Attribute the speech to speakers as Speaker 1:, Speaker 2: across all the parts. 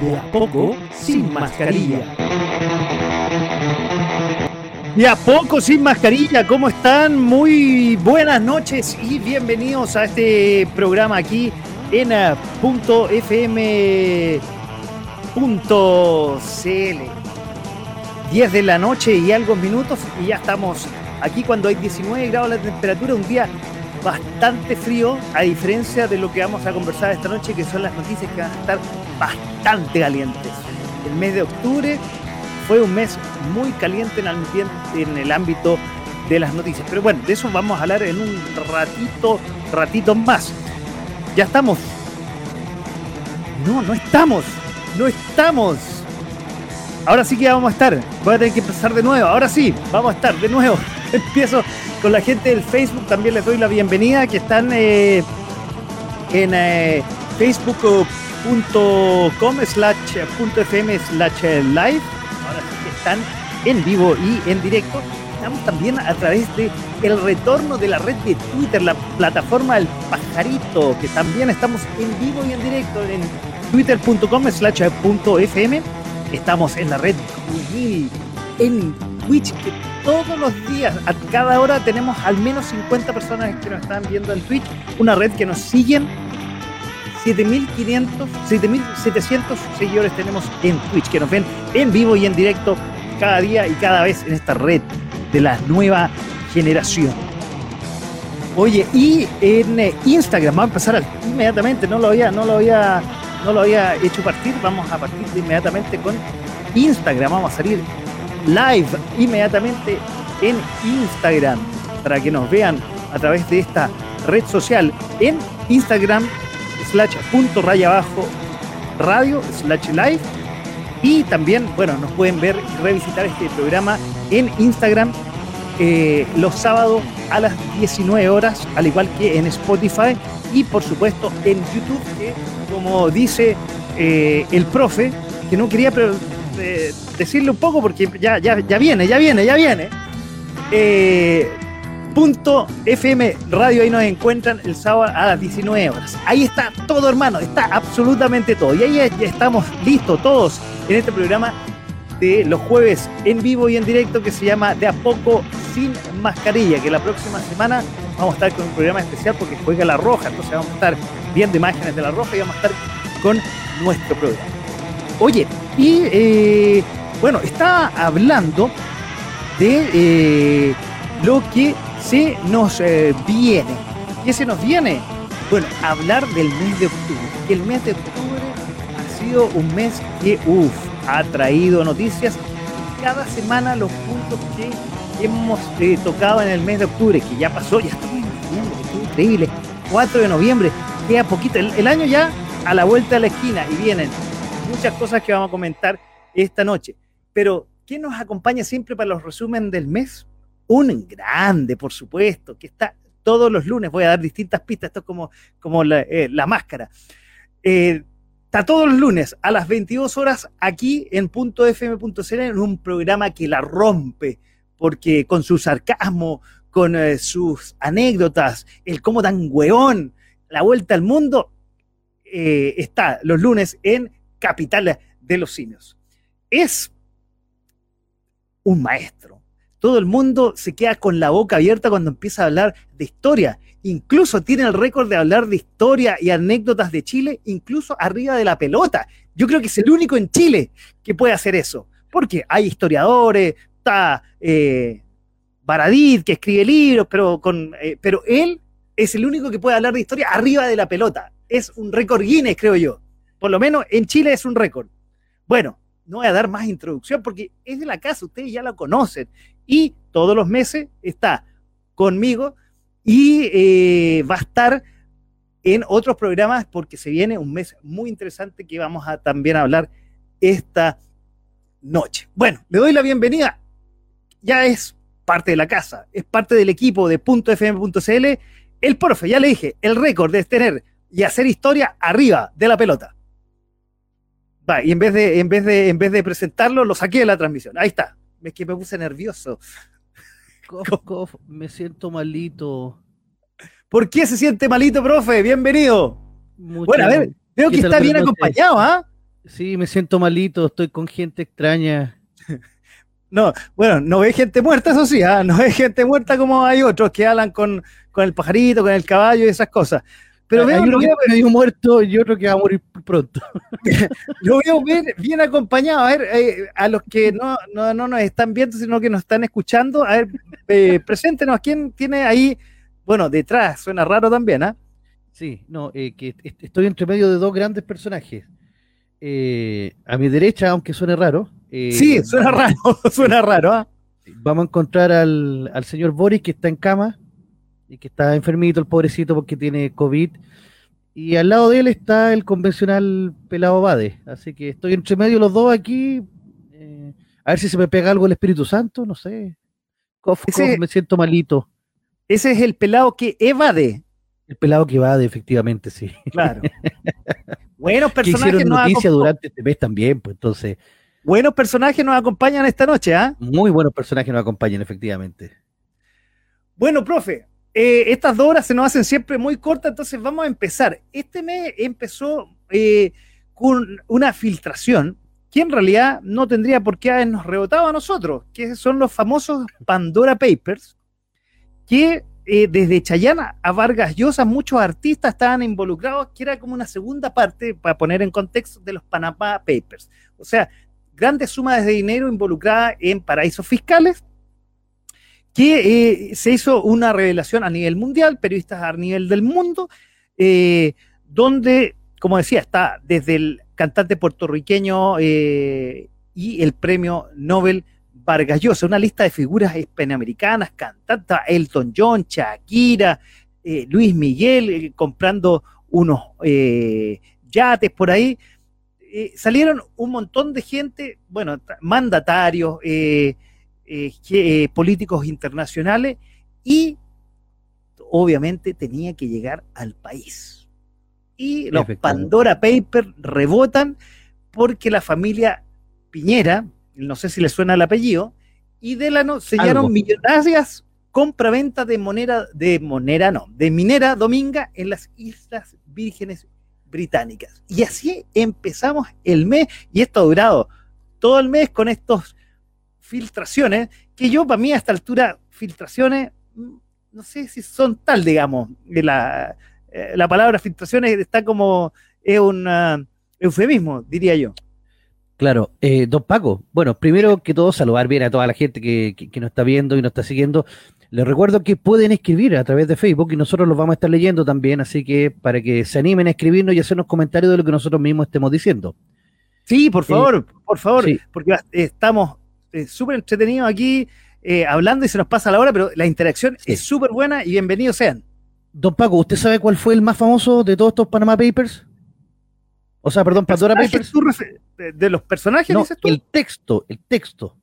Speaker 1: De a poco, sin mascarilla.
Speaker 2: De a poco, sin mascarilla, ¿cómo están? Muy buenas noches y bienvenidos a este programa aquí en eh, punto .fm.cl. 10 de la noche y algo minutos y ya estamos aquí cuando hay 19 grados la temperatura, un día bastante frío, a diferencia de lo que vamos a conversar esta noche, que son las noticias que van a estar bastante calientes. El mes de octubre fue un mes muy caliente en el, ámbito de las noticias. Pero bueno, de eso vamos a hablar en un ratito, ratito más. Ya estamos. No, no estamos. No estamos. Ahora sí que vamos a estar. Voy a tener que empezar de nuevo. Ahora sí, vamos a estar de nuevo. Empiezo con la gente del Facebook. También les doy la bienvenida que están eh, en eh, facebook.com slash fm slash live. Ahora sí que están en vivo y en directo. Estamos también a través de el retorno de la red de Twitter, la plataforma del pajarito, que también estamos en vivo y en directo en twitter.com slash fm. Estamos en la red en Twitch, que todos los días, a cada hora, tenemos al menos 50 personas que nos están viendo en Twitch. Una red que nos siguen 7.500, 7.700 seguidores tenemos en Twitch, que nos ven en vivo y en directo cada día y cada vez en esta red de la nueva generación. Oye, y en eh, Instagram, vamos a empezar inmediatamente, no lo había, no lo había, no lo había hecho partir, vamos a partir inmediatamente con Instagram, vamos a salir live inmediatamente en Instagram para que nos vean a través de esta red social en Instagram slash punto raya abajo radio slash live y también bueno nos pueden ver revisitar este programa en Instagram eh, los sábados a las 19 horas al igual que en Spotify y por supuesto en YouTube que como dice eh, el profe que no quería eh, decirle un poco porque ya, ya, ya viene, ya viene, ya viene. FM Radio, ahí nos encuentran el sábado a las 19 horas. Ahí está todo, hermano, está absolutamente todo. Y ahí estamos listos todos en este programa de los jueves en vivo y en directo que se llama De a poco sin mascarilla, que la próxima semana vamos a estar con un programa especial porque juega la roja, entonces vamos a estar viendo imágenes de la roja y vamos a estar con nuestro programa. Oye, y eh, bueno, está hablando de eh, lo que se nos eh, viene. ¿Qué se nos viene? Bueno, hablar del mes de octubre. El mes de octubre ha sido un mes que, uff, ha traído noticias. Cada semana los puntos que hemos tocado en el mes de octubre, que ya pasó, ya estamos noviembre, qué increíble. 4 de noviembre, queda poquito. el año ya a la vuelta de la esquina y vienen muchas cosas que vamos a comentar esta noche. Pero, ¿quién nos acompaña siempre para los resumen del mes? Un grande, por supuesto, que está todos los lunes. Voy a dar distintas pistas, esto es como, como la, eh, máscara. Eh, está todos los lunes a las 22 horas aquí en .fm.cl en un programa que la rompe, porque con su sarcasmo, con eh, sus anécdotas, el cómo tan hueón, la vuelta al mundo, está los lunes en Capital de los Simios. Es un maestro. Todo el mundo se queda con la boca abierta cuando empieza a hablar de historia. Incluso tiene el récord de hablar de historia y anécdotas de Chile, incluso arriba de la pelota. Yo creo que es el único en Chile que puede hacer eso. Porque hay historiadores, está eh, que escribe libros, pero, con, eh, pero él es el único que puede hablar de historia arriba de la pelota. Es un récord Guinness, creo yo. Por lo menos en Chile es un récord. Bueno, no voy a dar más introducción porque es de la casa, ustedes ya la conocen. Y todos los meses está conmigo y eh, va a estar en otros programas porque se viene un mes muy interesante que vamos a también hablar esta noche. Bueno, le doy la bienvenida. Ya es parte de la casa, es parte del equipo de .fm.cl. El profe, ya le dije, el récord es tener y hacer historia arriba de la pelota. Va, y en vez de, en vez de, en vez de presentarlo, lo saqué de la transmisión. Ahí está. Es que me puse nervioso.
Speaker 3: me siento malito.
Speaker 2: ¿Por qué se siente malito, profe? Bienvenido. bueno, a ver, veo que está bien acompañado, ¿ah?
Speaker 3: Sí, me siento malito, estoy con gente extraña.
Speaker 2: No, bueno, no ve gente muerta, eso sí, ¿ah? no ve gente muerta como hay otros que hablan con, con el pajarito, con el caballo y esas cosas.
Speaker 3: Pero veo, uno que medio muerto y otro que va a morir pronto.
Speaker 2: lo veo bien, bien, acompañado. A ver, eh, a los que no, no, no, nos están viendo, sino que nos están escuchando, a ver, eh, preséntenos, ¿quién tiene ahí? Bueno, detrás, suena raro también, ¿ah?
Speaker 3: Sí, no, eh, que estoy entre medio de dos grandes personajes. a mi derecha, aunque suene raro.
Speaker 2: sí, suena raro, suena raro, ¿ah?
Speaker 3: Vamos a encontrar al, al señor Boris, que está en cama y que está enfermito el pobrecito porque tiene COVID. Y al lado de él está el convencional pelado Bade. Así que estoy entre medio los dos aquí. Eh, a ver si se me pega algo el Espíritu Santo, no sé. me siento malito.
Speaker 2: Ese es el pelado que evade.
Speaker 3: El pelado que evade, efectivamente, sí.
Speaker 2: Claro. buenos personajes
Speaker 3: nos noticia durante este mes también, pues entonces.
Speaker 2: Buenos personajes nos acompañan esta noche, ¿ah?
Speaker 3: Muy buenos personajes nos acompañan, efectivamente.
Speaker 2: Bueno, profe, eh, estas dos horas se nos hacen siempre muy cortas, entonces vamos a empezar. Este mes empezó eh, con una filtración que en realidad no tendría por qué habernos rebotado a nosotros, que son los famosos Pandora Papers, que eh, desde Chayana a Vargas Llosa muchos artistas estaban involucrados, que era como una segunda parte, para poner en contexto, de los Panamá Papers. O sea, grandes sumas de dinero involucradas en paraísos fiscales que eh, se hizo una revelación a nivel mundial, periodistas a nivel del mundo, eh, donde, como decía, está desde el cantante puertorriqueño eh, y el premio Nobel Vargas Llosa, una lista de figuras hispanoamericanas, cantantes, Elton John, Shakira, Luis Miguel, comprando unos yates por ahí. salieron un montón de gente, bueno, mandatarios, eh, eh, políticos internacionales y obviamente tenía que llegar al país. Y los Pandora Papers rebotan porque la familia Piñera, no sé si le suena el apellido, y Delano sellaron millonarias compra-venta de moneda, de monera no, de minera dominga en las Islas Vírgenes Británicas. Y así empezamos el mes, y esto ha durado todo el mes con estos filtraciones, que yo para mí a esta altura, filtraciones, mm, no sé si son tal, digamos, la, eh, la palabra filtraciones está como, es un eufemismo, diría yo.
Speaker 3: Claro, eh, don Paco, bueno, primero que todo saludar bien a toda la gente que, que, nos está viendo y nos está siguiendo. Les recuerdo que pueden escribir a través de Facebook y nosotros los vamos a estar leyendo también, así que para que se animen a escribirnos y hacernos comentarios de lo que nosotros mismos estemos diciendo.
Speaker 2: Sí, por favor, por favor, porque estamos eh, súper entretenido aquí eh, hablando y se nos pasa la hora, pero la interacción es súper buena y bienvenidos sean.
Speaker 3: Don Paco, ¿usted sabe cuál fue el más famoso de todos estos Panama Papers? O sea, perdón, Pandora Papers.
Speaker 2: ¿De los personajes dices
Speaker 3: tú? El texto, el texto.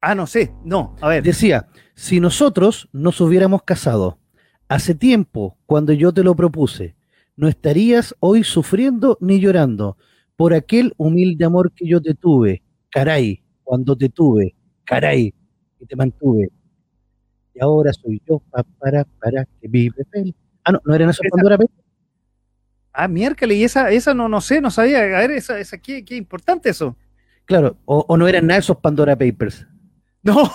Speaker 2: Ah, no sé, no, a ver.
Speaker 3: Decía, si nosotros nos hubiéramos casado hace tiempo, cuando yo te lo propuse, no estarías hoy sufriendo ni llorando por aquel humilde amor que yo te tuve. Caray, cuando te tuve, caray, y te mantuve. Y ahora soy yo, para, para, que vive feliz. Ah, no, ¿no eran esos Pandora
Speaker 2: Ah, miércoles, y esa, esa no, no sé, no sabía. A ver, esa, esa qué, qué importante eso.
Speaker 3: Claro, o, no eran nada esos Pandora Papers.
Speaker 2: No,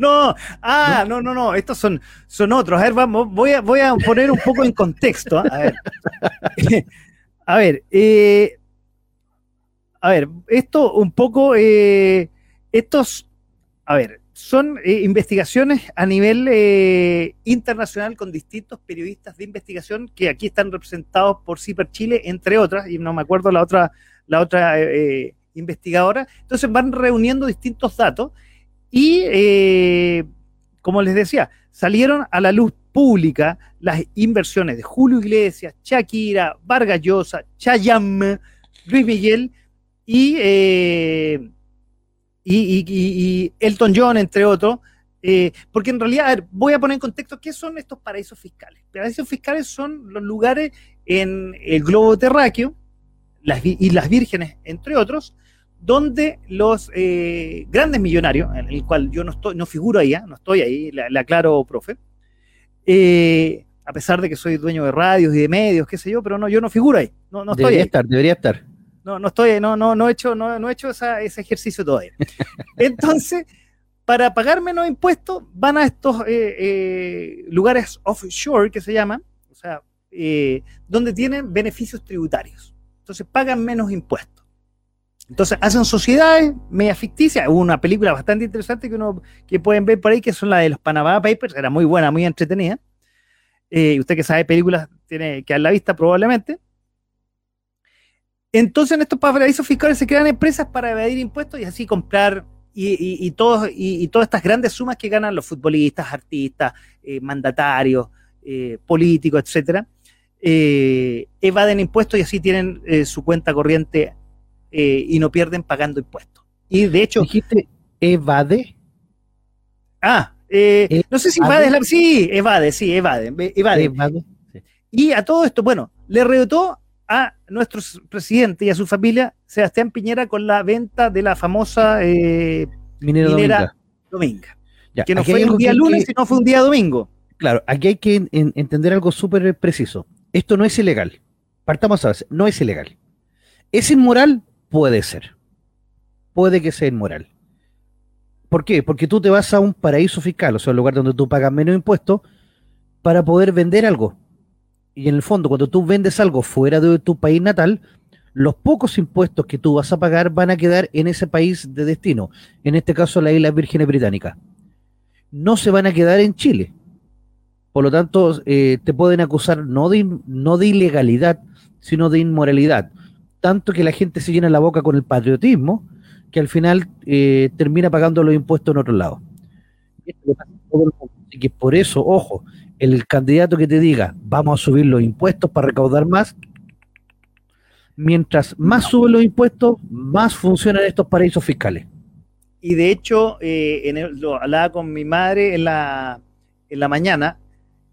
Speaker 2: no, ah, no, no, no, estos son, son otros. A ver, vamos, voy a, voy a poner un poco en contexto. ¿ah? A ver, a ver, eh, a ver, esto un poco, eh, estos, a ver, son eh, investigaciones a nivel eh, internacional con distintos periodistas de investigación que aquí están representados por CIPER Chile, entre otras, y no me acuerdo la otra, la otra investigadora. Entonces van reuniendo distintos datos y, como les decía, salieron a la luz pública las inversiones de Julio Iglesias, Shakira, Vargas Llosa, Chayam, Luis Miguel, y, eh, y, y, Elton John, entre otros, eh, porque en realidad, voy a poner en contexto qué son estos paraísos fiscales. Paraísos fiscales son los lugares en el globo terráqueo, las Islas Vírgenes, entre otros, donde los eh, grandes millonarios, en el cual yo no estoy, no figuro ahí, ¿eh? no estoy ahí, le, aclaro, profe, a pesar de que soy dueño de radios y de medios, qué sé yo, pero no, yo no figuro ahí, no, no estoy
Speaker 3: debería
Speaker 2: ahí.
Speaker 3: estar, debería estar.
Speaker 2: No, no estoy, no, no, no he hecho, no, no he hecho ese ejercicio todavía. Entonces, para pagar menos impuestos, van a estos eh, eh, lugares offshore que se llaman, o sea, eh, donde tienen beneficios tributarios. Entonces pagan menos impuestos. Entonces hacen sociedades media ficticias. Hubo una película bastante interesante que uno que pueden ver por ahí, que son la de los Panama Papers, era muy buena, muy entretenida. y usted que sabe películas tiene que dar la vista probablemente. Entonces en estos paraísos fiscales se crean empresas para evadir impuestos y así comprar y, todos, y, todas estas grandes sumas que ganan los futbolistas, artistas, eh, mandatarios, eh, políticos, etcétera, eh, evaden impuestos y así tienen su cuenta corriente y no pierden pagando impuestos. Y de hecho.
Speaker 3: ¿Dijiste evade?
Speaker 2: Ah, no sé si evade es la. Sí, evade, sí, evade. evade. Y a todo esto, bueno, le rebotó a nuestro presidente y a su familia, Sebastián Piñera, con la venta de la famosa eh, minera, Dominga. que no fue un día lunes, sino fue un día domingo.
Speaker 3: Claro, aquí hay que entender algo súper preciso. Esto no es ilegal. Partamos a ver, no es ilegal. ¿Es inmoral? Puede ser. Puede que sea inmoral. ¿Por qué? Porque tú te vas a un paraíso fiscal, o sea, un lugar donde tú pagas menos impuestos, para poder vender algo y en el fondo, cuando tú vendes algo fuera de tu país natal, los pocos impuestos que tú vas a pagar van a quedar en ese país de destino, en este caso la isla Vírgenes Británicas. No se van a quedar en Chile. Por lo tanto, eh, te pueden acusar no de, no de ilegalidad, sino de inmoralidad. Tanto que la gente se llena la boca con el patriotismo, que al final eh, termina pagando los impuestos en otro lado. Así que por eso, ojo, el candidato que te diga, vamos a subir los impuestos para recaudar más, mientras más suben los impuestos, más funcionan estos paraísos fiscales.
Speaker 2: Y de hecho, eh, lo hablaba con mi madre en la, en la mañana,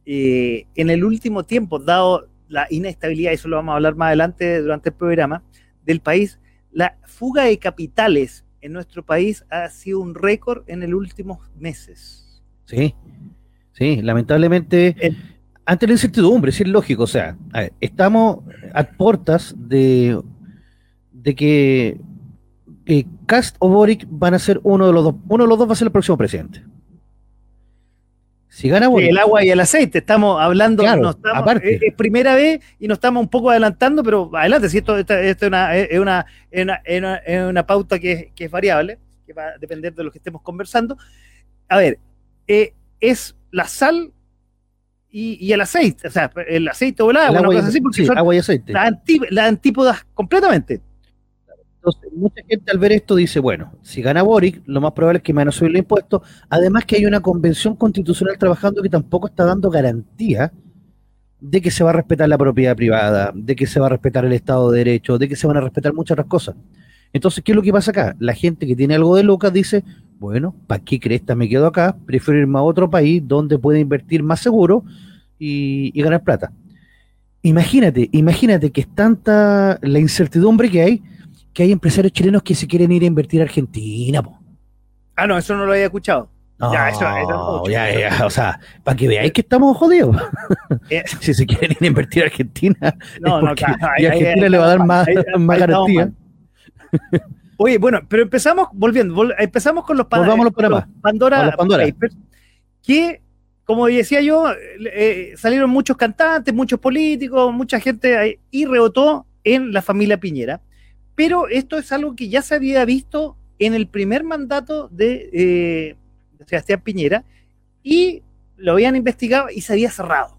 Speaker 2: eh, en el último tiempo, dado la inestabilidad, eso lo vamos a hablar más adelante durante el programa, del país, la fuga de capitales en nuestro país ha sido un récord en los últimos meses.
Speaker 3: Sí, Sí, lamentablemente, eh, ante la incertidumbre, sí es lógico, o sea, estamos a puertas de, de que Cast o Boric van a ser uno de los dos, uno de los dos va a ser el próximo presidente.
Speaker 2: Si gana Boric. El agua y el aceite, estamos hablando, aparte. Es, primera vez y nos estamos un poco adelantando, pero adelante, si esto, es, una, es, una, es, una, pauta que, que, es variable, que va a depender de lo que estemos conversando. A ver, eh, es la sal y, el aceite, o sea, el aceite o el agua,
Speaker 3: agua así, porque son agua y aceite.
Speaker 2: Las, antípodas completamente.
Speaker 3: Entonces, mucha gente al ver esto dice, bueno, si gana Boric, lo más probable es que me van a subir los impuestos. Además que hay una convención constitucional trabajando que tampoco está dando garantía de que se va a respetar la propiedad privada, de que se va a respetar el Estado de Derecho, de que se van a respetar muchas otras cosas. Entonces, ¿qué es lo que pasa acá? La gente que tiene algo de loca dice, bueno, ¿para qué cresta me quedo acá? Prefiero irme a otro país donde pueda invertir más seguro y, ganar plata. Imagínate, imagínate que es tanta la incertidumbre que hay que hay empresarios chilenos que se quieren ir a invertir a Argentina.
Speaker 2: Ah, no, eso no lo había escuchado.
Speaker 3: ya, eso, eso ya, ya, o sea, para que veáis que estamos jodidos. Eh. si se quieren ir a invertir a Argentina, no, no, claro, y Argentina le va a dar más, más garantía.
Speaker 2: Oye, bueno, pero empezamos, volviendo, empezamos con los, Pandora, Papers, que, como decía yo, eh, salieron muchos cantantes, muchos políticos, mucha gente y rebotó en la familia Piñera. Pero esto es algo que ya se había visto en el primer mandato de, eh, Sebastián Piñera y lo habían investigado y se había cerrado.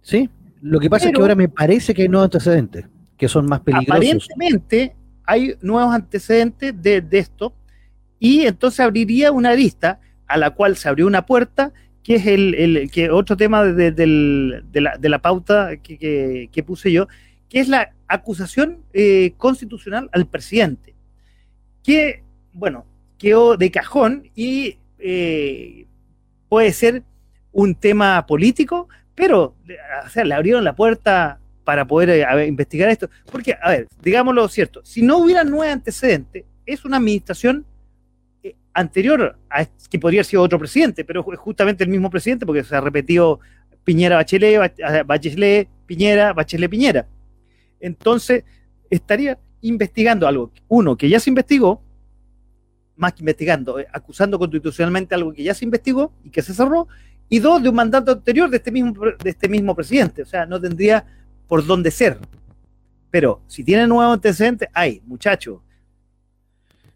Speaker 3: Sí, lo que pasa es que ahora me parece que hay nuevos antecedentes que son más peligrosos.
Speaker 2: Aparentemente, hay nuevos antecedentes de, esto y entonces abriría una lista a la cual se abrió una puerta, que es el, que otro tema de, la, pauta que, puse yo, que es la acusación eh, constitucional al presidente, que, bueno, quedó de cajón y eh, puede ser un tema político, pero o sea, le abrieron la puerta para poder eh, investigar esto. Porque, a ver, digámoslo cierto, si no hubiera nueve antecedentes, es una administración eh, anterior a que podría haber sido otro presidente, pero justamente el mismo presidente porque se ha repetido Piñera, Bachelet, Bachelet, Piñera, Bachelet, Piñera. Entonces, estaría investigando algo, uno, que ya se investigó, más que investigando, eh, acusando constitucionalmente algo que ya se investigó y que se cerró, y dos, de un mandato anterior de este mismo, de este mismo presidente. O sea, no tendría por dónde ser. Pero si tiene nuevos antecedentes, hay, muchachos.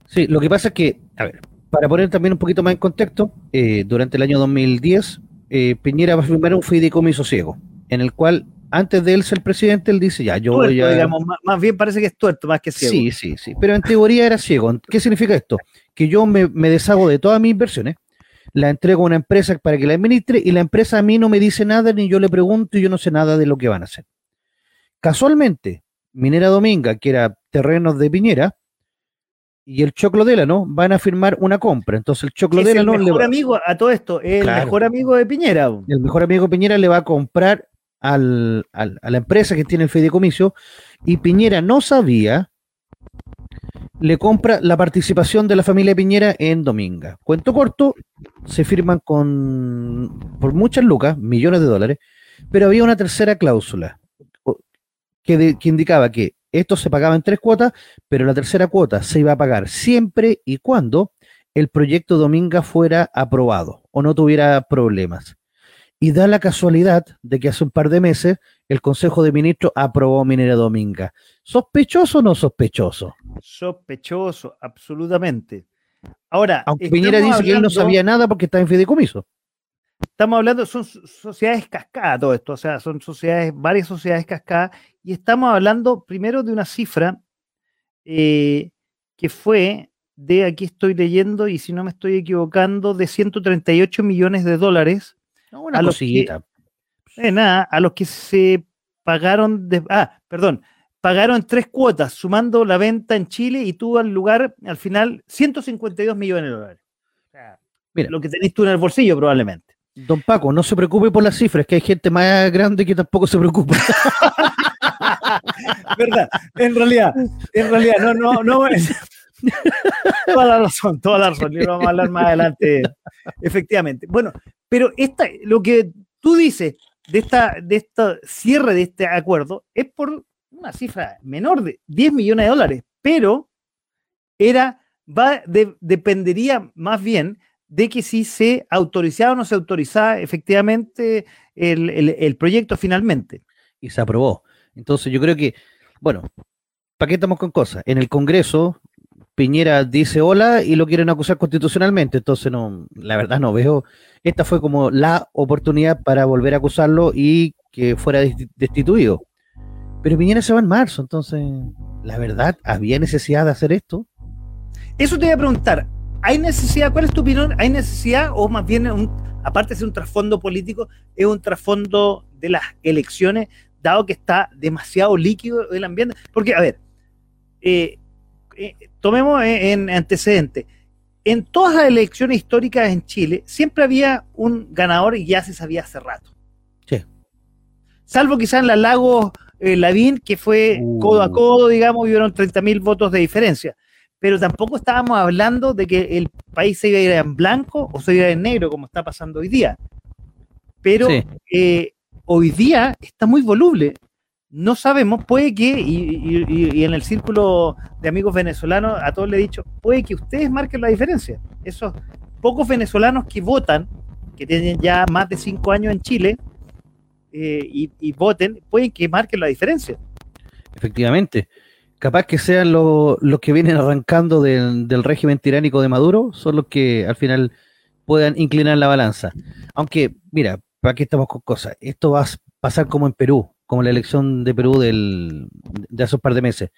Speaker 3: Sí, lo que pasa es que, a ver, para poner también un poquito más en contexto, eh, durante el año 2010, eh, Piñera va a firmar un fideicomiso ciego, en el cual antes de él ser presidente, él dice, ya, yo voy a...
Speaker 2: Digamos, más, bien parece que es tuerto más que ciego.
Speaker 3: Sí, sí, sí, pero en teoría era ciego. ¿Qué significa esto? Que yo me, me deshago de todas mis inversiones, la entrego a una empresa para que la administre y la empresa a mí no me dice nada ni yo le pregunto y yo no sé nada de lo que van a hacer. Casualmente, Minera Dominga, que era terrenos de Piñera, y el Choclo ¿no? van a firmar una compra. Entonces el Choclo
Speaker 2: es el mejor amigo a todo esto, el mejor amigo de Piñera.
Speaker 3: El mejor amigo de Piñera le va a comprar al, a la empresa que tiene el fideicomiso y Piñera no sabía, le compra la participación de la familia Piñera en Dominga. Cuento corto, se firman con por muchas lucas, millones de dólares, pero había una tercera cláusula que, indicaba que esto se pagaba en tres cuotas, pero la tercera cuota se iba a pagar siempre y cuando el proyecto Dominga fuera aprobado o no tuviera problemas. Y da la casualidad de que hace un par de meses el Consejo de Ministros aprobó Minera Dominga. ¿Sospechoso o no sospechoso?
Speaker 2: Sospechoso, absolutamente. Ahora,
Speaker 3: aunque Piñera dice que él no sabía nada porque está en fideicomiso.
Speaker 2: Estamos hablando, son sociedades cascadas todo esto, o sea, son sociedades, varias sociedades cascadas, y estamos hablando primero de una cifra eh, que fue de, aquí estoy leyendo, y si no me estoy equivocando, de 138 millones de dólares.
Speaker 3: una a cosillita.
Speaker 2: Los nada, a los que se pagaron, de, ah, perdón, pagaron tres cuotas, sumando la venta en Chile y tuvo al lugar, al final, 152 millones de dólares. Mira, lo que tenés tú en el bolsillo probablemente.
Speaker 3: Don Paco, no se preocupe por las cifras, que hay gente más grande que tampoco se preocupa.
Speaker 2: ¿Verdad? En realidad, en realidad, no, no, no. toda la razón, toda la razón. Y vamos a hablar más adelante, efectivamente. Bueno, pero esta, lo que tú dices de esta, de esta cierre de este acuerdo es por una cifra menor de 10 millones de dólares, pero era, va, dependería más bien de que si se autorizaba o no se autorizaba efectivamente el, proyecto finalmente.
Speaker 3: Y se aprobó. Entonces yo creo que, bueno, ¿para qué estamos con cosas? En el Congreso, Piñera dice hola y lo quieren acusar constitucionalmente. Entonces, no, la verdad no veo. Esta fue como la oportunidad para volver a acusarlo y que fuera destituido. Pero Piñera se va en marzo, entonces, la verdad, ¿había necesidad de hacer esto?
Speaker 2: Eso te voy a preguntar. ¿Hay necesidad? ¿Cuál es tu opinión? ¿Hay necesidad o más bien, un, aparte de ser un trasfondo político, es un trasfondo de las elecciones, dado que está demasiado líquido el ambiente? Porque, a ver, eh, eh, tomemos en antecedente. En todas las elecciones históricas en Chile siempre había un ganador y ya se sabía hace rato.
Speaker 3: Sí.
Speaker 2: Salvo quizás en la Lago eh, Lavín, que fue codo a uh. codo, digamos, hubieron 30 mil votos de diferencia pero tampoco estábamos hablando de que el país se iba a ir en blanco o se iba a ir en negro, como está pasando hoy día. Pero eh, hoy día está muy voluble. No sabemos, puede que, y, en el círculo de amigos venezolanos, a todos le he dicho, puede que ustedes marquen la diferencia. Esos pocos venezolanos que votan, que tienen ya más de cinco años en Chile, eh, y, voten, pueden que marquen la diferencia.
Speaker 3: Efectivamente capaz que sean los que vienen arrancando del, régimen tiránico de Maduro, son los que al final puedan inclinar la balanza. Aunque, mira, ¿para qué estamos con cosas? Esto va a pasar como en Perú, como la elección de Perú del, de hace un par de meses.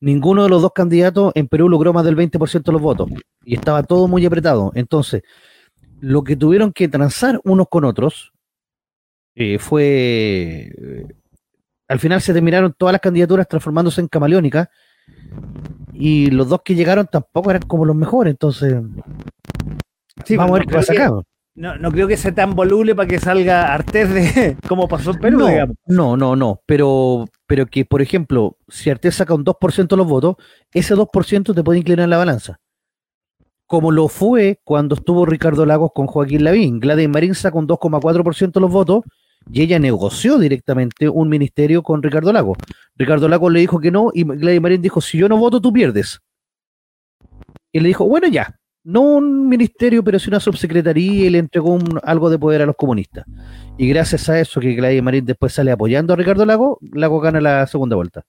Speaker 3: Ninguno de los dos candidatos en Perú logró más del 20% de los votos y estaba todo muy apretado. Entonces, lo que tuvieron que transar unos con otros eh, fue al final se terminaron todas las candidaturas transformándose en camaleónicas y los dos que llegaron tampoco eran como los mejores, entonces
Speaker 2: Sí,
Speaker 3: vamos a ver qué va a
Speaker 2: creo que-
Speaker 3: sacar.
Speaker 2: No, no creo que sea tan voluble para que salga Artés de como pasó en Perú,
Speaker 3: no,
Speaker 2: digamos.
Speaker 3: no, no, no, pero, pero que, por ejemplo, si Artés saca un 2% de los votos, ese 2% te puede inclinar la balanza. Como lo fue cuando estuvo Ricardo Lagos con Joaquín Lavín. Gladys Marín sacó un 2,4% de los votos y ella negoció directamente un ministerio con Ricardo Lagos. Ricardo Lagos le dijo que no y Gladys Marín dijo, si yo no voto, tú pierdes. Y le dijo, bueno, ya, no un ministerio, pero sí una subsecretaría y le entregó un- algo de poder a los comunistas. Y gracias a eso que Gladys Marín después sale apoyando a Ricardo Lago, Lago gana la segunda vuelta.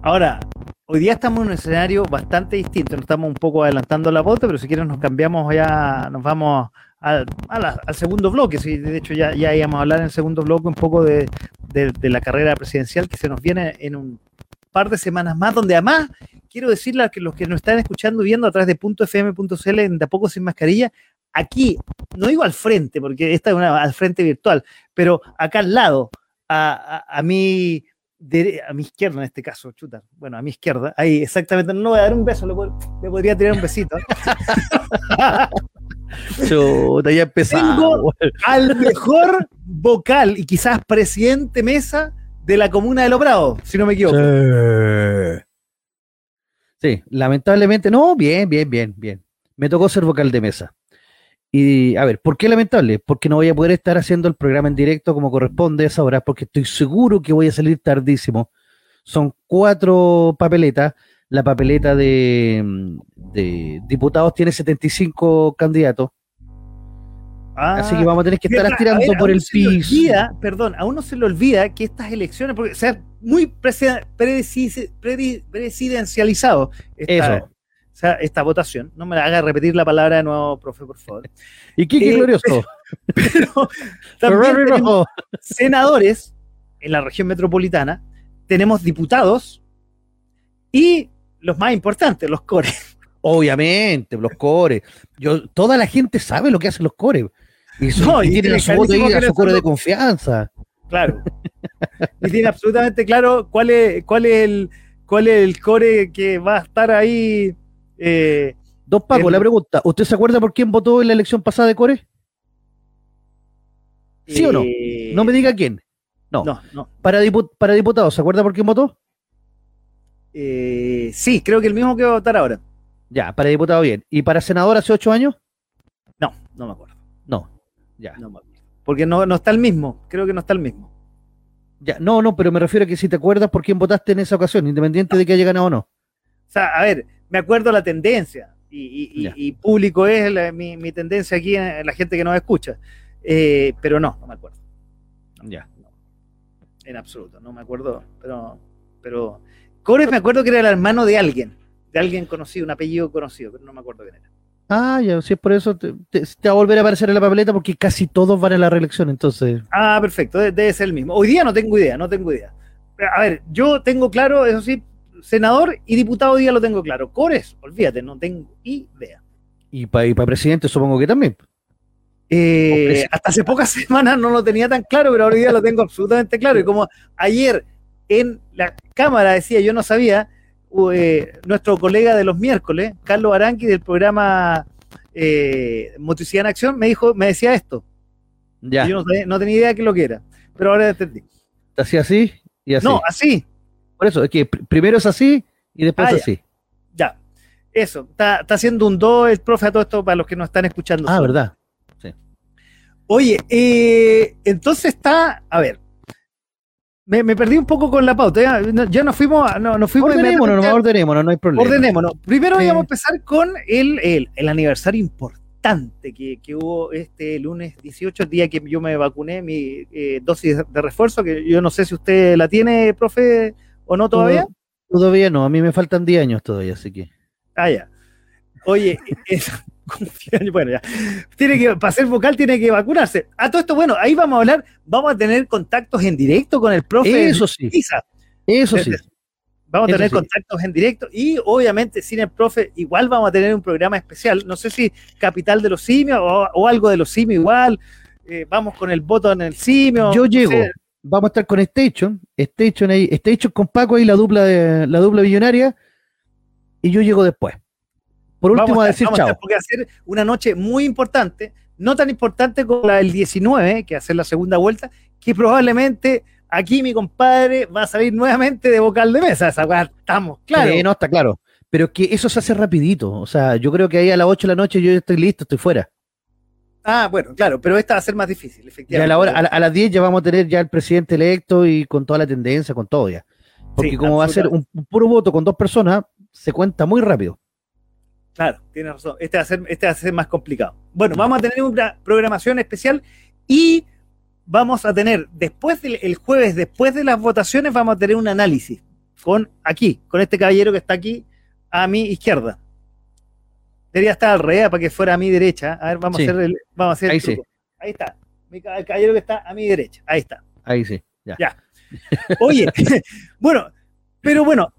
Speaker 2: Ahora, hoy día estamos en un escenario bastante distinto. Nos estamos un poco adelantando la pauta, pero si quieren nos cambiamos ya, nos vamos al, segundo bloque. Sí, de hecho, ya, íbamos a hablar en el segundo bloque un poco de la carrera presidencial que se nos viene en un par de semanas más, donde además quiero decirle a que los que nos están escuchando viendo a través de .fm.cl en De a poco sin mascarilla, aquí, no digo al frente, porque esta es una al frente virtual, pero acá al lado, a, a, a mi a mi izquierda en este caso, chuta, bueno, a mi izquierda, ahí exactamente, no le voy a dar un beso, le, pod- le podría tirar un besito.
Speaker 3: Chuta, ya
Speaker 2: Tengo- Al mejor vocal y quizás presidente mesa de la comuna de Lobrado, si no me equivoco.
Speaker 3: Sí, lamentablemente, no, bien, bien, bien, bien. Me tocó ser vocal de mesa. Y a ver, ¿por qué lamentable? Porque no voy a poder estar haciendo el programa en directo como corresponde a esa hora, porque estoy seguro que voy a salir tardísimo. Son cuatro papeletas. La papeleta de, de diputados tiene 75 candidatos.
Speaker 2: Ah,
Speaker 3: Así que vamos a tener que estar
Speaker 2: Mientras, a
Speaker 3: tirando
Speaker 2: ver, a
Speaker 3: por el piso.
Speaker 2: olvida, perdón, a uno se le olvida que estas elecciones, porque o sea, muy presidencializado esta,
Speaker 3: Eso.
Speaker 2: o sea, esta votación. No me haga repetir la palabra de nuevo, profe, por favor.
Speaker 3: Y Kiki
Speaker 2: Eh,
Speaker 3: Glorioso.
Speaker 2: Pero también tenemos senadores en la región metropolitana, tenemos diputados y los más importantes, los cores.
Speaker 3: Obviamente, los cores. Yo, toda la gente sabe lo que hacen los cores. Y, su-
Speaker 2: No,
Speaker 3: y
Speaker 2: tiene
Speaker 3: a su voto ahí, a su
Speaker 2: son
Speaker 3: de confianza.
Speaker 2: Claro. Y tiene absolutamente claro cuál es, cuál es el cuál es el core que va a estar ahí. eh,
Speaker 3: Don Paco,
Speaker 2: El-
Speaker 3: la pregunta, ¿usted se acuerda por quién votó en la elección pasada de Core? ¿Sí o no?
Speaker 2: eh,
Speaker 3: No me diga quién. No.
Speaker 2: No, no.
Speaker 3: Para, dipu- para diputado, ¿se acuerda por quién votó?
Speaker 2: Eh, sí, creo que el mismo que va a votar ahora.
Speaker 3: Ya, para diputado bien. ¿Y para senador hace ocho años?
Speaker 2: No, no me acuerdo.
Speaker 3: No. Ya.
Speaker 2: No me acuerdo. Porque no, no está el mismo. Creo que no está el mismo.
Speaker 3: ya. No, no, pero me refiero a que si te acuerdas por quién votaste en esa ocasión, independiente de que haya ganado o no.
Speaker 2: O sea, a ver, me acuerdo la tendencia. Y, público es la- mi, mi tendencia aquí la gente que nos escucha. Eh, pero no, no me acuerdo.
Speaker 3: Ya.
Speaker 2: En absoluto, no me acuerdo. Pero, pero Cores me acuerdo que era el hermano de alguien. De alguien conocido, un apellido conocido, pero no me acuerdo quién era.
Speaker 3: Ah, ya, si es por eso, te, te- te va a volver a aparecer en la papeleta porque casi todos van a la reelección, entonces.
Speaker 2: Ah, perfecto, de- debe ser el mismo. Hoy día no tengo idea, no tengo idea. A ver, yo tengo claro, eso sí, senador y diputado hoy día lo tengo claro. Cores, olvídate, no tengo idea.
Speaker 3: Y para presidente supongo que también.
Speaker 2: Eh, hasta hace pocas semanas no lo tenía tan claro, pero hoy día lo tengo absolutamente claro. Y como ayer en la cámara decía, yo no sabía, eh, nuestro colega de los miércoles, Carlos Aranqui, del programa eh, Motricidad en Acción, me dijo, me decía esto.
Speaker 3: Ya.
Speaker 2: Y Yo no, sabía- no tenía idea de qué lo que era, pero ahora entendí.
Speaker 3: Te hacía así y así.
Speaker 2: No, así,
Speaker 3: Por eso, es que pr- primero es así y después
Speaker 2: Ah, ya.
Speaker 3: así.
Speaker 2: ya. Eso, está, está haciendo un do el profe a todo esto para los que nos están escuchando.
Speaker 3: Ah. ¿verdad?
Speaker 2: Oye, eh, entonces está, a ver, me, me perdí un poco con la pauta. Ya, no- ya nos fuimos, no, nos fuimos
Speaker 3: Ordenémonos,
Speaker 2: a-
Speaker 3: ordenémonos, no hay problema.
Speaker 2: ordenémonos. Primero
Speaker 3: Sí.
Speaker 2: íbamos a empezar con el, el, el aniversario importante que, que hubo este lunes 18, el día que yo me vacuné mi eh, dosis de refuerzo, que yo no sé si usted la tiene, profe, o no todavía.
Speaker 3: Todavía no, a mí me faltan 10 años todavía, así que.
Speaker 2: Ah, ya. Oye, es- bueno, ya. Tiene que, para ser vocal tiene que vacunarse. A todo esto, bueno, ahí vamos a hablar, vamos a tener contactos en directo con el profe.
Speaker 3: Eso sí,
Speaker 2: Isa.
Speaker 3: eso sí.
Speaker 2: Vamos a tener
Speaker 3: sí.
Speaker 2: contactos en directo y obviamente sin el profe igual vamos a tener un programa especial. No sé si Capital de los Simios o, o algo de los Simios igual. Eh, vamos con el voto en el simio.
Speaker 3: Yo
Speaker 2: no
Speaker 3: llego,
Speaker 2: sé.
Speaker 3: vamos a estar con Station, Station ahí, Station con Paco ahí, la dupla de, la dupla millonaria, y yo llego después. Por último, a, decir chao.
Speaker 2: Porque hacer una noche muy importante, no tan importante como la del 19, que hacer la segunda vuelta, que probablemente aquí mi compadre va a salir nuevamente de vocal de mesa. Esa estamos, claro.
Speaker 3: no, está claro. Pero que eso se hace rapidito. O sea, yo creo que ahí a las 8 de la noche yo estoy listo, estoy fuera.
Speaker 2: Ah, bueno, claro, pero esta va a ser más difícil,
Speaker 3: efectivamente. a, a, las 10 ya vamos a tener ya el presidente electo y con toda la tendencia, con todo ya. Porque como va a ser un, puro voto con dos personas, se cuenta muy rápido.
Speaker 2: Claro, tienes razón. Este va, a ser, este va a ser más complicado. Bueno, vamos a tener una programación especial y vamos a tener, después del el jueves, después de las votaciones, vamos a tener un análisis con aquí, con este caballero que está aquí a mi izquierda. Debería estar al revés para que fuera a mi derecha. A ver, vamos a hacer el, vamos a hacer
Speaker 3: Ahí sí.
Speaker 2: Ahí está. el caballero que está a mi derecha. Ahí está.
Speaker 3: Ahí sí.
Speaker 2: Ya. ya. Oye, bueno, pero bueno,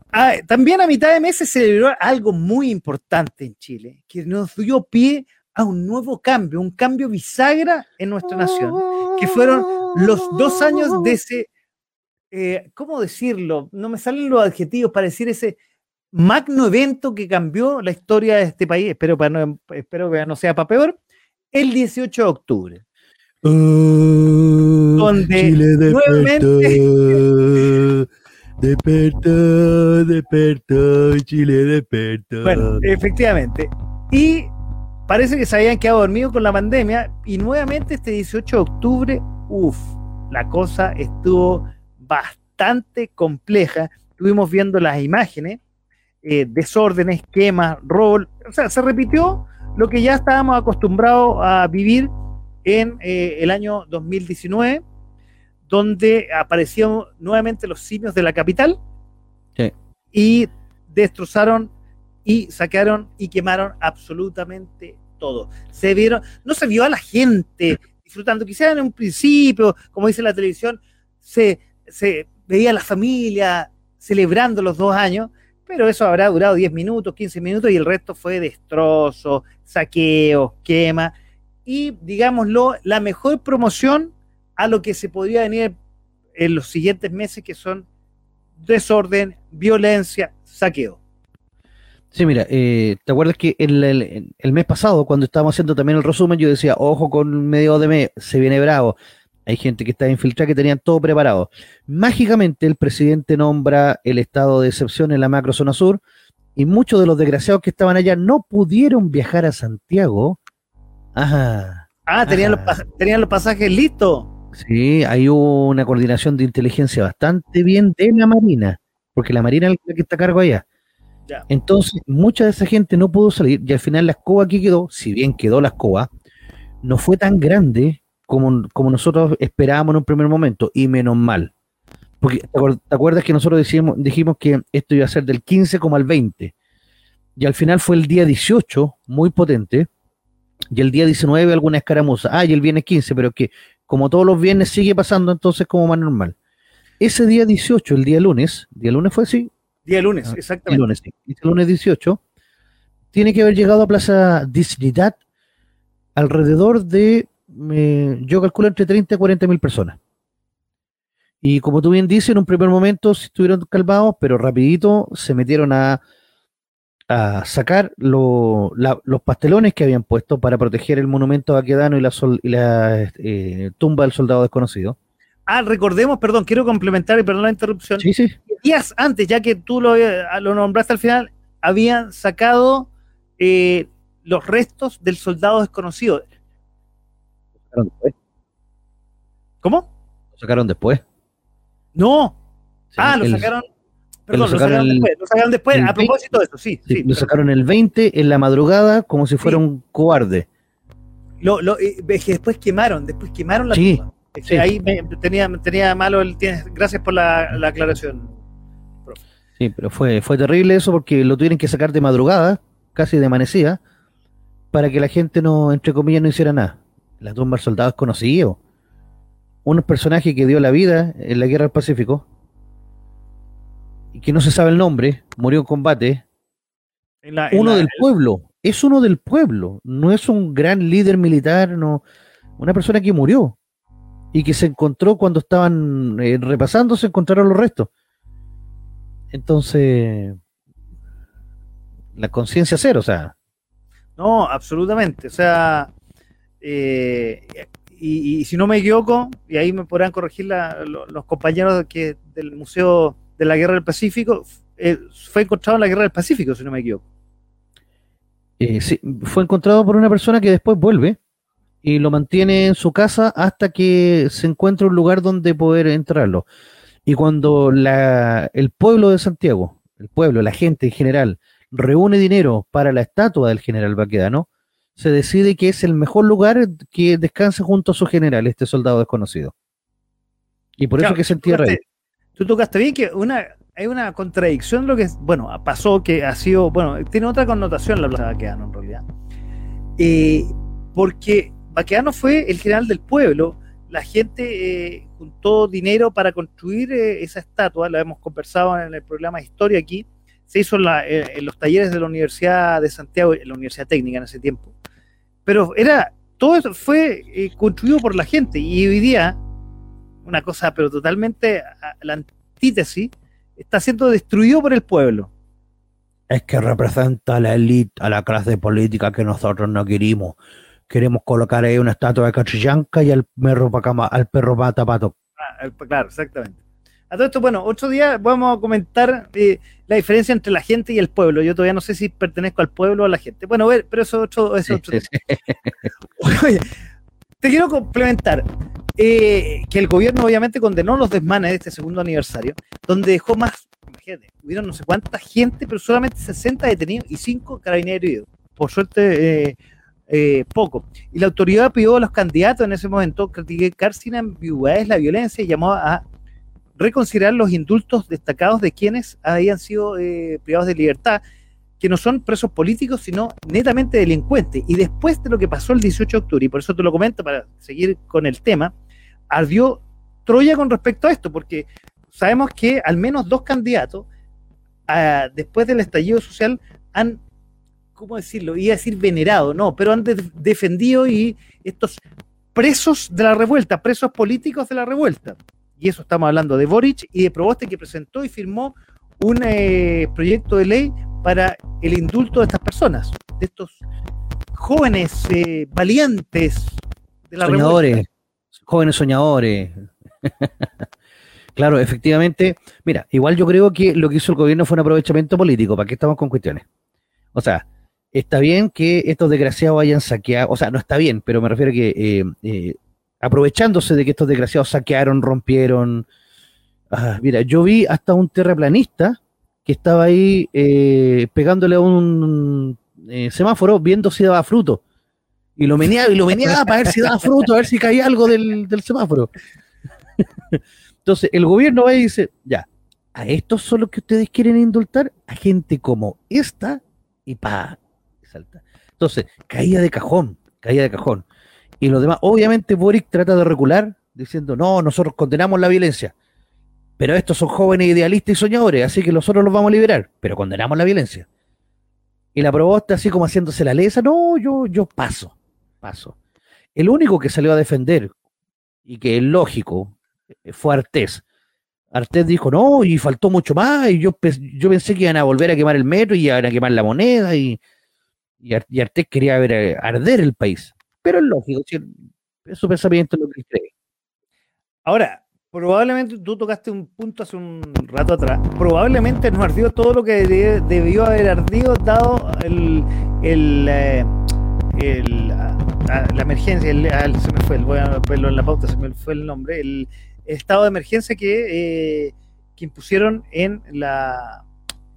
Speaker 2: también a mitad de mes se celebró algo muy importante en Chile, que nos dio pie a un nuevo cambio, un cambio bisagra en nuestra nación, que fueron los dos años de ese, eh, ¿cómo decirlo? No me salen los adjetivos para decir ese magno evento que cambió la historia de este país, espero, para no, espero que no sea para peor, el 18 de octubre.
Speaker 3: Oh, donde nuevamente Despertó, despertó, Chile despertó.
Speaker 2: Bueno, efectivamente. Y parece que se habían quedado dormidos con la pandemia y nuevamente este 18 de octubre, uff, la cosa estuvo bastante compleja. Estuvimos viendo las imágenes, eh, desórdenes, quemas, rol. O sea, se repitió lo que ya estábamos acostumbrados a vivir en eh, el año 2019 donde aparecieron nuevamente los simios de la capital y destrozaron y saquearon y quemaron absolutamente todo. Se vieron, no se vio a la gente disfrutando, quizás en un principio, como dice la televisión, se, se veía a la familia celebrando los dos años, pero eso habrá durado 10 minutos, 15 minutos y el resto fue destrozo, saqueo, quema y, digámoslo, la mejor promoción a lo que se podría venir en los siguientes meses, que son desorden, violencia, saqueo.
Speaker 3: Sí, mira, eh, ¿te acuerdas que el, el, mes pasado, cuando estábamos haciendo también el resumen, yo decía, ojo con medio de mes, se viene bravo. Hay gente que está infiltrada que tenían todo preparado. Mágicamente el presidente nombra el estado de excepción en la macrozona sur y muchos de los desgraciados que estaban allá no pudieron viajar a Santiago.
Speaker 2: Ajá. Ah, tenían, Los, tenían los pasajes listos.
Speaker 3: Sí, hay una coordinación de inteligencia bastante bien de la Marina, porque la Marina es la que está a cargo allá. Entonces, mucha de esa gente no pudo salir y al final la escoba que quedó, si bien quedó la escoba, no fue tan grande como, como nosotros esperábamos en un primer momento, y menos mal. Porque te acuerdas que nosotros decíamos, dijimos que esto iba a ser del 15 como al 20, y al final fue el día 18, muy potente, y el día 19 alguna escaramuza. Ah, y el viernes 15, pero que como todos los viernes sigue pasando entonces como más normal. Ese día 18, el día lunes, día lunes fue así.
Speaker 2: Día lunes, ah, exactamente.
Speaker 3: El lunes, sí. El lunes 18, tiene que haber llegado a Plaza Dignidad alrededor de, yo calculo entre 30 y 40 mil personas. Y como tú bien dices, en un primer momento estuvieron calmados, pero rapidito se metieron a a sacar los pastelones que habían puesto para proteger el monumento a Baquedano y la, y la eh, tumba del soldado desconocido.
Speaker 2: Ah, recordemos, perdón, quiero complementar y perdón la interrupción.
Speaker 3: Sí, sí.
Speaker 2: Días antes, ya que tú lo, lo nombraste al final, habían sacado eh, los restos del soldado desconocido.
Speaker 3: ¿Lo sacaron después?
Speaker 2: ¿Cómo?
Speaker 3: ¿Lo sacaron después?
Speaker 2: No. ah, lo sacaron Perdón, lo sacaron, después, lo sacaron después, a propósito de eso, sí. sí,
Speaker 3: lo sacaron el 20 en la madrugada como si fuera un cobarde.
Speaker 2: Lo, lo, eh, después quemaron, después quemaron la
Speaker 3: sí,
Speaker 2: Ahí tenía, tenía malo el gracias por la, aclaración.
Speaker 3: Sí, pero fue, fue terrible eso porque lo tuvieron que sacar de madrugada, casi de amanecida, para que la gente no, entre comillas, no hiciera nada. La tumba del soldado es conocido. Un personaje que dio la vida en la guerra del Pacífico, que no se sabe el nombre, murió en combate. uno del pueblo, es uno del pueblo, no es un gran líder militar, no, una persona que murió. y que se encontró cuando estaban eh, repasando, se encontraron los restos. Entonces, la conciencia cero, o sea.
Speaker 2: No, absolutamente. O sea, eh, y, si no me equivoco, y ahí me podrán corregir los compañeros que del Museo de la Guerra del Pacífico, eh, fue encontrado en la Guerra del Pacífico, si no me equivoco.
Speaker 3: Eh, sí, fue encontrado por una persona que después vuelve y lo mantiene en su casa hasta que se encuentra un lugar donde poder entrarlo. Y cuando la, el pueblo de Santiago, el pueblo, la gente en general, reúne dinero para la estatua del general Baquedano, se decide que es el mejor lugar que descanse junto a su general, este soldado desconocido. Y por eso que se entierra ahí.
Speaker 2: Tú tocaste bien que una, hay una contradicción lo que, bueno, pasó que ha sido, bueno, tiene otra connotación la plaza de Baquedano en realidad. Eh, porque Baquedano fue el general del pueblo, la gente eh, juntó dinero para construir eh, esa estatua, lo hemos conversado en el programa Historia aquí, se hizo en, los talleres de la Universidad de Santiago, en la Universidad Técnica en ese tiempo. Pero era, todo eso fue eh, construido por la gente y hoy día, una cosa pero totalmente la antítesis, está siendo destruido por el pueblo.
Speaker 3: Es que representa a la élite, a la clase política que nosotros no queremos. Queremos colocar ahí una estatua de Cachillanca y al perro, al perro patapato.
Speaker 2: Ah, claro, exactamente. A todo esto, bueno, otro día vamos a comentar eh, la diferencia entre la gente y el pueblo. Yo todavía no sé si pertenezco al pueblo o a la gente. Bueno, pero eso es otro, te quiero complementar eh, que el gobierno obviamente condenó los desmanes de este segundo aniversario, donde dejó más, imagínate, hubieron no sé cuánta gente, pero solamente 60 detenidos y 5 carabineros heridos. Por suerte, eh, poco. Y la autoridad pidió a los candidatos en ese momento criticar sin ambigüedades la violencia y llamó a reconsiderar los indultos destacados de quienes habían sido eh, privados de libertad, que no son presos políticos, sino netamente delincuentes. Y después de lo que pasó el 18 de octubre, y por eso te lo comento para seguir con el tema, ardió Troya con respecto a esto, porque sabemos que al menos dos candidatos, ah, después del estallido social, han, ¿cómo decirlo? Iba a decir venerado, no, pero han defendido y estos presos de la revuelta, presos políticos de la revuelta. Y eso estamos hablando de Boric y de Proboste que presentó y firmó un eh, proyecto de ley para el indulto de estas personas, de estos jóvenes eh, valientes
Speaker 3: de la soñadores, jóvenes soñadores. claro, efectivamente, mira, igual yo creo que lo que hizo el gobierno fue un aprovechamiento político, ¿para qué estamos con cuestiones? O sea, está bien que estos desgraciados hayan saqueado, o sea, no está bien, pero me refiero a que eh, aprovechándose de que estos desgraciados saquearon, rompieron. Ah, mira, yo vi hasta un terraplanista que estaba ahí eh, pegándole a un eh, semáforo viendo si daba fruto. Y lo meneaba y lo meneaba para ver si daba fruto, a ver si caía algo del, semáforo. Entonces, el gobierno va y dice, ya, a estos son los que ustedes quieren indultar, a gente como esta, y pa, salta. Entonces, caía de cajón, caía de cajón y los demás. Obviamente Boric trata de recular diciendo, no, nosotros condenamos la violencia, pero estos son jóvenes idealistas y soñadores, así que nosotros los vamos a liberar, pero condenamos la violencia. Y la probosta así como haciéndose la lesa, no, yo, yo paso, paso. El único que salió a defender, y que es lógico, fue Artés. Artés dijo, no, y faltó mucho más, y yo, pensé que iban a volver a quemar el metro y iban a quemar la moneda, y, Artés quería ver arder el país. Pero es lógico, es su pensamiento lo que cree.
Speaker 2: Ahora, probablemente tú tocaste un punto hace un rato atrás. Probablemente no ardió todo lo que debió haber ardido, dado el, el, eh, la emergencia. se me fue, voy a verlo en la pauta, se me fue el nombre. El, estado de emergencia que, eh, que impusieron en la,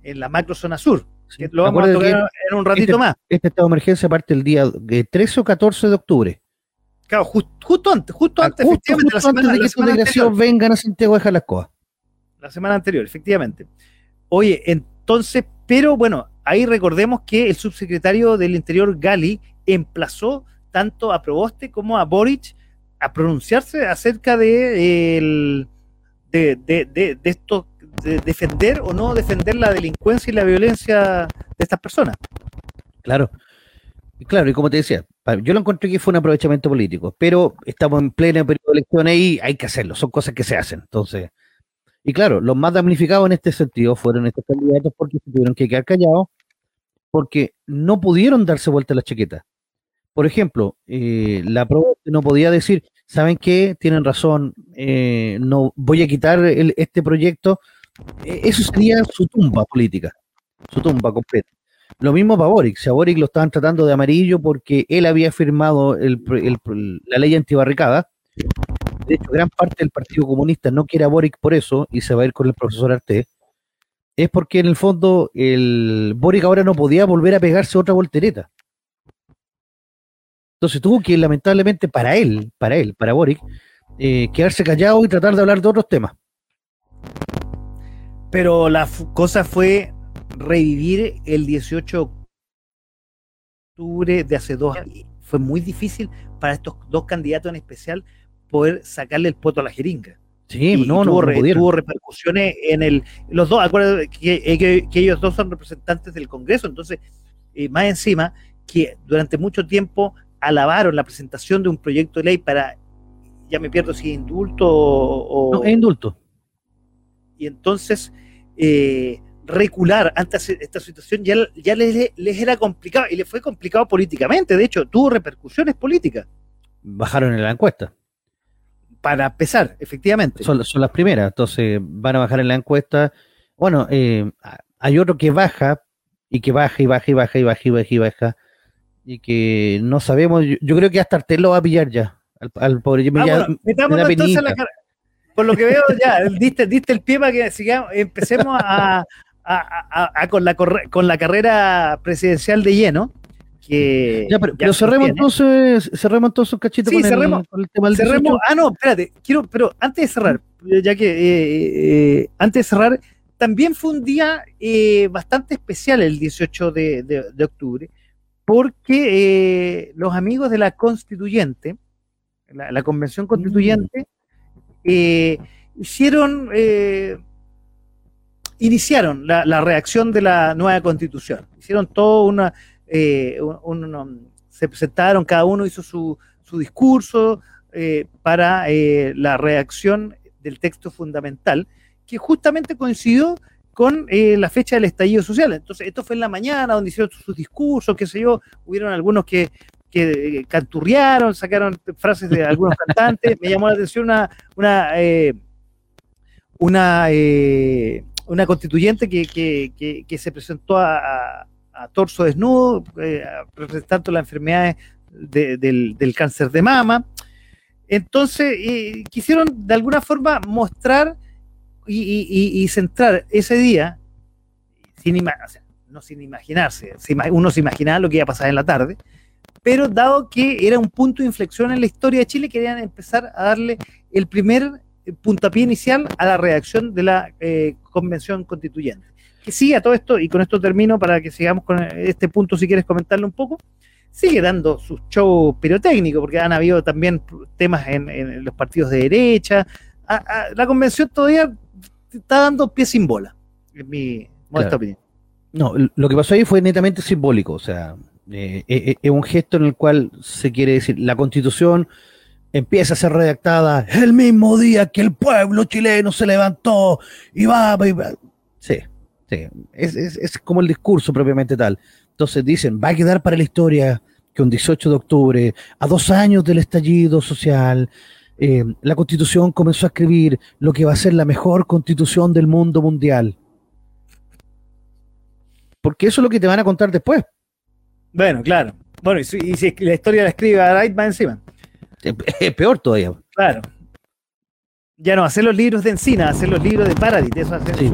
Speaker 2: en la macro zona sur lo vamos a tocar en un ratito
Speaker 3: este
Speaker 2: más.
Speaker 3: Este estado de emergencia parte el día 13 o 14 de octubre.
Speaker 2: Claro, justo antes, justo
Speaker 3: ah,
Speaker 2: antes,
Speaker 3: efectivamente, la semana, de que estos desgraciados vengan a Santiago a dejar las cosas.
Speaker 2: La semana anterior, efectivamente. Oye, entonces, pero bueno, ahí recordemos que el subsecretario del Interior, Gali, emplazó tanto a Proboste como a Boric a pronunciarse acerca de, de, de, de, de estos defender o no defender la delincuencia y la violencia de estas personas.
Speaker 3: Claro. Claro, y como te decía, yo lo encontré que fue un aprovechamiento político, pero estamos en pleno periodo de elecciones y hay que hacerlo, son cosas que se hacen. Entonces, y claro, los más damnificados en este sentido fueron estos candidatos porque se tuvieron que quedar callados, porque no pudieron darse vuelta la chaqueta. Por ejemplo, eh, la prueba no podía decir, ¿saben qué? Tienen razón, eh, no voy a quitar este proyecto. E, eso sería su tumba política, su tumba completa. Lo mismo para Boric. Si a Boric lo estaban tratando de amarillo porque él había firmado la ley antibarricada. De hecho, gran parte del Partido Comunista no quiere a Boric por eso y se va a ir con el profesor Arte. Es porque en el fondo el Boric ahora no podía volver a pegarse otra voltereta. Entonces tuvo que, lamentablemente, para él, para él, para Boric, eh, quedarse callado y tratar de hablar de otros temas.
Speaker 2: Pero la cosa fue revivir el 18 de octubre de hace dos años. Fue muy difícil para estos dos candidatos en especial poder sacarle el puesto a la jeringa.
Speaker 3: Sí, no, no,
Speaker 2: tuvo, repercusiones en el. Los dos, acuérdense eh, que, que, ellos dos son representantes del Congreso, entonces, eh, más encima, que durante mucho tiempo alabaron la presentación de un proyecto de ley para. Ya me pierdo si indulto o.
Speaker 3: No, indulto.
Speaker 2: Y entonces. Eh, recular ante esta situación ya, ya les, era complicado y les fue complicado políticamente. De hecho, tuvo repercusiones políticas.
Speaker 3: Bajaron en la encuesta.
Speaker 2: Para pesar, efectivamente.
Speaker 3: Son, las primeras, entonces van a bajar en la encuesta. Bueno, eh, hay otro que baja y que baja y baja y baja y baja y baja y baja y que no sabemos. Yo, creo que hasta Artel lo va a pillar ya. Al, pobre. Me,
Speaker 2: ah, entonces la, por lo que veo, ya, diste, diste el pie para que sigamos, empecemos a, con, la con la carrera presidencial de lleno. Que
Speaker 3: pero, cerremos entonces, cerremos entonces un cachito
Speaker 2: con, el, tema del cerremos, Ah, no, espérate, quiero, pero antes de cerrar, ya que eh, eh, antes de cerrar, también fue un día eh, bastante especial el 18 de, octubre, porque los amigos de la constituyente, la, convención constituyente, mm. hicieron iniciaron la, reacción de la nueva constitución. Hicieron todo una, eh, se presentaron, cada uno hizo su, discurso eh, para eh, la reacción del texto fundamental, que justamente coincidió con la fecha del estallido social. Entonces, esto fue en la mañana, donde hicieron sus discursos, qué sé yo, hubieron algunos que, que canturrearon, sacaron frases de algunos cantantes, me llamó la atención una, una, una una constituyente que, se presentó a, torso desnudo, eh, presentando las enfermedades del, cáncer de mama. Entonces, eh, quisieron de alguna forma mostrar y, centrar ese día, sin no sin imaginarse, uno se imaginaba lo que iba a pasar en la tarde, pero dado que era un punto de inflexión en la historia de Chile, querían empezar a darle el primer puntapié inicial a la reacción de la eh, convención constituyente. Que sigue a todo esto, y con esto termino para que sigamos con este punto, si quieres comentarlo un poco, sigue dando sus shows pirotécnicos, porque han habido también temas en, los partidos de derecha. la convención todavía está dando pie sin bola, en mi modesta opinión.
Speaker 3: No, lo que pasó ahí fue netamente simbólico, o sea, eh, eh, es un gesto en el cual se quiere decir, la constitución empieza a ser redactada el mismo día que el pueblo chileno se levantó y va, sí, sí, es, como el discurso propiamente tal. Entonces dicen, va a quedar para la historia que un 18 de octubre, a dos años del estallido social, eh, la constitución comenzó a escribir lo que va a ser la mejor constitución del mundo mundial. Porque eso es lo que te van a contar después.
Speaker 2: Bueno, claro. Bueno, y si, la historia la escribe a va encima.
Speaker 3: Es peor todavía.
Speaker 2: Claro. Ya no, hacer los libros de Encina, hacer los libros de Paradis, eso hace sí.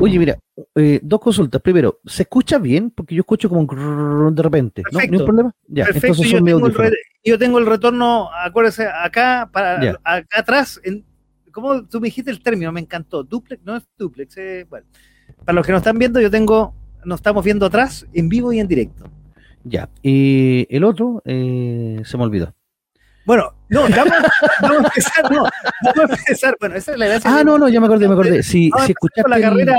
Speaker 3: Oye, mira, eh, dos consultas. Primero, ¿se escucha bien? Porque yo escucho como de repente. ¿No? hay problema?
Speaker 2: Ya, Perfecto, yo, tengo el yo, tengo el retorno, acuérdese, acá, para, acá atrás, en, ¿cómo tú me dijiste el término? Me encantó. Duplex, no es duplex. Eh, bueno, para los que nos están viendo, yo tengo, nos estamos viendo atrás, en vivo y en directo.
Speaker 3: Ya, y el otro, eh, se me olvidó.
Speaker 2: Bueno, no, vamos, vamos, a empezar, no, vamos a empezar. Bueno, esa es la gracia.
Speaker 3: Ah, no, no, ya me acordé, me acordé. Si, si escuchaste
Speaker 2: con la carrera,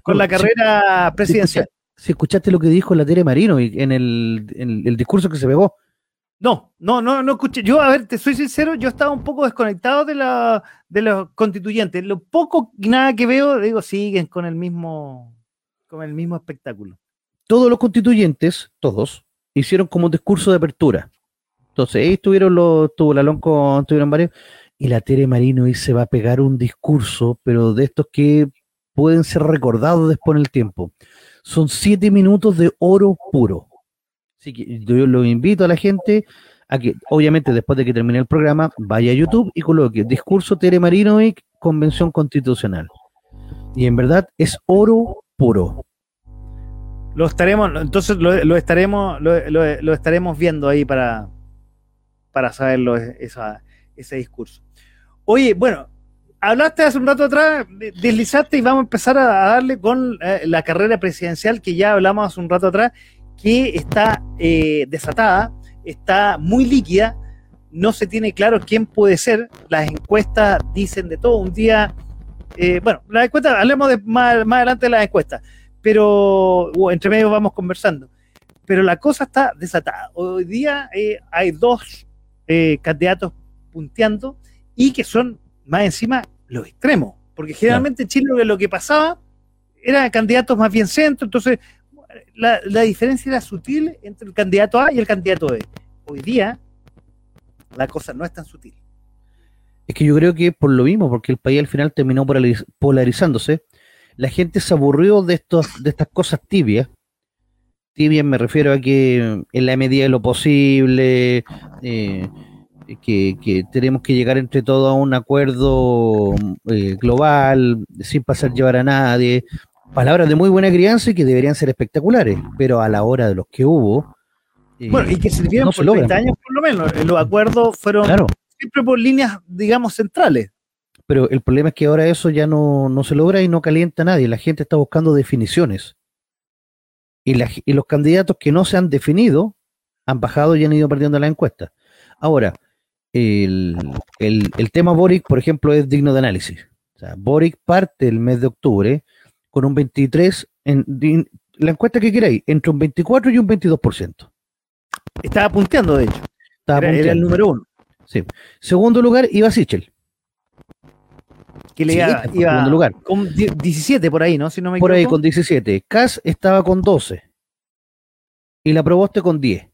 Speaker 2: con la carrera presidencial.
Speaker 3: si escuchaste lo que dijo la Tere Marino en el, en el discurso que se pegó.
Speaker 2: No, no, no, no escuché. Yo, a ver, te soy sincero, yo estaba un poco desconectado de, la, de los constituyentes. Lo poco y nada que veo, digo, siguen con el mismo, con el mismo espectáculo.
Speaker 3: Todos los constituyentes, todos, hicieron como un discurso de apertura. Entonces, ahí estuvieron los, estuvo la Lonco, estuvieron varios, y la Tere Marino y se va a pegar un discurso, pero de estos que pueden ser recordados después en el tiempo. Son siete minutos de oro puro. Así que yo lo invito a la gente a que, obviamente, después de que termine el programa, vaya a YouTube y coloque discurso Tere Marinovic, Convención Constitucional. Y en verdad es oro puro.
Speaker 2: Lo estaremos, entonces lo, estaremos, lo, estaremos viendo ahí para, para saberlo, ese discurso. Oye, bueno, hablaste hace un rato atrás, deslizaste y vamos a empezar a darle con eh, la carrera presidencial que ya hablamos hace un rato atrás, que está eh, desatada, está muy líquida, no se tiene claro quién puede ser, las encuestas dicen de todo, un día, eh, bueno, las encuestas, hablemos de más, más adelante de las encuestas, pero entre medio vamos conversando, pero la cosa está desatada. Hoy día hay dos candidatos punteando y que son más encima los extremos, porque generalmente en Chile lo que pasaba eran candidatos más bien centro, entonces la, diferencia era sutil entre el candidato A y el candidato B. Hoy día la cosa no es tan sutil.
Speaker 3: Es que yo creo que por lo mismo, porque el país al final terminó polarizándose, la gente se aburrió de, estos, de estas cosas tibias. Tibias me refiero a que en la medida de lo posible, eh, que, tenemos que llegar entre todos a un acuerdo eh, global, sin pasar llevar a nadie. Palabras de muy buena crianza y que deberían ser espectaculares, pero a la hora de los que hubo.
Speaker 2: Eh, bueno, y que sirvieron por 30 años por lo menos. Los acuerdos fueron siempre por líneas, digamos, centrales.
Speaker 3: Pero el problema es que ahora eso ya no, no se logra y no calienta a nadie. La gente está buscando definiciones. Y, y los candidatos que no se han definido han bajado y han ido perdiendo la encuesta. Ahora, el, tema Boric, por ejemplo, es digno de análisis. O sea, Boric parte el mes de octubre con un 23, en, la encuesta que queráis, entre un 24 y un 22%.
Speaker 2: Estaba punteando, de hecho.
Speaker 3: Estaba era, el número uno. Sí. Segundo lugar, iba Sichel.
Speaker 2: Que le iba, segundo lugar. con 17 por ahí, ¿no? Si no me
Speaker 3: por ahí, con 17. Cas estaba con 12. Y la Proboste con 10.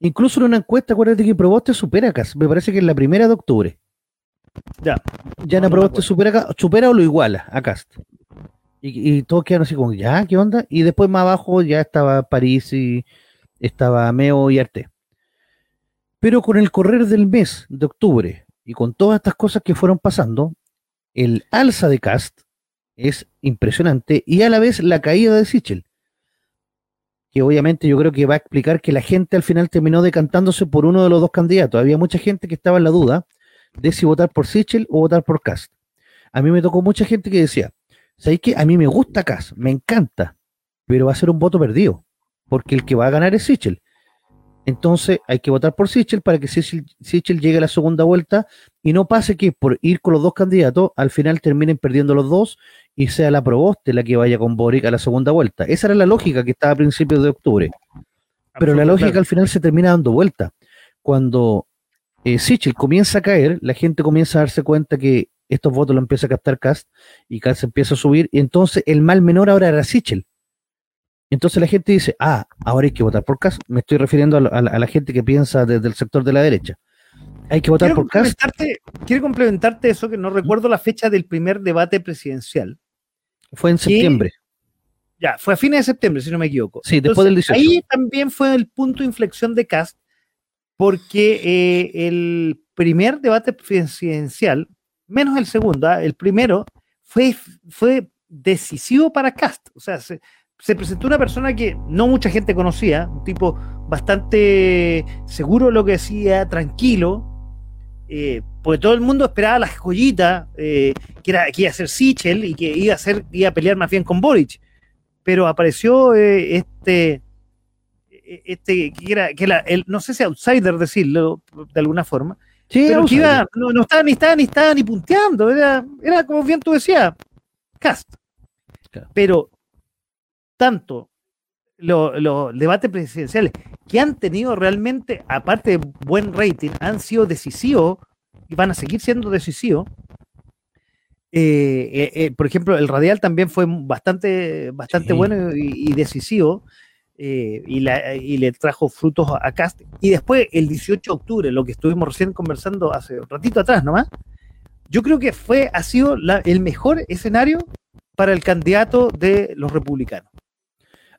Speaker 3: Incluso en una encuesta, acuérdate que Proboste supera a Me parece que es la primera de octubre. Ya. Ya no, Proboste supera, supera o lo iguala a Cast. Y, todos quedan así como, ya, ¿qué onda? Y después más abajo ya estaba París y estaba Meo y Arte. Pero con el correr del mes de octubre y con todas estas cosas que fueron pasando, el alza de Cast es impresionante y a la vez la caída de Sichel que obviamente yo creo que va a explicar que la gente al final terminó decantándose por uno de los dos candidatos. Había mucha gente que estaba en la duda de si votar por Sichel o votar por Cast. A mí me tocó mucha gente que decía, ¿sabéis que a mí me gusta Cast, me encanta, pero va a ser un voto perdido, porque el que va a ganar es Sichel. Entonces hay que votar por Sichel para que Sichel, llegue a la segunda vuelta y no pase que por ir con los dos candidatos al final terminen perdiendo los dos y sea la Proboste la que vaya con Boric a la segunda vuelta. Esa era la lógica que estaba a principios de octubre. Pero la lógica al final se termina dando vuelta. Cuando eh, Sichel comienza a caer, la gente comienza a darse cuenta que estos votos lo empieza a captar Cast y Cast empieza a subir y entonces el mal menor ahora era Sichel entonces la gente dice, ah, ahora hay que votar por Cas. Me estoy refiriendo a, la gente que piensa desde el sector de la derecha. Hay que votar por Cas.
Speaker 2: Quiero complementarte eso, que no recuerdo la fecha del primer debate presidencial.
Speaker 3: Fue en septiembre.
Speaker 2: Ya, fue a fines de septiembre, si no me equivoco.
Speaker 3: Sí, después del 18.
Speaker 2: Ahí también fue el punto de inflexión de Cast, porque eh, el primer debate presidencial, menos el segundo, ¿ah? el primero, fue, fue decisivo para Cast. O sea, se, se presentó una persona que no mucha gente conocía, un tipo bastante seguro de lo que decía, tranquilo, eh, porque todo el mundo esperaba la joyita, eh, que, era, que iba a ser Sichel y que iba a, ser, iba a pelear más bien con Boric. Pero apareció eh, este, este, que era, que el, no sé si outsider decirlo de alguna forma, pero que iba, no, estaba ni estaba ni estaba ni punteando, era, era como bien tú decías, cast. Pero tanto los debates presidenciales que han tenido realmente, aparte de buen rating, han sido decisivos y van a seguir siendo decisivos. Eh, eh, eh, por ejemplo, el radial también fue bastante, bastante bueno y, decisivo y, le trajo frutos a Cast. Y después, el 18 de octubre, lo que estuvimos recién conversando hace un ratito atrás nomás, yo creo que fue, ha sido el mejor escenario para el candidato de los republicanos.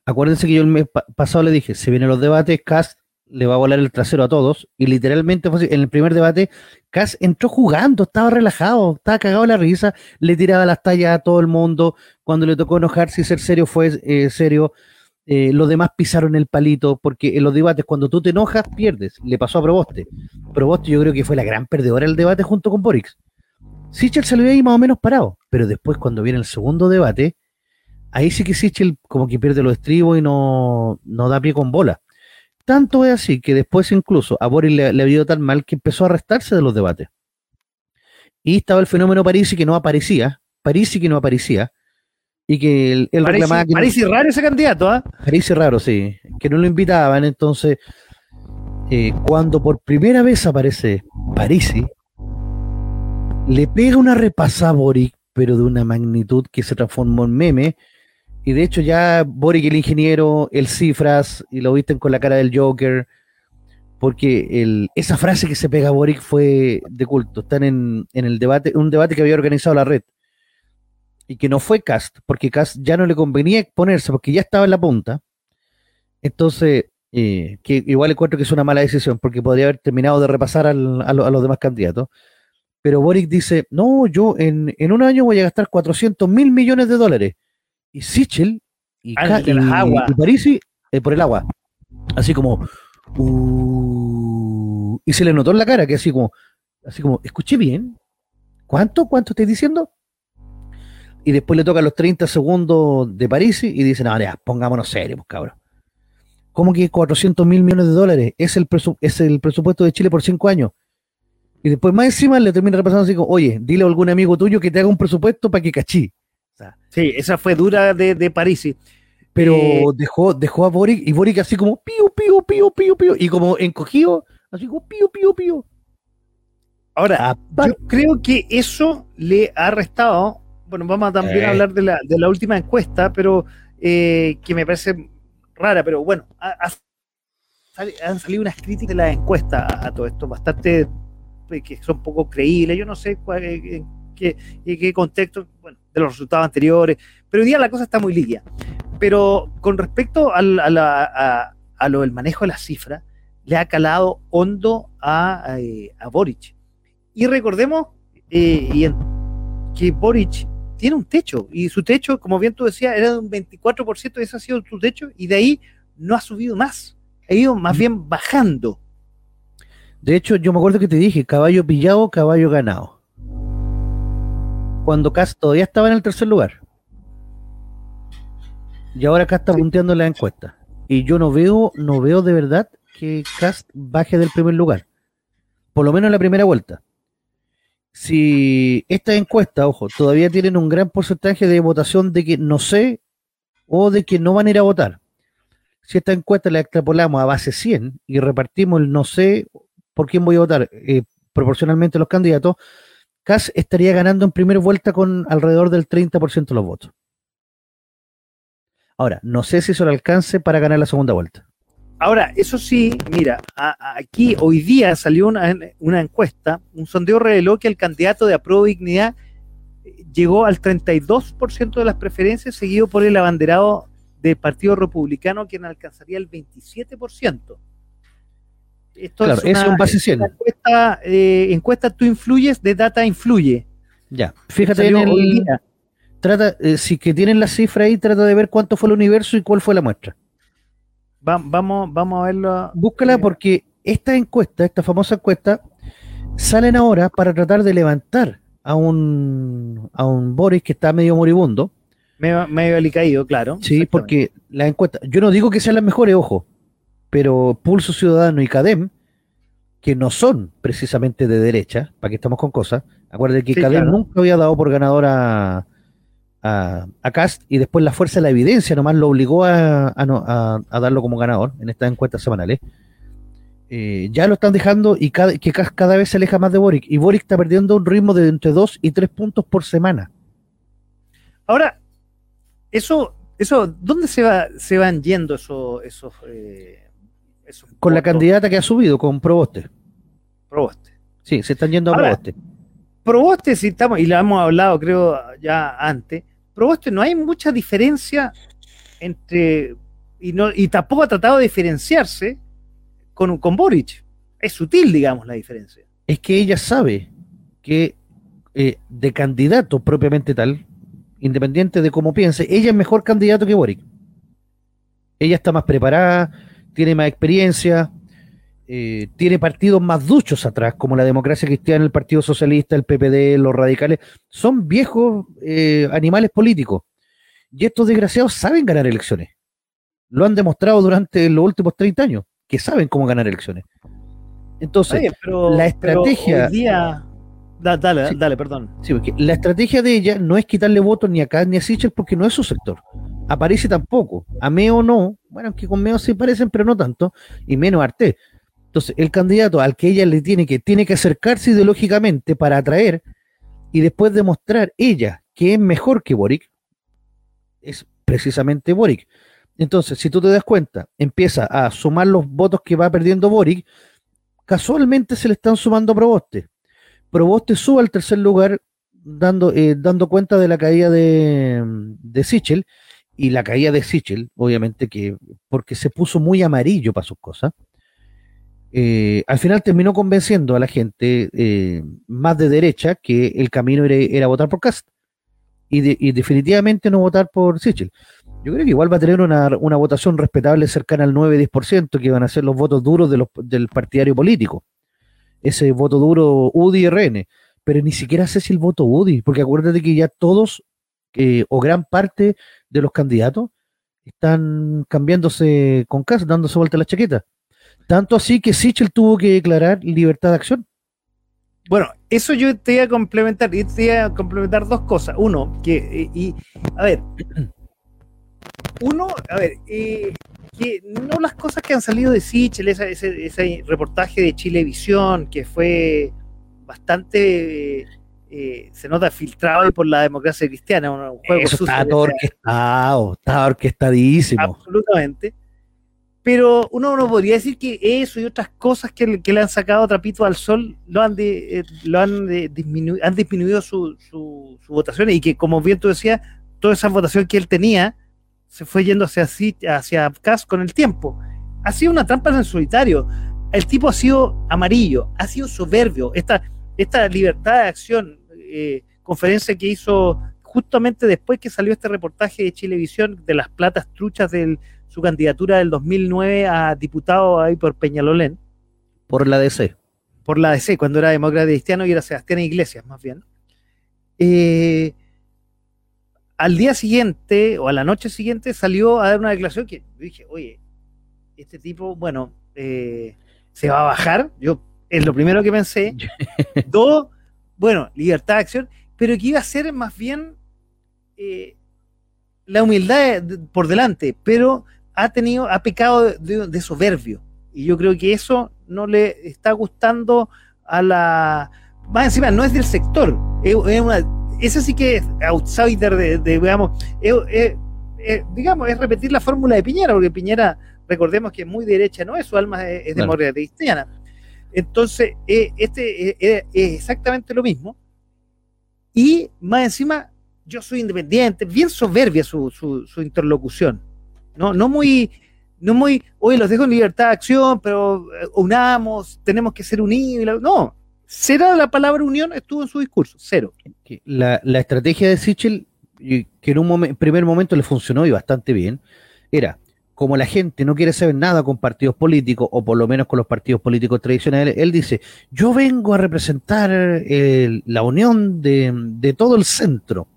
Speaker 3: Acuérdense que yo el mes pasado le dije, se vienen los debates, Cast le va a volar el trasero a todos, y literalmente en el primer debate, Cass entró jugando, estaba relajado, estaba cagado la risa, le tiraba las tallas a todo el mundo, cuando le tocó enojarse y ser serio fue eh, serio, eh, los demás pisaron el palito, porque en los debates cuando tú te enojas, pierdes, le pasó a Proboste, Proboste yo creo que fue la gran perdedora del debate junto con Borix. Sichel salió ahí más o menos parado, pero después cuando viene el segundo debate, ahí sí que Sichel como que pierde los estribos y no, no da pie con bola. Tanto es así que después incluso a Boris le, le había tan mal que empezó a restarse de los debates. Y estaba el fenómeno Parisi que no aparecía, Parisi que no aparecía, y que él, reclamaba que...
Speaker 2: Parisi raro ese candidato, ¿ah?
Speaker 3: Parisi raro, sí, que no lo invitaban, entonces eh, cuando por primera vez aparece Parisi, le pega una repasada a Boric, pero de una magnitud que se transformó en meme, y de hecho ya Boric el ingeniero, el cifras, y lo visten con la cara del Joker, porque esa frase que se pega a Boric fue de culto. Están en, el debate, un debate que había organizado la red. Y que no fue Cast, porque Cast ya no le convenía exponerse, porque ya estaba en la punta. Entonces, eh, que igual encuentro que es una mala decisión, porque podría haber terminado de repasar a, los demás candidatos. Pero Boric dice, no, yo en, en un año voy a gastar 400 mil millones de dólares y Sichel y,
Speaker 2: ah, y,
Speaker 3: Parisi eh, por el agua. Así como. Uh, y se le notó en la cara que así como. Así como, escuché bien. ¿Cuánto? ¿Cuánto estoy diciendo? Y después le toca los 30 segundos de Parisi y dicen, no, ya, pongámonos serios, pues, cabrón. ¿Cómo que 400 mil millones de dólares? Es el, es el presupuesto de Chile por cinco años. Y después más encima le termina repasando así como, oye, dile a algún amigo tuyo que te haga un presupuesto para que cachí.
Speaker 2: Sí, esa fue dura de, de París.
Speaker 3: Pero eh, dejó, dejó a Boric y Boric así como pío, pío, pío, pío, pío, y como encogido, así como pío, pío, pío.
Speaker 2: Ahora, ah, yo creo que eso le ha restado. Bueno, vamos a también a hablar de la, de la última encuesta, pero eh, que me parece rara, pero bueno, han salido unas críticas de la encuesta a, todo esto, bastante eh, que son poco creíbles. Yo no sé cuál, qué, en qué contexto, bueno, de los resultados anteriores, pero hoy día la cosa está muy limpia. Pero con respecto a, a, lo del manejo de las cifras, le ha calado hondo a, eh, a, Boric. Y recordemos eh, que Boric tiene un techo, y su techo, como bien tú decías, era de un 24%, ese ha sido su techo, y de ahí no ha subido más, ha ido más bien bajando.
Speaker 3: De hecho, yo me acuerdo que te dije, caballo pillado, caballo ganado cuando Cast todavía estaba en el tercer lugar. Y ahora Cast está punteando la encuesta. Y yo no veo, no veo de verdad que Cast baje del primer lugar. Por lo menos en la primera vuelta. Si esta encuesta, ojo, todavía tienen un gran porcentaje de votación de que no sé o de que no van a ir a votar. Si esta encuesta la extrapolamos a base 100 y repartimos el no sé por quién voy a votar eh, proporcionalmente a los candidatos, Kass estaría ganando en primera vuelta con alrededor del 30% de los votos. Ahora, no sé si eso le alcance para ganar la segunda vuelta.
Speaker 2: Ahora, eso sí, mira, aquí hoy día salió una, encuesta, un sondeo reveló que el candidato de Apruebo Dignidad eh, llegó al 32% de las preferencias, seguido por el abanderado del Partido Republicano, quien alcanzaría el 27%.
Speaker 3: Esto es, una, un base 100.
Speaker 2: Encuesta, eh, encuesta Tú Influyes de Data Influye.
Speaker 3: Ya, fíjate en el, trata, eh, si que tienen la cifra ahí, trata de ver cuánto fue el universo y cuál fue la muestra.
Speaker 2: vamos, vamos a verlo.
Speaker 3: Búscala porque esta encuesta, esta famosa encuesta, salen ahora para tratar de levantar a un, a un Boris que está medio moribundo.
Speaker 2: Medio, medio alicaído, claro.
Speaker 3: Sí, porque la encuesta, yo no digo que sean las mejores, ojo, pero Pulso Ciudadano y CADEM, que no son precisamente de derecha, para que estamos con cosas, acuérdense que CADEM nunca había dado por ganador a, a, Cast y después la fuerza de la evidencia nomás lo obligó a, a, a- a darlo como ganador en estas encuestas semanales. Eh, ya lo están dejando y cada, que Cast cada vez se aleja más de Boric. Y Boric está perdiendo un ritmo de entre 2 y 3 puntos por semana.
Speaker 2: Ahora, eso, eso, ¿dónde se va, se van yendo esos, esos, eh,
Speaker 3: Con la candidata que ha subido, con Proboste.
Speaker 2: Proboste.
Speaker 3: Sí, se están yendo a
Speaker 2: Ahora,
Speaker 3: Proboste.
Speaker 2: Proboste, si estamos, y lo hemos hablado creo ya antes, Proboste no hay mucha diferencia entre, y, no, y tampoco ha tratado de diferenciarse con, con Boric. Es sutil, digamos, la diferencia.
Speaker 3: Es que ella sabe que eh, de candidato propiamente tal, independiente de cómo piense, ella es mejor candidato que Boric. Ella está más preparada, tiene más experiencia, eh, tiene partidos más duchos atrás, como la democracia cristiana, el Partido Socialista, el PPD, los radicales. Son viejos eh, animales políticos. Y estos desgraciados saben ganar elecciones. Lo han demostrado durante los últimos 30 años, que saben cómo ganar elecciones. Entonces,
Speaker 2: pero,
Speaker 3: la
Speaker 2: pero
Speaker 3: estrategia-
Speaker 2: hoy día- da- dale,
Speaker 3: Sí.
Speaker 2: dale, perdón.
Speaker 3: Sí, porque la estrategia de ella no es quitarle votos ni a Kass ni a Sichel porque no es su sector. Aparece tampoco. A Meo no. Bueno, aunque con Meo sí parecen, pero no tanto. Y menos Arte. Entonces, el candidato al que ella le tiene que, tiene que acercarse ideológicamente para atraer y después demostrar ella que es mejor que Boric, es precisamente Boric. Entonces, si tú te das cuenta, empieza a sumar los votos que va perdiendo Boric, casualmente se le están sumando Proboste. Proboste sube al tercer lugar dando, eh, dando cuenta de la caída de, de Sichel y la caída de Sichel, obviamente que porque se puso muy amarillo para sus cosas. eh, al final terminó convenciendo a la gente eh, más de derecha que el camino era, votar por Cast y definitivamente no votar por Sichel. Yo creo que igual va a tener una, una votación respetable cercana al 9-10%, que van a ser los votos duros de los, del partidario político. Ese voto duro UDI y RN. Pero ni siquiera sé si el voto UDI, porque acuérdate que ya todos eh, o gran parte de los candidatos están cambiándose con casa, dándose vuelta la chaqueta. Tanto así que Sichel tuvo que declarar libertad de acción.
Speaker 2: Bueno, eso yo te iba a complementar, y te iba a complementar dos cosas. Uno, que, eh, a ver, uno, a ver, eh, que no las cosas que han salido de Sichel, ese, ese reportaje de Chilevisión, que fue bastante, eh, se nota filtrado por la democracia cristiana, un, un juego
Speaker 3: Eso
Speaker 2: sucio
Speaker 3: está todo orquestado, está orquestadísimo.
Speaker 2: absolutamente. Pero uno no podría decir que eso y otras cosas que, que le han sacado trapito al sol lo han, de, eh, lo han, de- disminu- han disminuido su, su, su votación y que, como bien tú decías, toda esa votación que él tenía se fue yendo hacia, hacia Kass con el tiempo. Ha sido una trampa en solitario. El tipo ha sido amarillo, ha sido soberbio. Esta, esta libertad de acción, eh, conferencia que hizo justamente después que salió este reportaje de Chilevisión de las platas truchas de su candidatura del 2009 a diputado ahí por Peñalolén,
Speaker 3: Por la DC.
Speaker 2: por la DC, cuando era demócrata cristiano y era Sebastián Iglesias, más bien. Eh, al día siguiente o a la noche siguiente salió a dar una declaración que yo dije, oye, este tipo, bueno, eh, se va a bajar. Yo es lo primero que pensé. Dos, bueno, libertad de acción, pero que iba a ser más bien eh, la humildad por delante, pero ha tenido, ha pecado de, soberbio. Y yo creo que eso no le está gustando a la. Más encima, no es del sector. Es, es una, ese sí que es outsider de, de, digamos, es- es- es, digamos, es repetir la fórmula de Piñera, porque Piñera, recordemos que es muy derecha, no es su alma es, demócrata cristiana. Entonces, eh, este eh, eh, es exactamente lo mismo. Y más encima, yo soy independiente, bien soberbia su, su, interlocución. No, no muy, no muy, oye, los dejo en libertad de acción, pero unamos, tenemos que ser unidos. No, cero la palabra unión estuvo en su discurso, cero.
Speaker 3: la, la estrategia de Sichel, que en un momen- primer momento le funcionó y bastante bien, era, como la gente no quiere saber nada con partidos políticos, o por lo menos con los partidos políticos tradicionales, él dice, yo vengo a representar eh, la unión de, de todo el centro.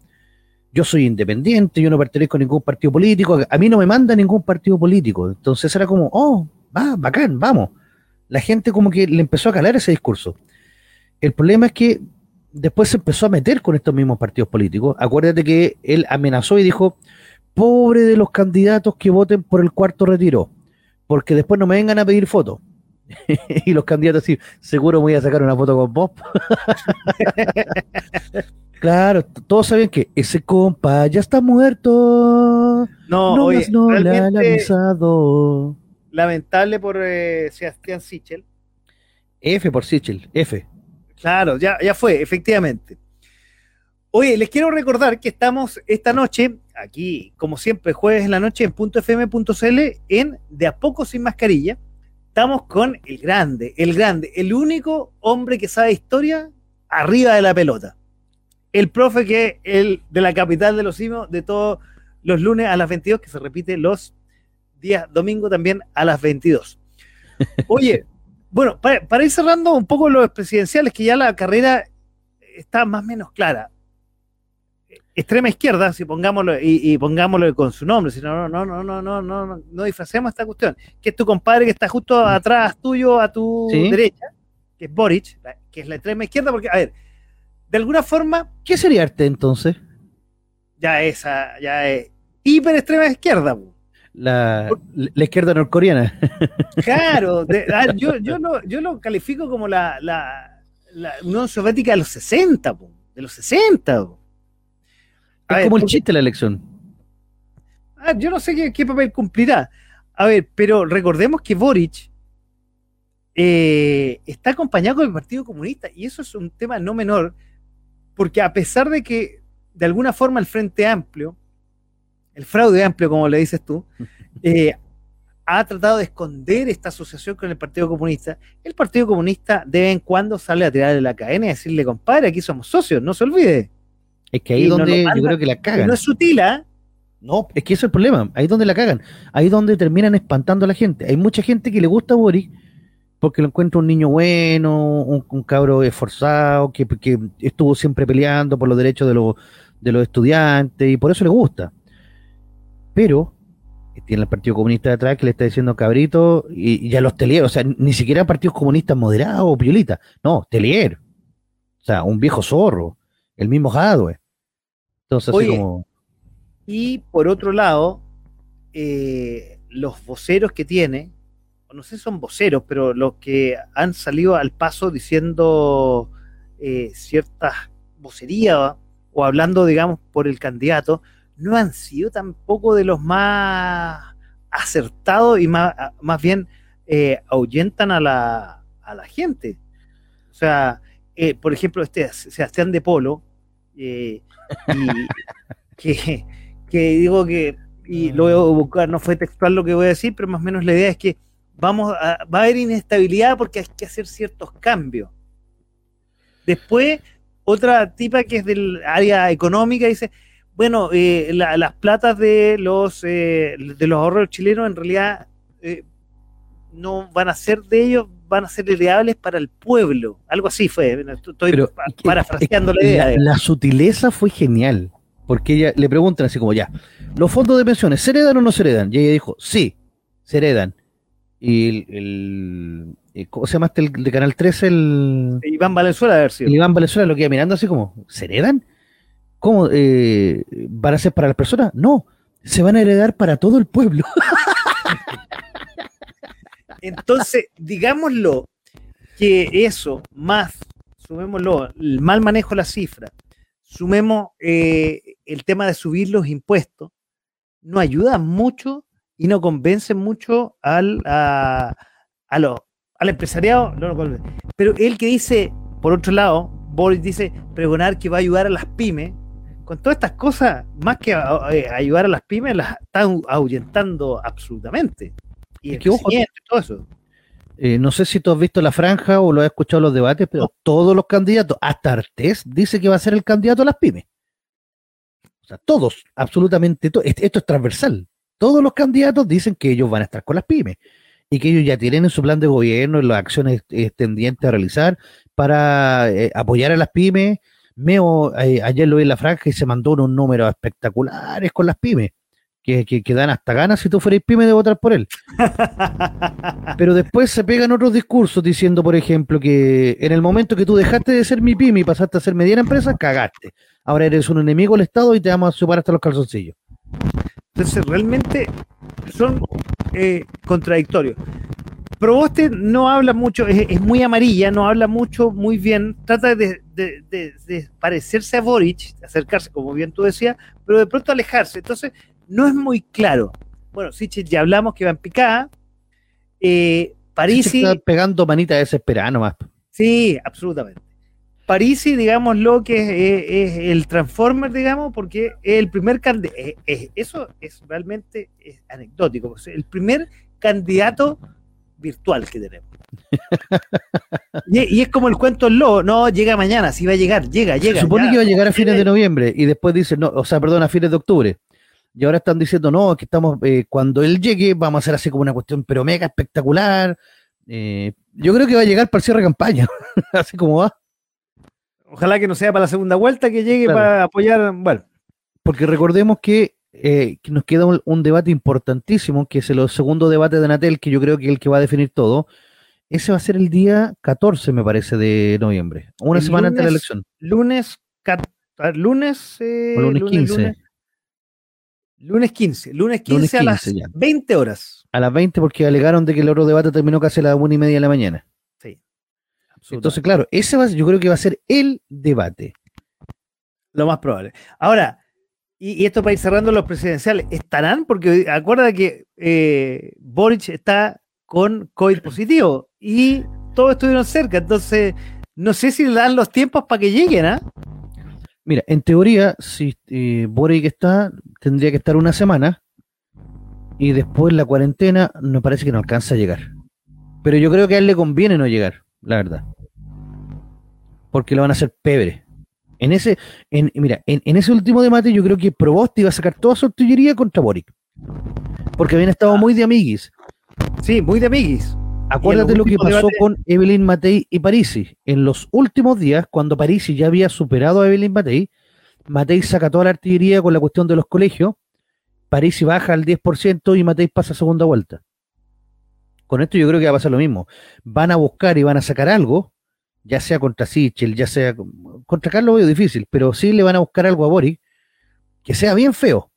Speaker 3: Yo soy independiente, yo no pertenezco a ningún partido político, a mí no me manda ningún partido político. Entonces era como, oh, va, bacán, vamos. La gente como que le empezó a calar ese discurso. El problema es que después se empezó a meter con estos mismos partidos políticos. Acuérdate que él amenazó y dijo, pobre de los candidatos que voten por el cuarto retiro, porque después no me vengan a pedir fotos. y los candidatos así, seguro voy a sacar una foto con vos. claro, todos saben que ese compa ya está muerto.
Speaker 2: No, no, oye,
Speaker 3: no le han avisado.
Speaker 2: Lamentable por eh, Sebastián Sichel.
Speaker 3: F por Sichel, F.
Speaker 2: Claro, ya, ya fue, efectivamente. Oye, les quiero recordar que estamos esta noche, aquí, como siempre, jueves en la noche en .fm.cl, en De a poco sin mascarilla. Estamos con el grande, el grande, el único hombre que sabe historia arriba de la pelota. El profe que el de la capital de los simos de todos los lunes a las 22, que se repite los días domingo también a las 22. Oye, bueno, para, ir cerrando un poco los presidenciales, que ya la carrera está más o menos clara. Extrema izquierda, si pongámoslo, y, pongámoslo con su nombre, si no, no, no, no, no, no, no, no disfracemos esta cuestión, que es tu compadre que está justo atrás tuyo, a tu derecha, que es Boric, que es la extrema izquierda, porque, a ver, de alguna forma.
Speaker 3: ¿Qué sería arte entonces?
Speaker 2: Ya esa, ya es hiper extrema izquierda.
Speaker 3: La, la, izquierda norcoreana.
Speaker 2: Claro, ah, yo, yo, lo, yo lo califico como la, la, la Unión Soviética de los 60, de los 60.
Speaker 3: Es como el chiste la elección.
Speaker 2: Ah, yo no sé qué, qué, papel cumplirá. A ver, pero recordemos que Boric eh, está acompañado con el Partido Comunista y eso es un tema no menor, porque a pesar de que de alguna forma el Frente Amplio el fraude amplio, como le dices tú, eh, ha tratado de esconder esta asociación con el Partido Comunista. El Partido Comunista de vez en cuando sale a tirarle la cadena y decirle, compadre, aquí somos socios, no se olvide.
Speaker 3: Es que ahí es donde yo creo que la cagan.
Speaker 2: No es sutil, ¿ah?
Speaker 3: No, es que eso es el problema. Ahí es donde la cagan. Ahí es donde terminan espantando a la gente. Hay mucha gente que le gusta a Boris porque lo encuentra un niño bueno, un, cabro esforzado, que, que, estuvo siempre peleando por los derechos de, de los estudiantes y por eso le gusta pero tiene el Partido Comunista detrás que le está diciendo cabrito y, ya los Telier, o sea, ni siquiera partidos comunistas moderados o piolitas, no, Telier, o sea, un viejo zorro, el mismo Jadwe. Entonces, así como.
Speaker 2: Y por otro lado, eh, los voceros que tiene, no sé si son voceros, pero los que han salido al paso diciendo eh, ciertas vocerías o hablando, digamos, por el candidato, no han sido tampoco de los más acertados y más, más bien eh, ahuyentan a la, a la gente. O sea, eh, por ejemplo, este Sebastián de Polo, eh, que, digo que, y lo voy a buscar, no fue textual lo que voy a decir, pero más o menos la idea es que vamos a, va a haber inestabilidad porque hay que hacer ciertos cambios. Después, otra tipa que es del área económica dice, bueno, eh, las platas de los, eh, de los ahorros chilenos en realidad eh, no van a ser de ellos, van a ser ideales para el pueblo. Algo así fue. Estoy parafraseando la idea.
Speaker 3: La, sutileza fue genial, porque ella le preguntan así como ya, ¿los fondos de pensiones se heredan o no se heredan? Y ella dijo, sí, se heredan. Y el, ¿cómo se llama este el de Canal 13? El,
Speaker 2: Iván Valenzuela, a ver si.
Speaker 3: Iván Valenzuela lo que iba mirando así como, ¿se heredan? ¿Cómo? Eh, ¿Van a ser para las personas? No, se van a heredar para todo el pueblo.
Speaker 2: Entonces, digámoslo, que eso, más, sumémoslo, el mal manejo de la cifra, sumemos eh, el tema de subir los impuestos, no ayuda mucho y no convence mucho al, a, al empresariado, pero el que dice, por otro lado, Boris dice, pregonar que va a ayudar a las pymes, con todas estas cosas, más que eh, ayudar a las pymes, las están ahuyentando absolutamente. Y todo eso.
Speaker 3: Eh, no sé si tú has visto la franja o lo has escuchado en los debates, pero todos los candidatos, hasta Artés, dice que va a ser el candidato a las pymes. O sea, todos, absolutamente todos. Esto es transversal. Todos los candidatos dicen que ellos van a estar con las pymes y que ellos ya tienen en su plan de gobierno las acciones tendientes a realizar para eh, apoyar a las pymes Meo eh, ayer lo vi en la franja y se mandó unos números espectaculares con las pymes, que, que, dan hasta ganas si tú fueras pyme de votar por él. Pero después se pegan otros discursos diciendo, por ejemplo, que en el momento que tú dejaste de ser mi pyme y pasaste a ser mediana empresa, cagaste. Ahora eres un enemigo del Estado y te vamos a superar hasta los calzoncillos.
Speaker 2: Entonces, realmente son eh, contradictorios. Proboste no habla mucho, es, muy amarilla, no habla mucho, muy bien, trata de, parecerse a Boric, acercarse, como bien tú decías, pero de pronto alejarse. Entonces, no es muy claro. Bueno, Sichel ya hablamos que va en picada. Eh, Parisi.
Speaker 3: Está pegando manita desesperada nomás.
Speaker 2: Sí, absolutamente. Parisi, digamos, lo que es, el Transformer, digamos, porque es el primer candidato, eso es realmente anecdótico, el primer candidato virtual que tenemos. y, es como el cuento del lobo, no, llega mañana, sí va a llegar, llega, llega.
Speaker 3: Se supone que va a llegar a fines de noviembre y después dice, no, o sea, perdón, a fines de octubre. Y ahora están diciendo, no, que estamos, eh, cuando él llegue, vamos a hacer así como una cuestión, pero mega espectacular. Eh, yo creo que va a llegar para el cierre de campaña, así como va.
Speaker 2: Ojalá que no sea para la segunda vuelta, que llegue para apoyar, bueno.
Speaker 3: Porque recordemos que, eh, nos queda un, debate importantísimo, que es el segundo debate de Natel, que yo creo que es el que va a definir todo. Ese va a ser el día 14, me parece, de noviembre, una semana antes de la elección.
Speaker 2: Lunes, lunes,
Speaker 3: lunes 15.
Speaker 2: Lunes 15, lunes 15 a las 20 horas.
Speaker 3: A las 20 porque alegaron de que el otro debate terminó casi a las 1 y media de la mañana.
Speaker 2: Sí.
Speaker 3: Entonces, claro, ese va, yo creo que va a ser el debate.
Speaker 2: Lo más probable. Ahora, y, esto para ir cerrando los presidenciales, ¿estarán? Porque acuerda que eh, Boric está con COVID positivo y todos estuvieron cerca, entonces no sé si le dan los tiempos para que lleguen, ¿ah?
Speaker 3: Mira, en teoría, si eh, Boric está, tendría que estar una semana y después la cuarentena me parece que no alcanza a llegar. Pero yo creo que a él le conviene no llegar, la verdad. Porque lo van a hacer pebre. En ese, en, mira, en, ese último debate yo creo que Proboste iba a sacar toda su artillería contra Boric. Porque habían estado ah. muy de amiguis.
Speaker 2: Sí, muy de amiguis.
Speaker 3: Acuérdate lo que pasó con Evelyn Matei y Parisi. En los últimos días, cuando Parisi ya había superado a Evelyn Matei, Matei saca toda la artillería con la cuestión de los colegios, Parisi baja al 10% y Matei pasa a segunda vuelta. Con esto yo creo que va a pasar lo mismo. Van a buscar y van a sacar algo, ya sea contra Sichel, ya sea contra Carlos es difícil, pero sí le van a buscar algo a Boric que sea bien feo,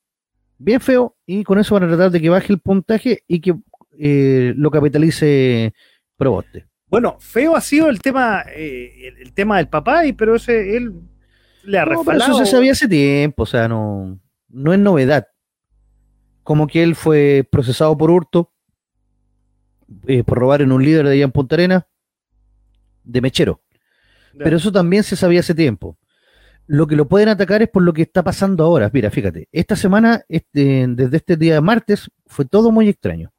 Speaker 3: bien feo, y con eso van a tratar de que baje el puntaje y que eh, lo capitalice Proboste.
Speaker 2: Bueno, feo ha sido el tema, eh, el, tema del papá, y, pero ese él le ha no,
Speaker 3: Eso se sabía hace tiempo, o sea, no, no es novedad. Como que él fue procesado por hurto, eh, por robar en un líder de allá en Punta Arena, de mechero. Pero eso también se sabía hace tiempo. Lo que lo pueden atacar es por lo que está pasando ahora. Mira, fíjate, esta semana, este, desde este día de martes, fue todo muy extraño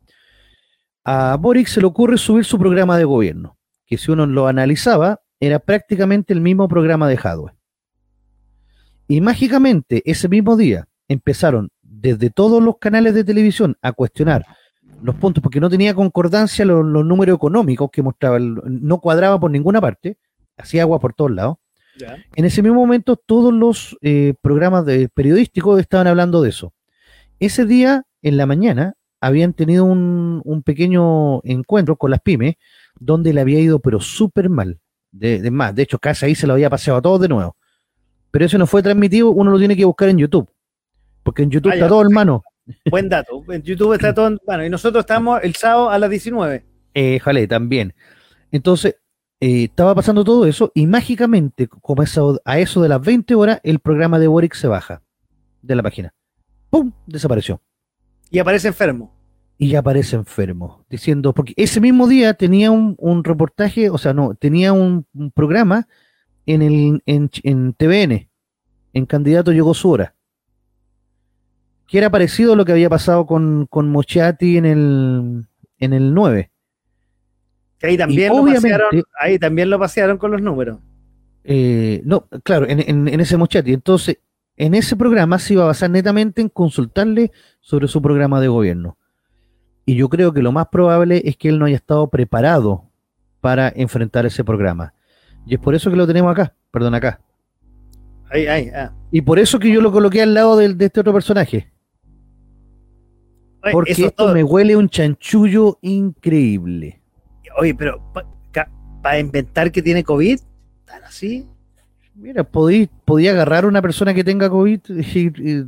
Speaker 3: a Boric se le ocurre subir su programa de gobierno, que si uno lo analizaba, era prácticamente el mismo programa de Hadwe. Y mágicamente, ese mismo día, empezaron desde todos los canales de televisión a cuestionar los puntos, porque no tenía concordancia los, números económicos que mostraba, no cuadraba por ninguna parte, hacía agua por todos lados. En ese mismo momento, todos los eh, programas de periodísticos estaban hablando de eso. Ese día, en la mañana, habían tenido un, pequeño encuentro con las pymes donde le había ido pero súper mal. De, más, de hecho, casi ahí se lo había paseado a todos de nuevo. Pero eso no fue transmitido, uno lo tiene que buscar en YouTube. Porque en YouTube ah, está todo hermano.
Speaker 2: Buen dato. En YouTube está todo bueno Y nosotros estamos el sábado a las 19.
Speaker 3: Eh, jale, también. Entonces, eh, estaba pasando todo eso y mágicamente, como a eso de las 20 horas, el programa de Boric se baja de la página. ¡Pum! Desapareció.
Speaker 2: Y aparece enfermo.
Speaker 3: Y aparece enfermo, diciendo, porque ese mismo día tenía un, reportaje, o sea, no, tenía un, programa en, el, en, TVN, en Candidato Llegó su hora, que era parecido a lo que había pasado con, con Mochati en el, en el 9.
Speaker 2: Que ahí también, lo pasearon, ahí también lo pasearon con los números.
Speaker 3: Eh, no, claro, en, en, en, ese Mochati. Entonces, en ese programa se iba a basar netamente en consultarle sobre su programa de gobierno. Y yo creo que lo más probable es que él no haya estado preparado para enfrentar ese programa. Y es por eso que lo tenemos acá, perdón, acá.
Speaker 2: Ahí, ahí, ah.
Speaker 3: Y por eso que yo lo coloqué al lado de, este otro personaje.
Speaker 2: Oye,
Speaker 3: Porque esto
Speaker 2: todo.
Speaker 3: me huele un chanchullo increíble.
Speaker 2: Oye, pero para inventar que tiene COVID, tan así.
Speaker 3: Mira, podí, podía agarrar a una persona que tenga COVID y, y-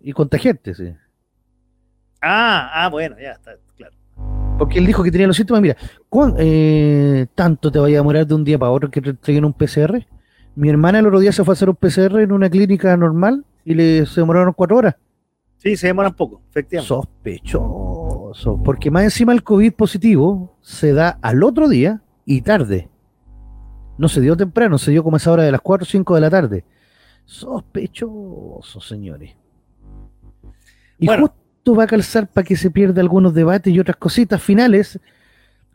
Speaker 3: y contagiarte, sí.
Speaker 2: Ah, ah, bueno, ya está, claro.
Speaker 3: Porque él dijo que tenía los síntomas. Mira, ¿cuán- eh, ¿tanto te vaya a demorar de un día para otro que te traigan un PCR? Mi hermana el otro día se fue a hacer un PCR en una clínica normal y le se demoraron cuatro horas.
Speaker 2: Sí, se demoran poco, efectivamente.
Speaker 3: Sospechoso. Porque más encima el COVID positivo se da al otro día y tarde. No se dio temprano, se dio como esa hora de las 4 o 5 de la tarde. Sospechoso, señores. Y
Speaker 2: Bueno.
Speaker 3: justo va a calzar para que se pierda algunos debates y otras cositas finales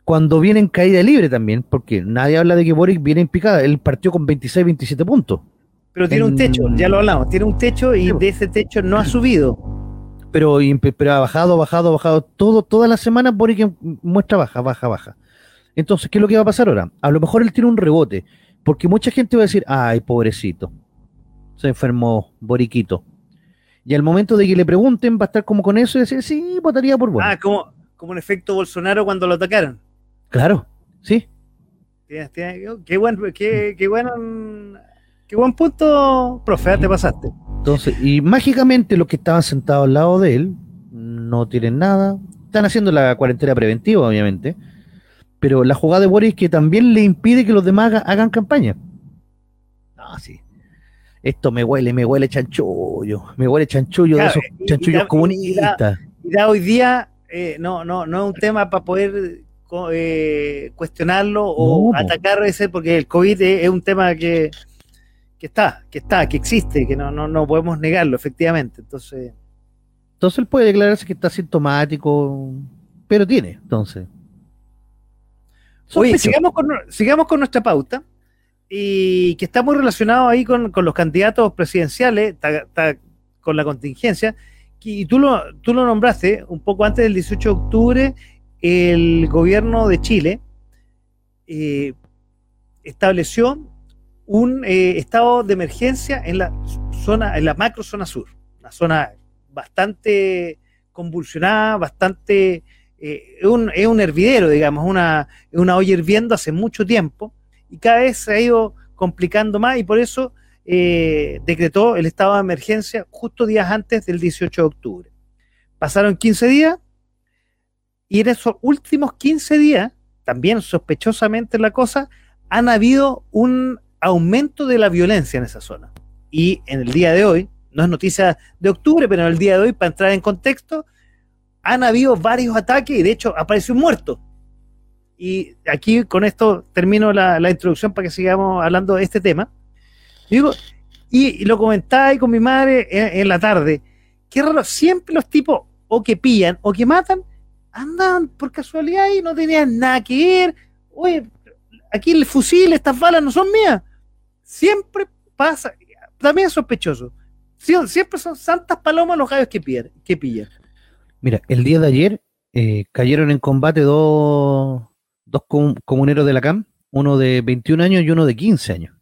Speaker 3: cuando viene en caída libre también, porque nadie habla de que Boric viene en picada. Él partió con 26, 27 puntos.
Speaker 2: Pero tiene un techo, ya lo hablamos, tiene un techo y de ese techo no ha subido.
Speaker 3: pero, pero ha bajado, bajado, bajado. Todo, toda la semana Boric em- muestra baja, baja, baja. Entonces, ¿qué es lo que va a pasar ahora? A lo mejor él tiene un rebote, porque mucha gente va a decir, ay, pobrecito, se enfermó Boriquito. Y al momento de que le pregunten, va a estar como con eso y decir, sí, votaría por bueno.
Speaker 2: Ah, como, como un efecto Bolsonaro cuando lo atacaron.
Speaker 3: Claro, sí.
Speaker 2: Tienes- tienes- qué buen, qué, qué buen, qué buen punto, profe, ah, te pasaste.
Speaker 3: Entonces, y mágicamente los que estaban sentados al lado de él no tienen nada. Están haciendo la cuarentena preventiva, obviamente. Pero la jugada de Boris que también le impide que los demás haga- hagan campaña. Ah, sí. Esto me huele, me huele chanchullo. Me huele chanchullo
Speaker 2: Claro,
Speaker 3: de esos
Speaker 2: y
Speaker 3: chanchullos
Speaker 2: da-
Speaker 3: comunistas.
Speaker 2: Y da hoy día, eh, no, no, no es un tema para poder eh, cuestionarlo o
Speaker 3: No,
Speaker 2: atacar ese, porque el COVID es, es un tema que, que está, que está, que existe, que no, no, no podemos negarlo, efectivamente. Entonces,
Speaker 3: Entonces él puede declararse que está sintomático, pero tiene, entonces.
Speaker 2: Oye,
Speaker 3: Sospechoso.
Speaker 2: sigamos con, sigamos con nuestra pauta y que está muy relacionado ahí con, con los candidatos presidenciales, con la contingencia. Y tú lo, tú lo nombraste un poco antes del 18 de octubre, el gobierno de Chile eh, estableció un eh, estado de emergencia en la zona, en la macro zona sur, una zona bastante convulsionada, bastante eh, un, es un hervidero, digamos, una, una olla hirviendo hace mucho tiempo y cada vez se ha ido complicando más y por eso eh, decretó el estado de emergencia justo días antes del 18 de octubre. Pasaron 15 días y en esos últimos 15 días, también sospechosamente la cosa, han habido un aumento de la violencia en esa zona. Y en el día de hoy, no es noticia de octubre, pero en el día de hoy, para entrar en contexto, han habido varios ataques y de hecho apareció un muerto. Y aquí con esto termino la, introducción para que sigamos hablando de este tema. Digo, y, lo comentaba con mi madre en, la tarde. Qué raro, siempre los tipos o que pillan o que matan andan por casualidad y no tenían nada que ver. Oye, aquí el fusil, estas balas no son mías. Siempre pasa, también es sospechoso. Sie- Siempre son santas palomas los gallos que pillan. Que pillan.
Speaker 3: Mira, el día de ayer eh, cayeron en combate dos, dos com- comuneros de la CAM, uno de 21 años y uno de 15 años.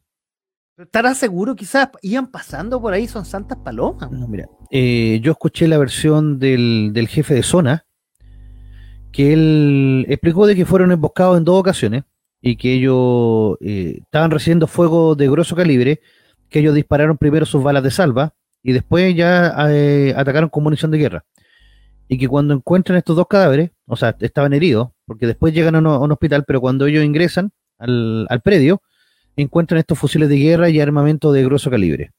Speaker 2: ¿Estarás seguro? Quizás iban pasando por ahí, son santas palomas.
Speaker 3: No, mira, eh, yo escuché la versión del, del jefe de zona, que él explicó de que fueron emboscados en dos ocasiones y que ellos eh, estaban recibiendo fuego de grueso calibre, que ellos dispararon primero sus balas de salva y después ya eh, atacaron con munición de guerra. Y que cuando encuentran estos dos cadáveres, o sea, estaban heridos, porque después llegan a, un hospital, pero cuando ellos ingresan al, al predio, encuentran estos fusiles de guerra y armamento de grueso calibre.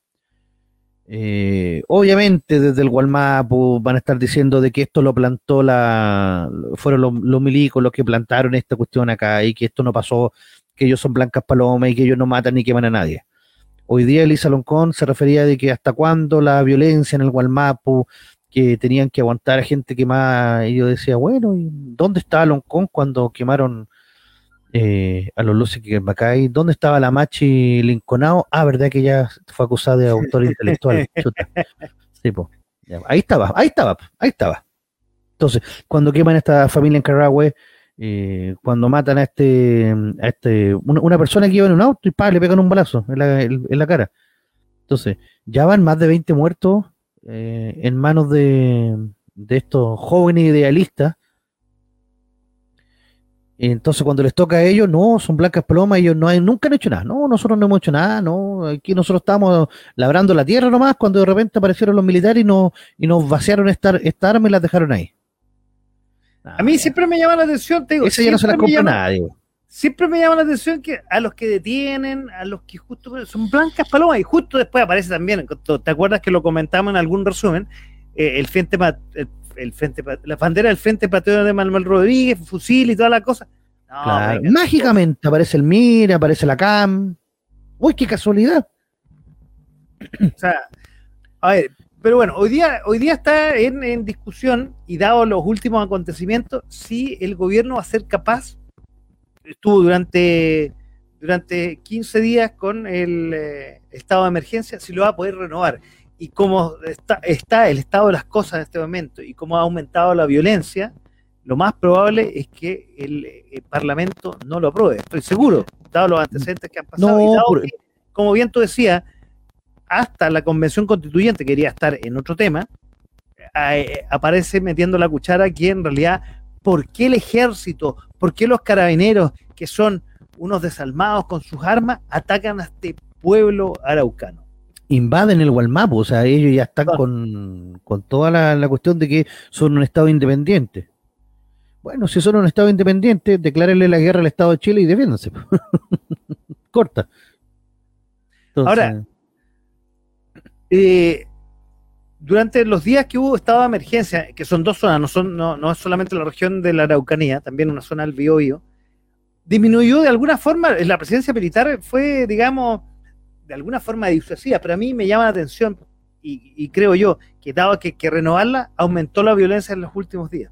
Speaker 3: Eh, obviamente desde el Gualmapu van a estar diciendo de que esto lo plantó la fueron los, los milicos los que plantaron esta cuestión acá y que esto no pasó, que ellos son blancas palomas y que ellos no matan ni queman a nadie. Hoy día Elisa Loncón se refería de que hasta cuándo la violencia en el Gualmapu, que tenían que aguantar a gente quemada, y yo decía, bueno, ¿y dónde estaba Loncón cuando quemaron eh, a los que Macay? ¿Dónde estaba la Machi Linconao? Ah, verdad que ya fue acusada de autor intelectual. Chuta. Sí, po. Ya, ahí estaba, ahí estaba, ahí estaba. Entonces, cuando queman a esta familia en Carragüe, eh, cuando matan a este, a este una, una persona que iba en un auto y pa, le pegan un balazo en la, en- en la cara. Entonces, ya van más de 20 muertos eh, en manos de, de estos jóvenes idealistas. Entonces cuando les toca a ellos, no, son blancas palomas, ellos no hay, nunca han hecho nada, no, nosotros no hemos hecho nada, no, aquí nosotros estamos labrando la tierra nomás cuando de repente aparecieron los militares y nos, y nos vaciaron esta, esta arma y las dejaron ahí.
Speaker 2: a mí siempre me llama la atención, te digo,
Speaker 3: Esa ya no se la compra nadie.
Speaker 2: Siempre me llama la atención que a los que detienen, a los que justo son blancas palomas, y justo después aparece también, ¿te acuerdas que lo comentamos en algún resumen? Eh, el frente el el frente, la bandera del Frente Patriótico de Manuel Rodríguez, fusil y toda la cosa.
Speaker 3: Mágicamente aparece el MIR, aparece la CAM. Uy, qué casualidad.
Speaker 2: O sea, a ver, pero bueno, hoy día, hoy día está en, discusión y dado los últimos acontecimientos, si el gobierno va a ser capaz, estuvo durante, durante 15 días con el eh, estado de emergencia, si lo va a poder renovar y cómo está, está, el estado de las cosas en este momento y cómo ha aumentado la violencia, lo más probable es que el, eh, Parlamento no lo apruebe. Estoy seguro, dado los antecedentes que han pasado. y dado que, como bien tú decías, hasta la convención constituyente quería estar en otro tema, eh, aparece metiendo la cuchara que en realidad, ¿por qué el ejército, por qué los carabineros, que son unos desalmados con sus armas, atacan a este pueblo araucano?
Speaker 3: invaden el Walmapu, o sea, ellos ya están con, toda la, cuestión de que son un Estado independiente. Bueno, si son un Estado independiente, declárenle la guerra al Estado de Chile y defiéndanse. Corta.
Speaker 2: Ahora, eh, durante los días que hubo estado de emergencia, que son dos zonas, no, son, no, no es solamente la región de la Araucanía, también una zona del Biobío, disminuyó de alguna forma, la presidencia militar fue, digamos, de alguna forma disuasiva, pero a mí me llama la atención y, creo yo que dado que, que renovarla, aumentó la violencia en los últimos días.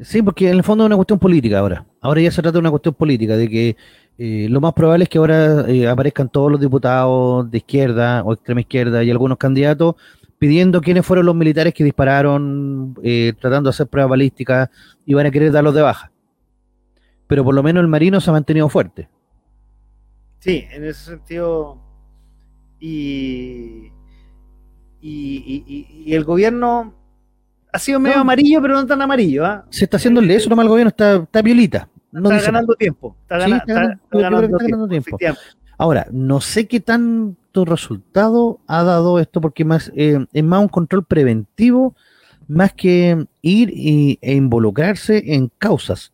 Speaker 3: Sí, porque en el fondo es una cuestión política ahora. Ahora ya se trata de una cuestión política, de que eh, lo más probable es que ahora eh, aparezcan todos los diputados de izquierda o extrema izquierda y algunos candidatos pidiendo quiénes fueron los militares que dispararon, eh, tratando de hacer pruebas balísticas y van a querer darlos de baja. Pero por lo menos el marino se ha mantenido fuerte.
Speaker 2: Sí, en ese sentido. Y, y, el gobierno ha sido medio amarillo, pero no tan amarillo. ¿ah?
Speaker 3: Se está haciendo eso, nomás el gobierno está, está violita.
Speaker 2: está ganando tiempo. Está, ganando,
Speaker 3: tiempo. Ahora, no sé qué resultado ha dado esto, porque más eh, es más un control preventivo, más que ir e involucrarse en causas.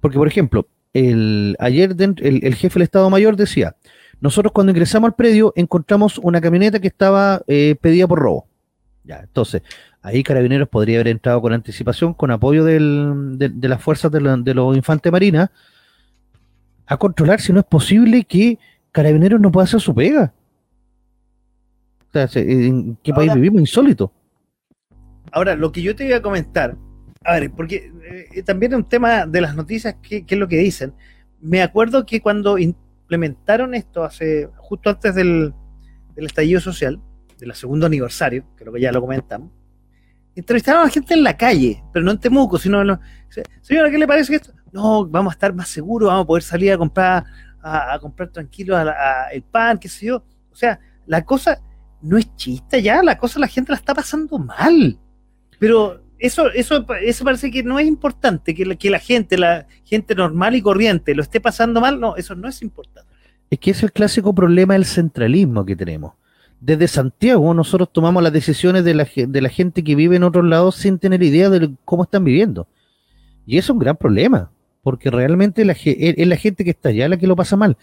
Speaker 3: Porque, por ejemplo, el, ayer el, jefe del Estado Mayor decía, nosotros cuando ingresamos al predio encontramos una camioneta que estaba eh, pedida por robo. Ya, entonces, ahí Carabineros podría haber entrado con anticipación, con apoyo de, las fuerzas de, los infantes marinas, a controlar si no es posible que Carabineros no pueda hacer su pega. ¿En qué país vivimos? Insólito.
Speaker 2: Ahora, lo que yo te voy a comentar a ver, porque eh, también es un tema de las noticias, ¿qué, es lo que dicen? Me acuerdo que cuando implementaron esto hace justo antes del, estallido social, del segundo aniversario, creo que ya lo comentamos, entrevistaron a la gente en la calle, pero no en Temuco, sino en señora, ¿qué le parece esto? No, vamos a estar más seguros, vamos a poder salir a comprar, a, comprar tranquilo el pan, qué sé yo. O sea, la cosa no es chiste ya, la cosa la gente la está pasando mal. Pero eso, eso, eso parece que no es importante, que la, que la gente, la gente normal y corriente lo esté pasando mal, no, eso no es importante.
Speaker 3: Es que es el clásico problema del centralismo que tenemos. Desde Santiago nosotros tomamos las decisiones de la, de la gente que vive en otros lados sin tener idea de cómo están viviendo. Y es un gran problema, porque realmente la, es la gente que está allá la que lo pasa mal.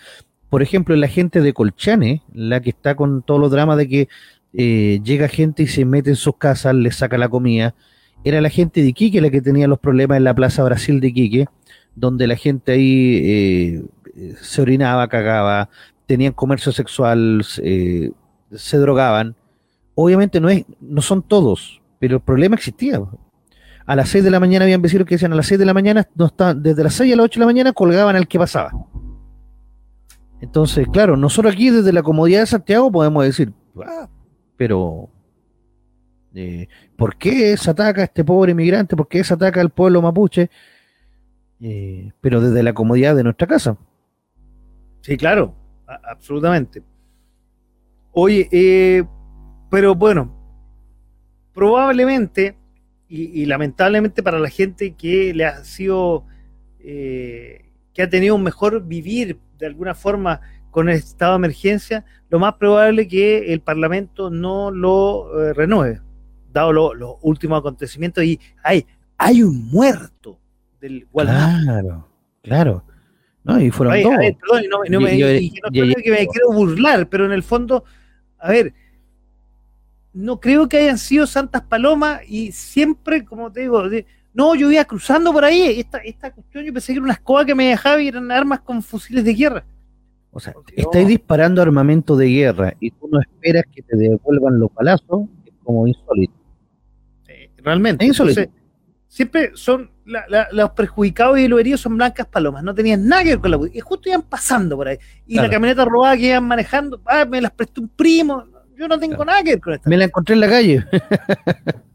Speaker 3: Por ejemplo, la gente de Colchane, la que está con todos los dramas de que eh, llega gente y se mete en sus casas, le saca la comida, era la gente de Iquique la que tenía los problemas en la Plaza Brasil de Iquique, donde la gente ahí eh, se orinaba, cagaba, tenían comercio sexual, eh, se drogaban. Obviamente no, es, no son todos, pero el problema existía. A las 6 de la mañana habían vecinos que decían a las 6 de la mañana, no está, desde las 6 a las 8 de la mañana colgaban al que pasaba. Entonces, claro, nosotros aquí desde la comodidad de Santiago podemos decir, ah, pero eh, ¿Por qué se ataca a este pobre inmigrante? ¿Por qué se ataca al pueblo mapuche? Eh, pero desde la comodidad de nuestra casa.
Speaker 2: Sí, claro, absolutamente. Oye, eh, pero bueno, probablemente y, lamentablemente para la gente que le ha sido, que ha tenido un mejor vivir de alguna forma con el estado de emergencia, lo más probable es que el Parlamento no lo eh, renueve, dado los últimos acontecimientos. Y hay, hay un muerto del
Speaker 3: Claro, claro. No, y fueron dos.
Speaker 2: perdón, no, no me, que me quiero burlar, pero en el fondo, a ver, no creo que hayan sido santas palomas y siempre, como te digo, no, yo iba cruzando por ahí, esta, esta cuestión yo pensé que era una escoba que me dejaba y eran armas con fusiles de guerra.
Speaker 3: O sea, estáis disparando armamento de guerra y tú no esperas que te devuelvan los palazos, es como insólito.
Speaker 2: realmente. insólito. siempre son los perjudicados y los heridos son blancas palomas, no tenían nada que ver con la y justo iban pasando por ahí. Y la camioneta robada que iban manejando, ah, me las prestó un primo, yo no tengo nada que ver con esta.
Speaker 3: Me la encontré en la calle.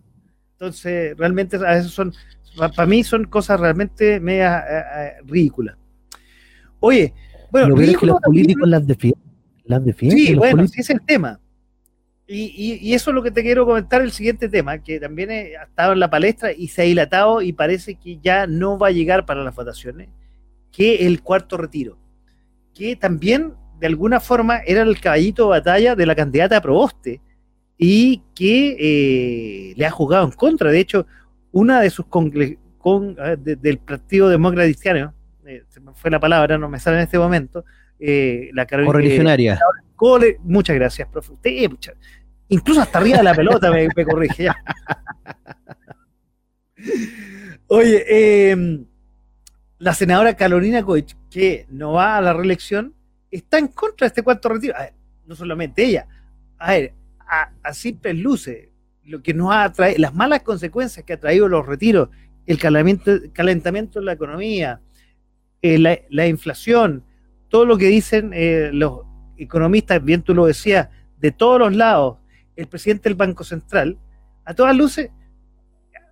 Speaker 2: Entonces, realmente a veces son, para mí son cosas realmente media eh, eh, ridículas. Oye, bueno,
Speaker 3: que los políticos las defienden. Las defienden
Speaker 2: sí, bueno, sí es el tema. Y, eso es lo que te quiero comentar, el siguiente tema, que también ha estado en la palestra y se ha dilatado y parece que ya no va a llegar para las votaciones, que el cuarto retiro, que también de alguna forma era el caballito de batalla de la candidata a Proboste y que eh, le ha jugado en contra. De hecho, una de sus con, del Partido Demócrata Cristiano, eh, me fue la palabra, no me sale en este momento, eh, la
Speaker 3: Correligionaria.
Speaker 2: muchas gracias, profe. incluso hasta arriba de la pelota me, corrige ya. Oye, em, la senadora Carolina Coich, que no va a la reelección, está en contra de este cuarto retiro. no solamente ella, a ver, a, a simples luces, lo que nos ha traído, las malas consecuencias que ha traído los retiros, el calentamiento, de la economía, eh, la, inflación, todo lo que dicen eh, los economistas, bien tú lo decías, de todos los lados, el presidente del Banco Central, a todas luces,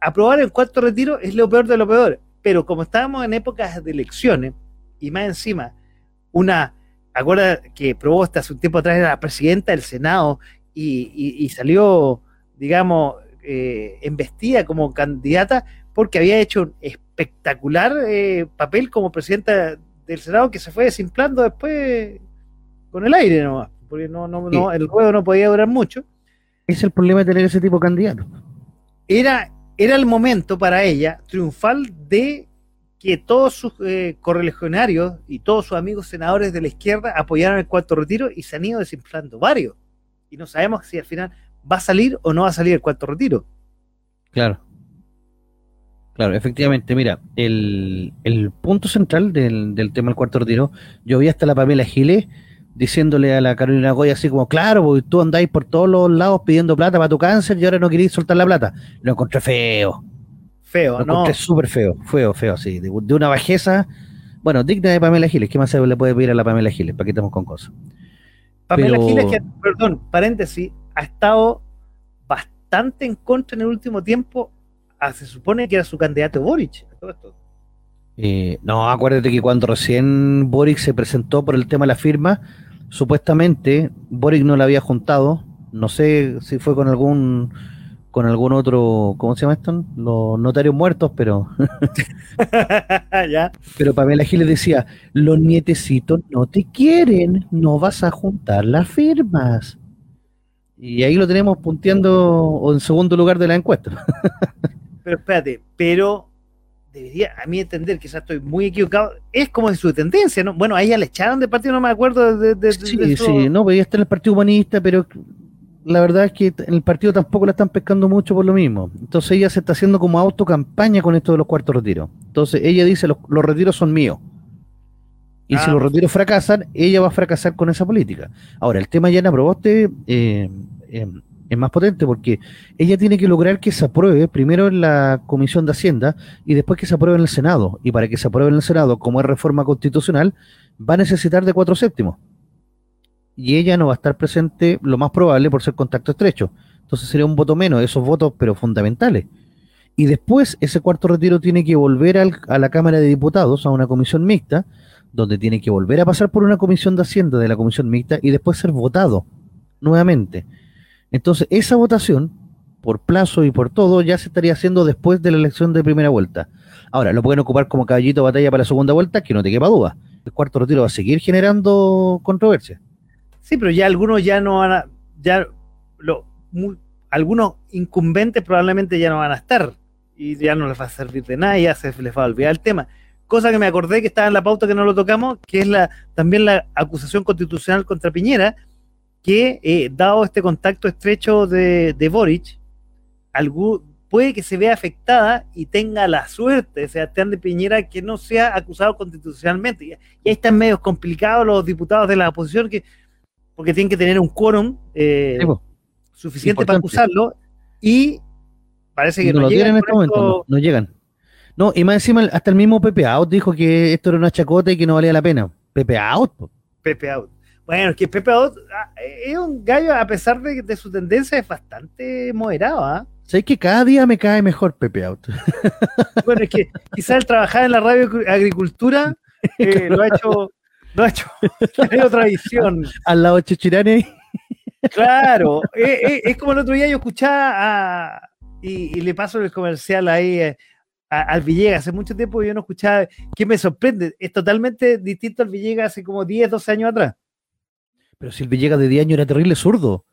Speaker 2: aprobar el cuarto retiro es lo peor de lo peor. Pero como estábamos en épocas de elecciones, y más encima, una acuerda que Proboste hace un tiempo atrás era la presidenta del Senado y, salió, digamos, eh, embestida como candidata porque había hecho un espectacular eh, papel como presidenta del Senado que se fue desimplando después con el aire nomás, porque no, no, no, el juego no podía durar mucho.
Speaker 3: Es el problema de tener ese tipo de candidato.
Speaker 2: Era, era el momento para ella triunfal de que todos sus eh, correligionarios y todos sus amigos senadores de la izquierda apoyaron el cuarto retiro y se han ido desinflando varios. Y no sabemos si al final va a salir o no va a salir el cuarto retiro.
Speaker 3: Claro. Claro, efectivamente, mira, el, punto central del, tema del cuarto retiro, yo vi hasta la Pamela Giles diciéndole a la Carolina Goya así como, claro, porque tú andáis por todos los lados pidiendo plata para tu cáncer y ahora no queréis soltar la plata. Lo encontré feo.
Speaker 2: Feo, ¿no?
Speaker 3: Es súper feo, feo, feo, así, de, una bajeza, bueno, digna de Pamela Giles, ¿qué más se le puede pedir a la Pamela Giles? ¿Para qué estamos con cosas?
Speaker 2: Pamela Giles, que, perdón, paréntesis, ha estado bastante en contra en el último tiempo, ah, se supone que era su candidato Boric, todo esto.
Speaker 3: Eh, no, acuérdate que cuando recién Boric se presentó por el tema de la firma, supuestamente Boric no la había juntado, no sé si fue con algún con algún otro, ¿cómo se llama esto? Los notarios muertos, pero... ¿Ya? Pero Pamela Giles decía, los nietecitos no te quieren, no vas a juntar las firmas. Y ahí lo tenemos punteando en segundo lugar de la encuesta.
Speaker 2: pero espérate, pero debería a mí entender, quizás estoy muy equivocado, es como de su tendencia, ¿no? Bueno, a ella le echaron de partido, no me acuerdo de...
Speaker 3: sí, sí, no, pues ella está en el Partido Humanista, pero la verdad es que en el partido tampoco la están pescando mucho por lo mismo. Entonces ella se está haciendo como autocampaña con esto de los cuartos retiros. Entonces ella dice, los, retiros son míos. Y si ah, los retiros fracasan, ella va a fracasar con esa política. Ahora, el tema ya en Proboste eh, eh, es más potente porque ella tiene que lograr que se apruebe primero en la Comisión de Hacienda y después que se apruebe en el Senado. Y para que se apruebe en el Senado, como es reforma constitucional, va a necesitar de cuatro séptimos y ella no va a estar presente, lo más probable, por ser contacto estrecho. Entonces sería un voto menos, esos votos, pero fundamentales. Y después ese cuarto retiro tiene que volver a la Cámara de Diputados, a una comisión mixta, donde tiene que volver a pasar por una comisión de Hacienda de la comisión mixta y después ser votado nuevamente. Entonces, esa votación por plazo y por todo, ya se estaría haciendo después de la elección de primera vuelta. Ahora, lo pueden ocupar como caballito de batalla para la segunda vuelta, que no te quepa duda. El cuarto retiro va a seguir generando controversia.
Speaker 2: Sí, pero ya algunos ya no van a, ya lo, algunos incumbentes probablemente ya no van a estar y ya no les va a servir de nada, ya se les va a olvidar el tema. Cosa que me acordé que estaba en la pauta que no lo tocamos, que es la también la acusación constitucional contra Piñera, que eh, dado este contacto estrecho de, de Boric, puede que se vea afectada y tenga la suerte Sebastián de Piñera que no sea acusado constitucionalmente. Y, ahí están medios complicados los diputados de la oposición que porque tienen que tener un quórum eh, suficiente para acusarlo y parece que
Speaker 3: no, lo llegan en este momento, no, llegan. No, y más encima hasta el mismo Pepe Out dijo que esto era una chacota y que no valía la pena. Pepe Out.
Speaker 2: Pepe Out. Bueno, es que Pepe Out ah, es un gallo, a pesar de, su tendencia, es bastante moderado, ¿ah?
Speaker 3: Sé que cada día me cae mejor Pepe Out.
Speaker 2: Bueno, es que quizás el trabajar en la radio agricultura eh, lo ha hecho, hecho, otra visión.
Speaker 3: Al lado de Chichirane.
Speaker 2: Claro, eh, eh, es como el otro día yo escuchaba y, le paso el comercial ahí al Villegas. Hace mucho tiempo yo no escuchaba, que me sorprende, es totalmente distinto al Villegas hace como 10, 12 años atrás.
Speaker 3: Pero si el Villegas de 10 años era terrible zurdo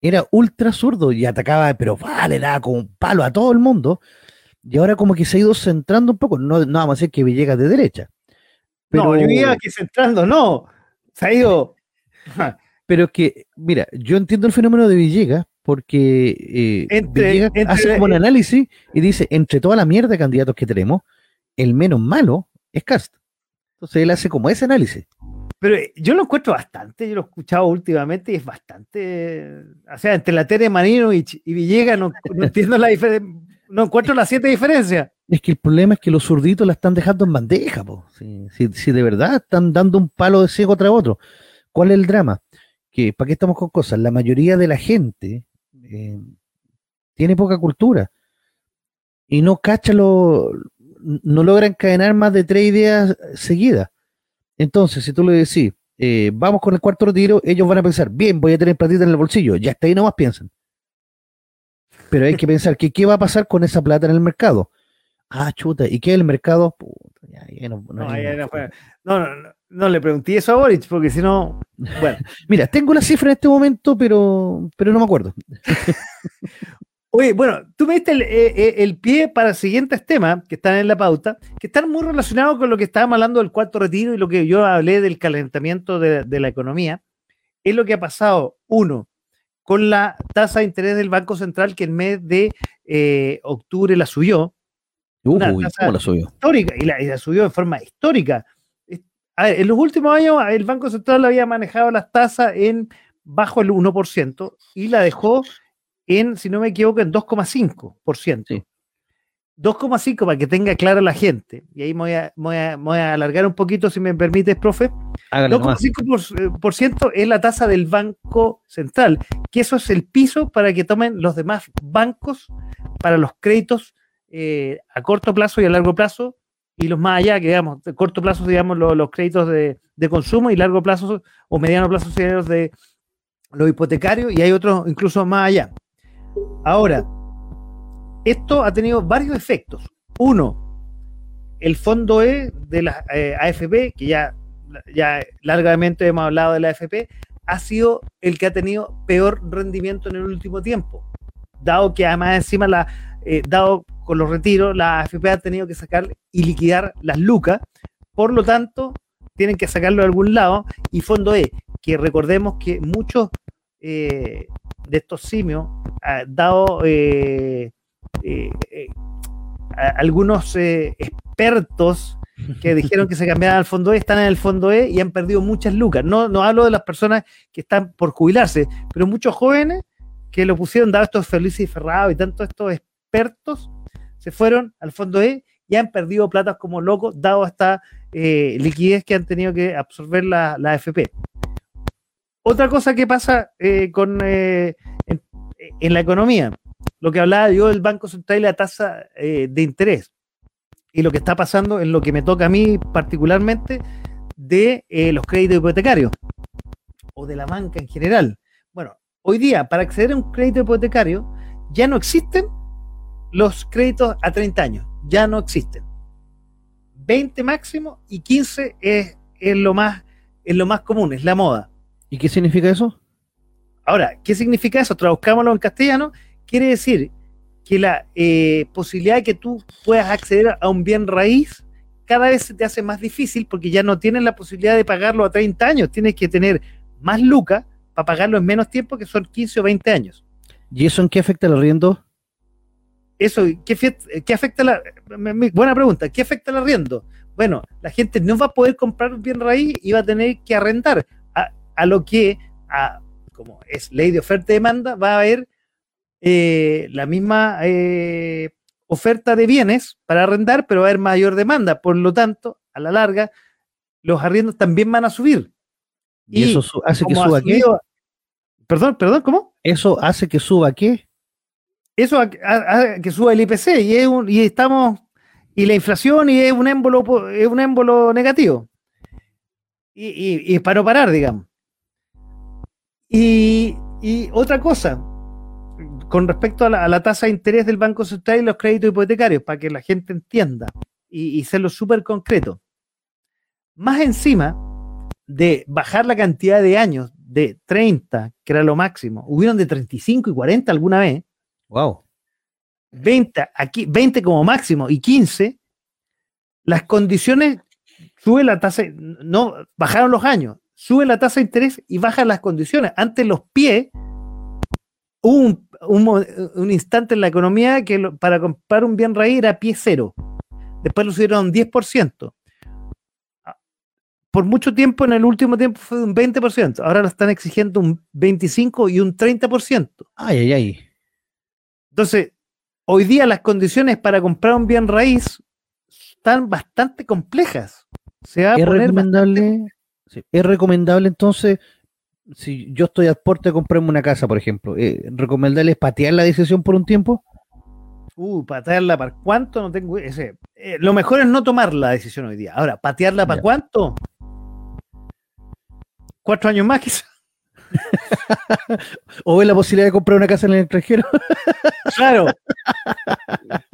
Speaker 3: era ultra zurdo y atacaba, pero vale, daba como un palo a todo el mundo. Y ahora como que se ha ido centrando un poco, no, no vamos a decir que Villegas de derecha.
Speaker 2: Pero... No, yo diría que centrando, no. Se ha ido...
Speaker 3: pero que, mira, yo entiendo el fenómeno de Villegas porque eh, Villegas hace como un análisis y dice, entre toda la mierda de candidatos que tenemos, el menos malo es Cast. Entonces él hace como ese análisis.
Speaker 2: Pero eh, yo lo encuentro bastante, yo lo he escuchado últimamente y es bastante. O sea, entre la Tere Marino y, Villegas no, entiendo la diferencia. No encuentro las siete diferencias.
Speaker 3: Es que el problema es que los zurditos la están dejando en bandeja, po. Si, de verdad están dando un palo de ciego tras otro. ¿Cuál es el drama? Que, ¿para qué estamos con cosas? La mayoría de la gente eh, tiene poca cultura y no cacha lo, no logra encadenar más de tres ideas seguidas. Entonces, si tú le decís, eh, vamos con el cuarto retiro, ellos van a pensar, bien, voy a tener platita en el bolsillo. Ya está ahí nomás piensan. Pero hay que pensar que qué va a pasar con esa plata en el mercado. Ah, chuta, ¿y qué es el mercado?
Speaker 2: no, no, le pregunté eso a Boric, porque si no.
Speaker 3: Bueno. Mira, tengo la cifra en este momento, pero, pero no me acuerdo.
Speaker 2: Oye, bueno, tú me diste eh, eh, el, pie para siguientes temas que están en la pauta, que están muy relacionados con lo que estábamos hablando del cuarto retiro y lo que yo hablé del calentamiento de, la economía. Es lo que ha pasado, uno, con la tasa de interés del Banco Central que el mes de eh, octubre la subió.
Speaker 3: Uy, ¿cómo la subió?
Speaker 2: Histórica, y la, y la, subió de forma histórica. A ver, en los últimos años el Banco Central había manejado las tasas en bajo el 1% y la dejó en, si no me equivoco, en 2,5%. 2,5 para que tenga clara la gente. Y ahí me voy, a, alargar un poquito, si me permites, profe. 2,5% es la tasa del Banco Central, que eso es el piso para que tomen los demás bancos para los créditos eh, a corto plazo y a largo plazo, y los más allá, que digamos, de corto plazo, digamos, los, créditos de, consumo y largo plazo o mediano plazo, de los hipotecarios, y hay otros incluso más allá. Ahora, esto ha tenido varios efectos. Uno, el fondo E de la eh, AFP, que ya, ya largamente hemos hablado de la AFP, ha sido el que ha tenido peor rendimiento en el último tiempo. Dado que además encima, la, eh, dado con los retiros, la AFP ha tenido que sacar y liquidar las lucas. Por lo tanto, tienen que sacarlo de algún lado. Y fondo E, que recordemos que muchos eh, de estos simios, ha dado eh, eh, eh, algunos expertos que dijeron que se cambiaban al fondo E, están en el fondo E y han perdido muchas lucas. No, no hablo de las personas que están por jubilarse, pero muchos jóvenes que lo pusieron, dado estos felices y ferrados y tantos estos expertos, se fueron al fondo E y han perdido platas como locos, dado esta liquidez que han tenido que absorber la, la AFP. Otra cosa que pasa con en la economía, lo que hablaba yo del Banco Central y la tasa eh, de interés, y lo que está pasando en lo que me toca a mí particularmente de eh, los créditos hipotecarios o de la banca en general. Bueno, hoy día, para acceder a un crédito hipotecario, ya no existen los créditos a 30 años, ya no existen. 20 máximo y 15 es, es lo más es lo más común, es la moda.
Speaker 3: ¿Y qué significa eso?
Speaker 2: Ahora, ¿qué significa eso? Traduzcámoslo en castellano. Quiere decir que la eh, posibilidad de que tú puedas acceder a un bien raíz cada vez se te hace más difícil porque ya no tienes la posibilidad de pagarlo a 30 años. Tienes que tener más lucas para pagarlo en menos tiempo, que son 15 o 20 años.
Speaker 3: ¿Y eso en qué afecta el arriendo?
Speaker 2: Eso, ¿qué, qué afecta la... Buena pregunta, ¿qué afecta el arriendo? Bueno, la gente no va a poder comprar un bien raíz y va a tener que arrendar. A, lo que, a, como es ley de oferta y demanda, va a haber eh, la misma eh, oferta de bienes para arrendar, pero va a haber mayor demanda. Por lo tanto, a la larga, los arriendos también van a subir.
Speaker 3: ¿Y, eso hace que suba qué?
Speaker 2: Perdón, perdón, ¿cómo?
Speaker 3: ¿Eso hace que suba qué?
Speaker 2: Eso hace que suba el IPC y, es un, y estamos y la inflación y es un émbolo, es un émbolo negativo. Y, es para parar, digamos. Y, otra cosa, con respecto a la, tasa de interés del Banco Central y los créditos hipotecarios, para que la gente entienda y, y serlo súper concreto. Más encima de bajar la cantidad de años de 30, que era lo máximo, hubieron de 35 y 40 alguna vez.
Speaker 3: Wow.
Speaker 2: 20, aquí, 20 como máximo y 15, las condiciones, sube la tasa, no, bajaron los años, sube la tasa de interés y bajan las condiciones. Antes los pies, hubo un, instante en la economía que para comprar un bien raíz era pie cero. Después lo subieron un 10%. Por mucho tiempo, en el último tiempo fue un 20%. Ahora lo están exigiendo un 25% y un 30%.
Speaker 3: Ay, ay, ay.
Speaker 2: Entonces, hoy día las condiciones para comprar un bien raíz están bastante complejas.
Speaker 3: es recomendable, es recomendable entonces, si yo estoy a puerta de comprarme una casa, por ejemplo, ¿es eh, recomendable patear la decisión por un tiempo?
Speaker 2: Uh, patearla para cuánto no tengo ese. Eh, lo mejor es no tomar la decisión hoy día. Ahora, patearla para cuánto? Cuatro años más quizás.
Speaker 3: O ve la posibilidad de comprar una casa en el extranjero.
Speaker 2: claro,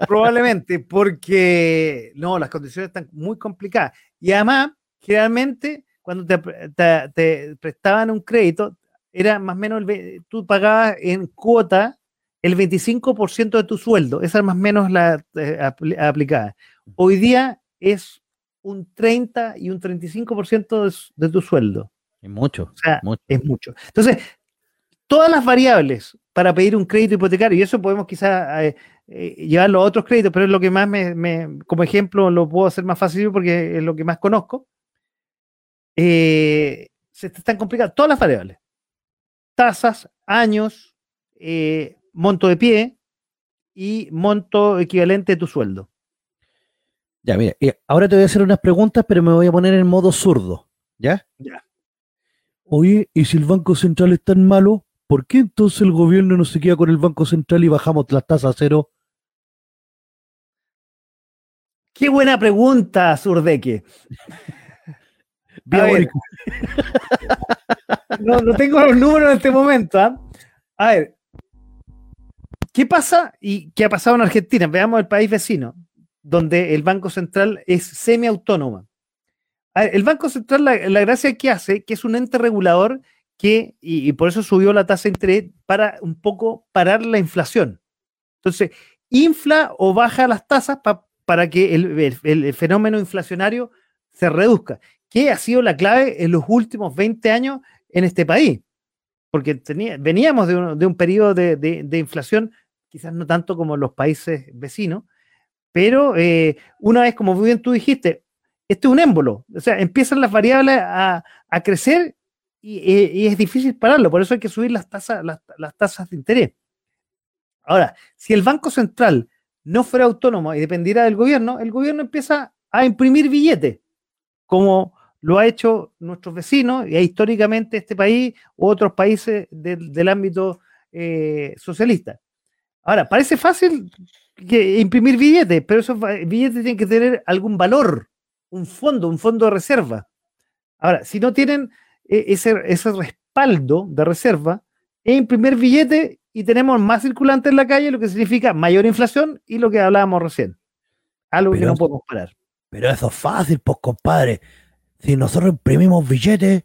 Speaker 2: probablemente, porque no, las condiciones están muy complicadas. Y además, generalmente, cuando te, prestaban un crédito, era más o menos, tú pagabas en cuota el 25% de tu sueldo, esa es más o menos la eh, aplicada. Hoy día es un 30 y un 35% de, de tu sueldo.
Speaker 3: Es mucho.
Speaker 2: O sea, es mucho. Entonces, todas las variables para pedir un crédito hipotecario, y eso podemos quizás eh, eh, llevarlo a otros créditos, pero es lo que más me, como ejemplo, lo puedo hacer más fácil porque es lo que más conozco. Eh, se están complicando todas las variables. Tasas, años, monto de pie y monto equivalente de tu sueldo.
Speaker 3: Ya, mira, ahora te voy a hacer unas preguntas, pero me voy a poner en modo zurdo. ¿Ya?
Speaker 2: Ya.
Speaker 3: Oye, ¿y si el Banco Central es tan malo, por qué entonces el gobierno no se queda con el Banco Central y bajamos las tasas a cero?
Speaker 2: Qué buena pregunta, Surdeque. no, no tengo los números en este momento. ¿ah? A ver, ¿qué pasa y qué ha pasado en Argentina? Veamos el país vecino, donde el Banco Central es semiautónoma el Banco Central, la, gracia que hace, que es un ente regulador que, y, por eso subió la tasa de interés, para un poco parar la inflación. Entonces, infla o baja las tasas para que el, fenómeno inflacionario se reduzca, que ha sido la clave en los últimos 20 años en este país, porque veníamos de un, periodo de, inflación, quizás no tanto como los países vecinos, pero eh, una vez, como bien tú dijiste, este es un émbolo. O sea, empiezan las variables a, crecer y, es difícil pararlo. Por eso hay que subir las tasas, las, tasas de interés. Ahora, si el Banco Central no fuera autónomo y dependiera del gobierno, el gobierno empieza a imprimir billetes, como lo ha hecho nuestros vecinos y históricamente este país u otros países del ámbito eh, socialista. Ahora, parece fácil que imprimir billetes, pero esos billetes tienen que tener algún valor un fondo, un fondo de reserva. Ahora, si no tienen eh, ese, ese respaldo de reserva, es imprimir billete y tenemos más circulante en la calle, lo que significa mayor inflación y lo que hablábamos recién. Algo que no podemos parar.
Speaker 3: Pero eso es fácil, pues compadre. Si nosotros imprimimos billetes,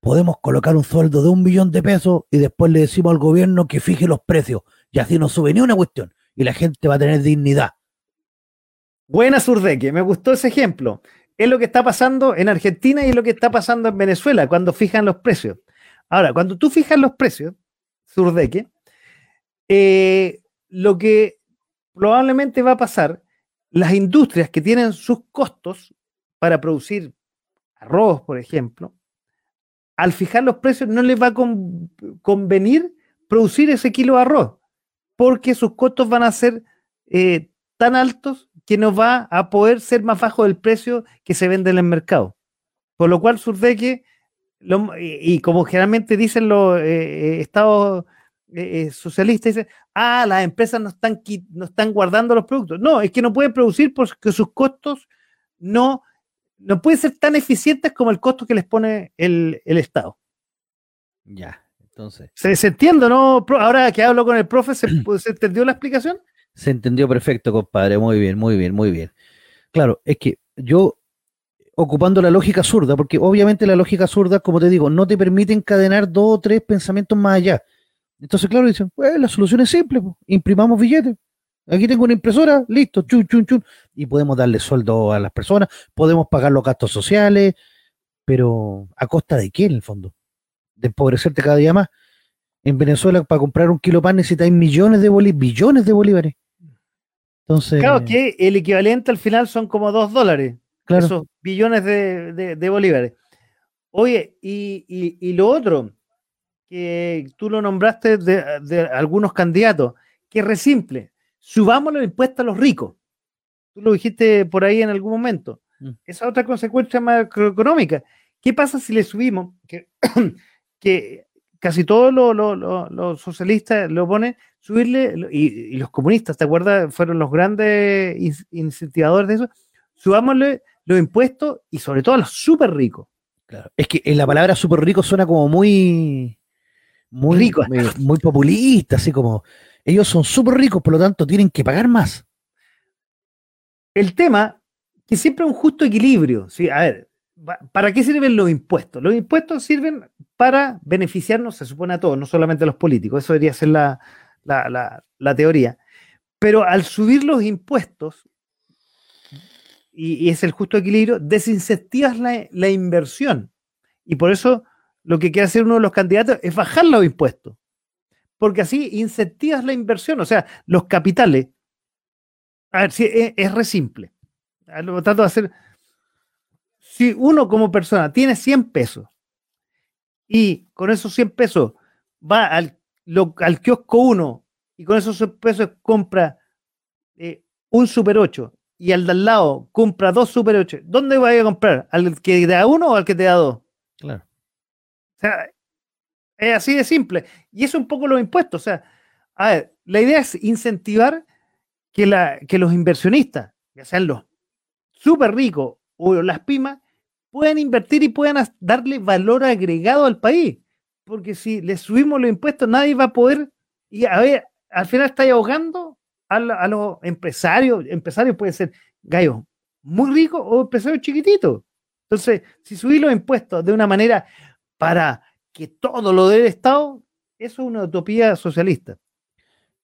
Speaker 3: podemos colocar un sueldo de un millón de pesos y después le decimos al gobierno que fije los precios. Y así no sube ni una cuestión. Y la gente va a tener dignidad.
Speaker 2: Buena Surdeque, me gustó ese ejemplo. Es lo que está pasando en Argentina y es lo que está pasando en Venezuela cuando fijan los precios. Ahora, cuando tú fijas los precios, Surdeque, eh, lo que probablemente va a pasar, las industrias que tienen sus costos para producir arroz, por ejemplo, al fijar los precios no les va a convenir producir ese kilo de arroz, porque sus costos van a ser eh, tan altos que no va a poder ser más bajo del precio que se vende en el mercado. Por lo cual, Surdeque, y, y, como generalmente dicen los eh, eh, estados socialistas, dicen, ah, las empresas no están, no están guardando los productos. No, es que no pueden producir porque sus costos no no pueden ser tan eficientes como el costo que les pone el, Estado.
Speaker 3: Ya, entonces.
Speaker 2: Se, se, entiende, ¿no? Ahora que hablo con el profe, ¿se, ¿se entendió la explicación?
Speaker 3: Se entendió perfecto, compadre. Muy bien, muy bien, muy bien. Claro, es que yo, ocupando la lógica zurda, porque obviamente la lógica zurda, como te digo, no te permite encadenar dos o tres pensamientos más allá. Entonces, claro, dicen, pues la solución es simple, imprimamos billetes. Aquí tengo una impresora, listo, chun, chun, chun. Y podemos darle sueldo a las personas, podemos pagar los gastos sociales, pero ¿a costa de qué en el fondo? De empobrecerte cada día más. En Venezuela, para comprar un kilo de pan necesitáis millones de bolívares, billones de bolívares. Entonces.
Speaker 2: Claro que el equivalente al final son como dos dólares. Claro. Esos billones de, bolívares. Oye, y, lo otro, que tú lo nombraste de, de algunos candidatos, que es re simple subamos los impuestos a los ricos. Tú lo dijiste por ahí en algún momento. Mm. Esa otra consecuencia macroeconómica. ¿Qué pasa si le subimos? Que, que casi todos los, socialistas lo ponen, subirle, y, los comunistas, ¿te acuerdas? Fueron los grandes incentivadores de eso. Subámosle los impuestos y sobre todo a los súper ricos.
Speaker 3: Claro. Es que la palabra súper rico suena como muy, muy, rico, muy populista, así como ellos son súper ricos, por lo tanto tienen que pagar más.
Speaker 2: El tema, que siempre es un justo equilibrio. ¿sí? A ver, ¿para qué sirven los impuestos? Los impuestos sirven para beneficiarnos, se supone a todos, no solamente a los políticos. Eso debería ser la, teoría. Pero al subir los impuestos, y, es el justo equilibrio, desincentivas la, la inversión. Y por eso lo que quiere hacer uno de los candidatos es bajar los impuestos porque así incentivas la inversión, o sea, los capitales. A ver, si es, es re simple. Lo trato de hacer. Si uno como persona tiene 100 pesos y con esos 100 pesos va al, al kiosco 1 y con esos 100 pesos compra eh, un Super 8 y al de al lado compra dos Super 8, ¿dónde va a comprar? ¿Al que te da uno o al que te da dos?
Speaker 3: Claro.
Speaker 2: O sea, es así de simple. Y eso es un poco los impuestos. O sea, a ver, la idea es incentivar que, la, que los inversionistas, ya sean los súper ricos o las pymes, puedan invertir y puedan darle valor agregado al país. Porque si le subimos los impuestos, nadie va a poder. Y a ver, al final está ahogando a, los empresarios. Empresarios pueden ser gallos muy ricos o empresarios chiquititos. Entonces, si subís los impuestos de una manera para que todo lo del Estado, eso es una utopía socialista.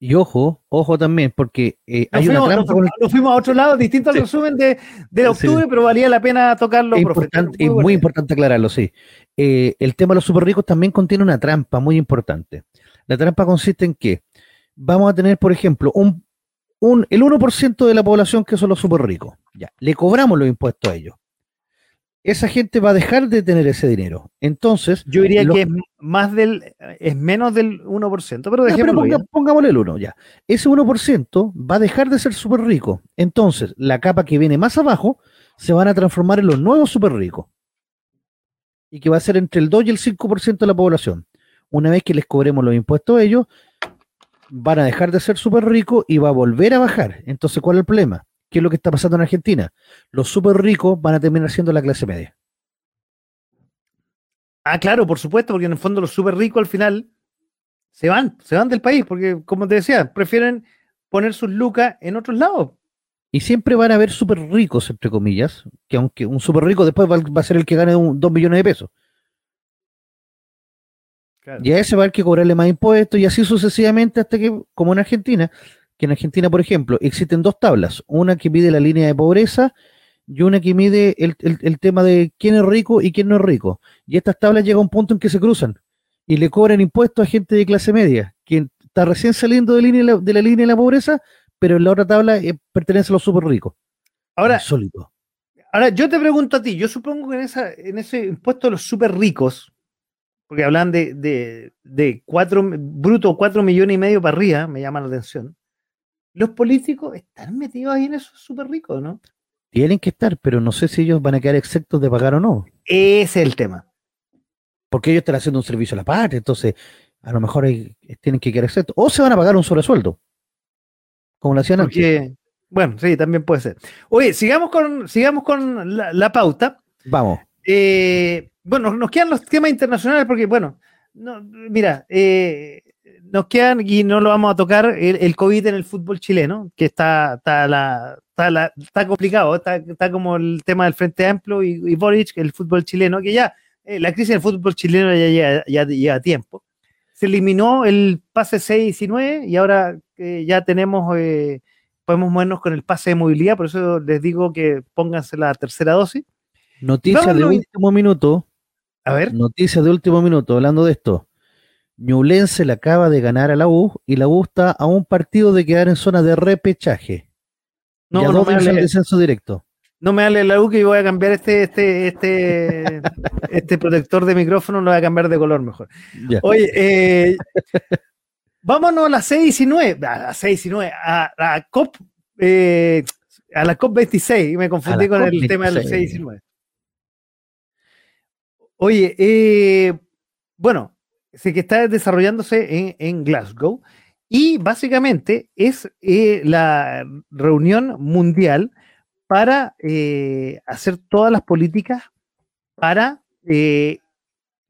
Speaker 3: Y ojo, ojo también, porque
Speaker 2: eh, hay fuimos, una trampa. Nos, fuimos a otro lado, distinto al resumen de, de octubre, pero valía la pena tocarlo.
Speaker 3: Es, importante, muy, importante aclararlo, sí. Eh, el tema de los super ricos también contiene una trampa muy importante. La trampa consiste en que vamos a tener, por ejemplo, un, un, el 1% de la población que son los super ricos. Ya, le cobramos los impuestos a ellos esa gente va a dejar de tener ese dinero. Entonces.
Speaker 2: Yo diría que es más del, es menos del 1%, pero
Speaker 3: dejémoslo. pongámosle el 1, ya. Ese 1% va a dejar de ser súper rico. Entonces, la capa que viene más abajo se van a transformar en los nuevos súper ricos. Y que va a ser entre el 2 y el 5% de la población. Una vez que les cobremos los impuestos a ellos, van a dejar de ser súper ricos y va a volver a bajar. Entonces, ¿cuál es el problema? ¿Qué es lo que está pasando en Argentina? Los súper ricos van a terminar siendo la clase media.
Speaker 2: Ah, claro, por supuesto, porque en el fondo los súper ricos al final se van, se van del país, porque como te decía, prefieren poner sus lucas en otros lados.
Speaker 3: Y siempre van a haber súper ricos, entre comillas, que aunque un súper rico después va, a ser el que gane un, dos millones de pesos. Y a ese va a haber que cobrarle más impuestos y así sucesivamente hasta que, como en Argentina, que en Argentina, por ejemplo, existen dos tablas, una que mide la línea de pobreza y una que mide el, tema de quién es rico y quién no es rico. Y estas tablas llegan a un punto en que se cruzan y le cobran impuestos a gente de clase media, que está recién saliendo de, línea, de la línea de la pobreza, pero en la otra tabla eh, pertenece a los súper ricos.
Speaker 2: Ahora, ahora, yo te pregunto a ti, yo supongo que en, esa, en ese impuesto a los súper ricos, porque hablan de, de, de cuatro, bruto cuatro millones y medio para arriba, me llama la atención. Los políticos están metidos ahí en esos súper ricos, ¿no?
Speaker 3: Tienen que estar, pero no sé si ellos van a quedar exentos de pagar o no.
Speaker 2: Ese es el tema.
Speaker 3: Porque ellos están haciendo un servicio a la patria, entonces a lo mejor tienen que quedar exentos. O se van a pagar un sobresueldo. Como lo hacían antes.
Speaker 2: Bueno, sí, también puede ser. Oye, sigamos con, sigamos con la, pauta.
Speaker 3: Vamos.
Speaker 2: Eh, bueno, nos quedan los temas internacionales porque, bueno, no, mira, eh, nos quedan, y no lo vamos a tocar, el, COVID en el fútbol chileno, que está, está, la, está, complicado, está, está, como el tema del Frente Amplio y, y Boric, el fútbol chileno, que ya, eh, la crisis del fútbol chileno ya lleva, tiempo. Se eliminó el pase 6 y 9 y ahora ya tenemos, eh, podemos movernos con el pase de movilidad, por eso les digo que pónganse la tercera dosis.
Speaker 3: Noticia de último minuto. A ver. Noticia de último minuto, hablando de esto. Ñublense le acaba de ganar a la U y la U está a un partido de quedar en zona de repechaje. No, no me hable, descenso directo.
Speaker 2: No me hable la U que voy a cambiar este, este, este, este protector de micrófono, lo voy a cambiar de color mejor. Oye, eh, vámonos a las 6 y 9, a las 6 y 9, a, la COP, eh, a la COP 26, me confundí con el tema de las 6 y 9. Oye, eh, bueno, que está desarrollándose en, Glasgow y básicamente es eh, la reunión mundial para eh, hacer todas las políticas para eh,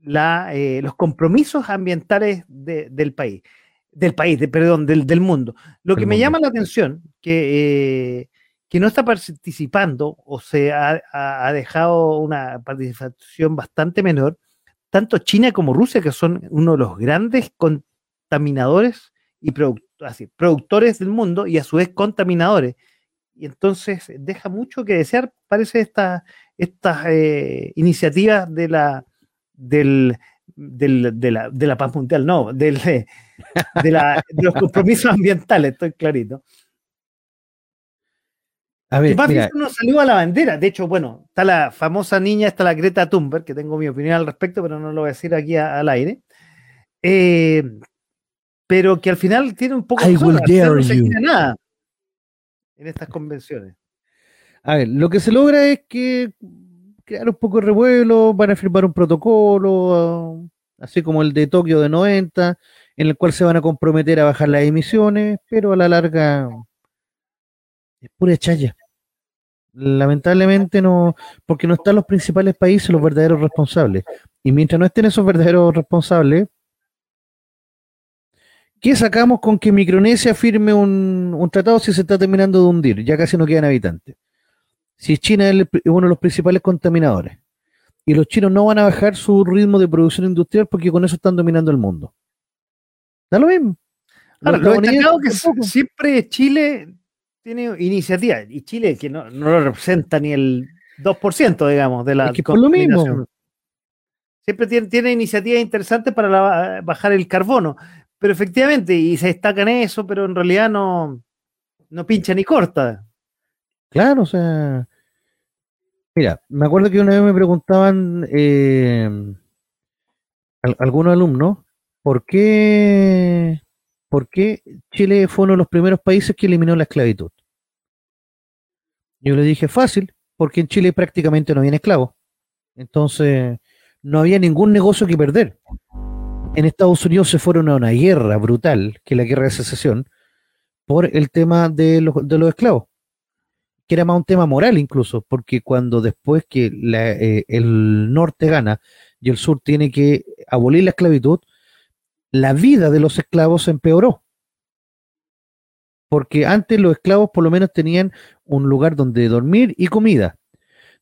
Speaker 2: los compromisos ambientales del país, del país, perdón, del, mundo. Lo que me llama la atención, que, que no está participando o se ha, ha, dejado una participación bastante menor, tanto China como Rusia, que son uno de los grandes contaminadores y productores del mundo y a su vez contaminadores. Y entonces deja mucho que desear, parece, estas esta, eh, iniciativas de la, del, de, la, paz mundial, no, de, de los compromisos ambientales, estoy clarito. A ver, mira. no salió a la bandera. De hecho, bueno, está la famosa niña, está la Greta Thunberg, que tengo mi opinión al respecto, pero no lo voy a decir aquí al aire. Eh, pero que al final tiene un poco
Speaker 3: de no se
Speaker 2: nada en estas convenciones.
Speaker 3: A ver, lo que se logra es que crear un poco de revuelo, van a firmar un protocolo, así como el de Tokio de 90, en el cual se van a comprometer a bajar las emisiones, pero a la larga es pura chaya. Lamentablemente no, porque no están los principales países los verdaderos responsables. Y mientras no estén esos verdaderos responsables, ¿qué sacamos con que Micronesia firme un, tratado si se está terminando de hundir? Ya casi no quedan habitantes. Si China es uno de los principales contaminadores. Y los chinos no van a bajar su ritmo de producción industrial porque con eso están dominando el mundo. Da lo mismo.
Speaker 2: lo, que siempre Chile tiene iniciativa. Y Chile, que no, no lo representa ni el 2%, digamos, de la.
Speaker 3: Es por lo mismo.
Speaker 2: Siempre tiene, tiene iniciativas interesantes para bajar el carbono. Pero efectivamente, y se destaca en eso, pero en realidad no, no pincha ni corta.
Speaker 3: Claro, o sea. Mira, me acuerdo que una vez me preguntaban eh, algunos alumnos por qué ¿por qué Chile fue uno de los primeros países que eliminó la esclavitud? Yo le dije, fácil, porque en Chile prácticamente no había esclavos. Entonces, no había ningún negocio que perder. En Estados Unidos se fueron a una guerra brutal, que es la guerra de secesión, por el tema de los, esclavos, que era más un tema moral incluso, porque cuando después que eh, el norte gana y el sur tiene que abolir la esclavitud, la vida de los esclavos empeoró. Porque antes los esclavos por lo menos tenían un lugar donde dormir y comida.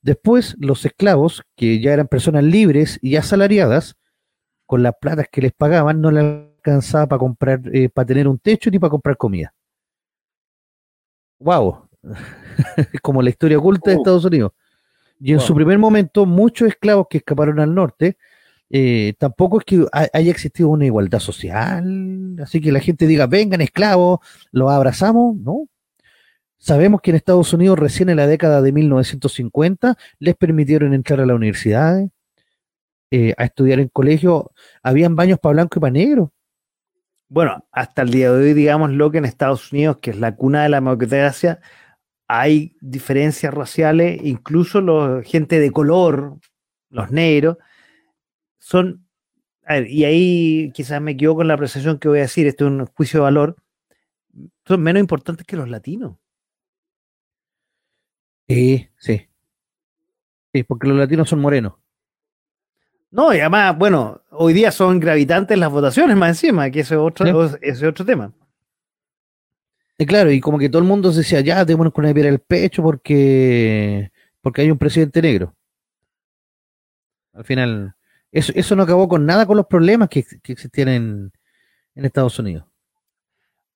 Speaker 3: Después los esclavos, que ya eran personas libres y asalariadas, con las platas que les pagaban, no les alcanzaba para comprar, eh, para tener un techo ni para comprar comida. Wow. como la historia oculta de
Speaker 2: Oh.
Speaker 3: Estados Unidos. Y en
Speaker 2: Wow.
Speaker 3: su primer momento, muchos esclavos que escaparon al norte, eh, tampoco es que ha- haya existido una igualdad social, así que la gente diga, vengan esclavos, los abrazamos, ¿no? Sabemos que en Estados Unidos recién en la década de 1950 les permitieron entrar a la universidad, eh, a estudiar en colegio, habían baños para blanco y para negro.
Speaker 2: Bueno, hasta el día de hoy, digamos lo que en Estados Unidos, que es la cuna de la democracia, hay diferencias raciales, incluso los gente de color, los negros, son, a ver, y ahí quizás me equivoco en la apreciación que voy a decir, esto es un juicio de valor, son menos importantes que los latinos.
Speaker 3: Sí, sí. Sí, porque los latinos son morenos.
Speaker 2: No, y además, bueno, hoy día son gravitantes las votaciones más encima, que ese es otro,
Speaker 3: Sí.
Speaker 2: ese es otro tema.
Speaker 3: Y claro, y como que todo el mundo se decía, ya, démonos con una piedra pecho porque, porque hay un presidente negro. Al final, eso, eso no acabó con nada con los problemas que, que existían en, en Estados Unidos.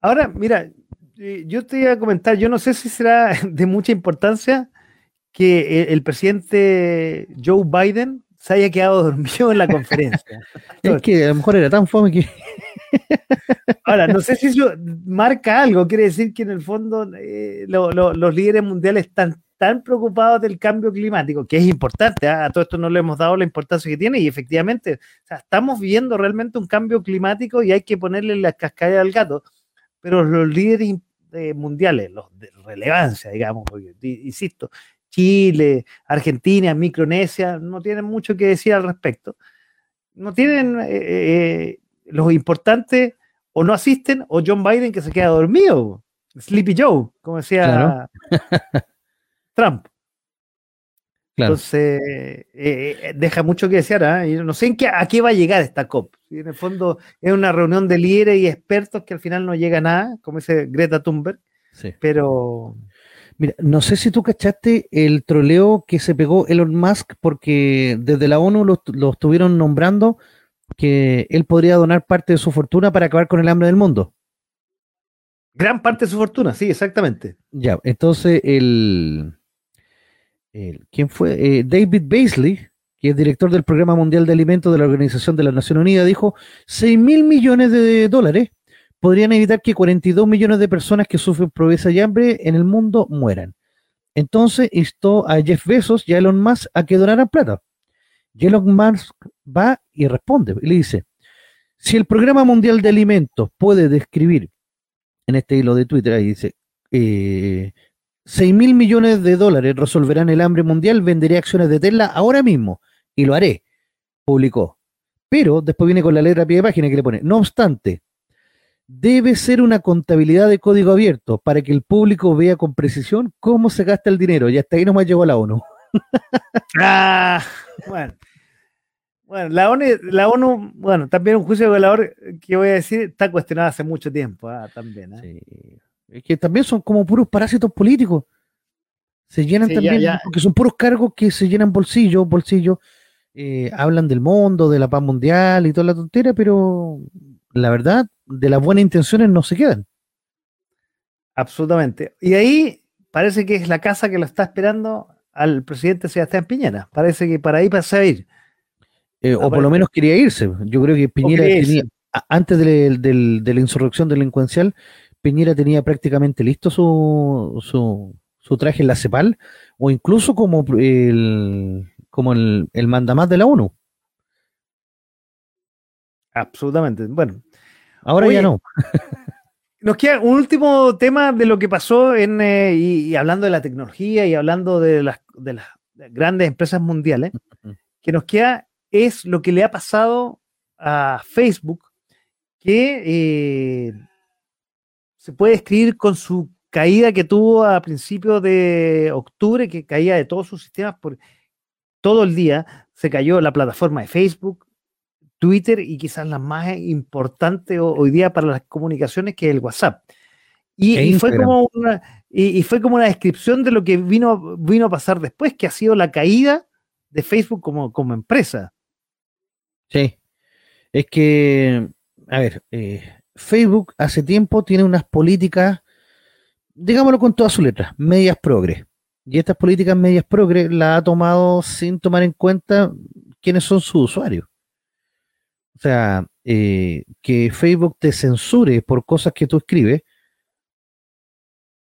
Speaker 2: Ahora, mira, eh, yo te iba a comentar, yo no sé si será de mucha importancia que el, el presidente Joe Biden se haya quedado dormido en la conferencia.
Speaker 3: Es que a lo mejor era tan fome que...
Speaker 2: Ahora, no sé si eso marca algo, quiere decir que en el fondo eh, lo- lo- los líderes mundiales están tan preocupados del cambio climático, que es importante, ¿ah? a todo esto no le hemos dado la importancia que tiene y efectivamente, o sea, estamos viviendo realmente un cambio climático y hay que ponerle la cascada al gato, pero los líderes eh, mundiales, los de relevancia, digamos, porque, insisto, Chile, Argentina, Micronesia, no tienen mucho que decir al respecto. No tienen eh, eh, los importantes o no asisten o John Biden que se queda dormido. Sleepy Joe, como decía Trump.
Speaker 3: Claro.
Speaker 2: Entonces, eh, eh, deja mucho que desear. ¿ah? Y no sé en qué, a qué va a llegar esta COP. En el fondo es una reunión de líderes y expertos que al final no llega a nada, como dice Greta Thunberg,
Speaker 3: Sí.
Speaker 2: pero
Speaker 3: Mira, no sé si tú cachaste el troleo que se pegó Elon Musk porque desde la ONU lo, lo estuvieron nombrando que él podría donar parte de su fortuna para acabar con el hambre del mundo.
Speaker 2: gran parte de su fortuna, sí, exactamente.
Speaker 3: Ya, entonces el- ¿quién fue? Eh, David Beasley, que es director del Programa Mundial de Alimentos de la Organización de las Naciones Unidas, dijo 6 mil millones de dólares podrían evitar que 42 millones de personas que sufren pobreza y hambre en el mundo mueran. Entonces instó a Jeff Bezos y a Elon Musk a que donaran plata. Elon Musk va y responde y le dice, si el Programa Mundial de Alimentos puede describir, en este hilo de Twitter, ahí dice, eh, 6 mil millones de dólares resolverán el hambre mundial, venderé acciones de Tesla ahora mismo y lo haré, publicó. Pero después viene con la letra a pie de página que le pone, no obstante, debe ser una contabilidad de código abierto para que el público vea con precisión cómo se gasta el dinero. Y hasta ahí nomás llegó la ONU.
Speaker 2: Ah, bueno. Bueno, la ONU, la ONU, bueno, también un juicio de valor que voy a decir está cuestionado hace mucho tiempo, ah, también. ¿ah?
Speaker 3: Sí. Es que también son como puros parásitos políticos. Se llenan
Speaker 2: Sí,
Speaker 3: también,
Speaker 2: ya.
Speaker 3: porque son puros cargos que se llenan bolsillos, bolsillos. eh, hablan del mundo, de la paz mundial y toda la tontera, pero la verdad, de las buenas intenciones no se quedan.
Speaker 2: Absolutamente. Y ahí parece que es la casa que lo está esperando al presidente Sebastián Piñera. Parece que para ahí pasa a ir.
Speaker 3: Eh, o por lo menos quería irse. Yo creo que Piñera tenía, antes del- del- de la insurrección delincuencial, Piñera tenía prácticamente listo su, su, su traje en la CEPAL, o incluso como el, como el, el mandamás de la ONU.
Speaker 2: Absolutamente. Bueno,
Speaker 3: Ahora
Speaker 2: Oye,
Speaker 3: ya no.
Speaker 2: Nos queda un último tema de lo que pasó en, eh, y, y hablando de la tecnología y hablando de las, de las grandes empresas mundiales, que nos queda es lo que le ha pasado a Facebook, que eh, se puede describir con su caída que tuvo a principios de octubre, que caía de todos sus sistemas por todo el día, se cayó la plataforma de Facebook, Twitter y quizás la más importante hoy día para las comunicaciones que es el WhatsApp. Y, e fue como una, y, fue como una descripción de lo que vino, vino a pasar después, que ha sido la caída de Facebook como, como empresa.
Speaker 3: Sí, es que, a ver, eh, Facebook hace tiempo tiene unas políticas, digámoslo con todas sus letras, medias progres. Y estas políticas medias progres las ha tomado sin tomar en cuenta quiénes son sus usuarios. O sea, eh, que Facebook te censure por cosas que tú escribes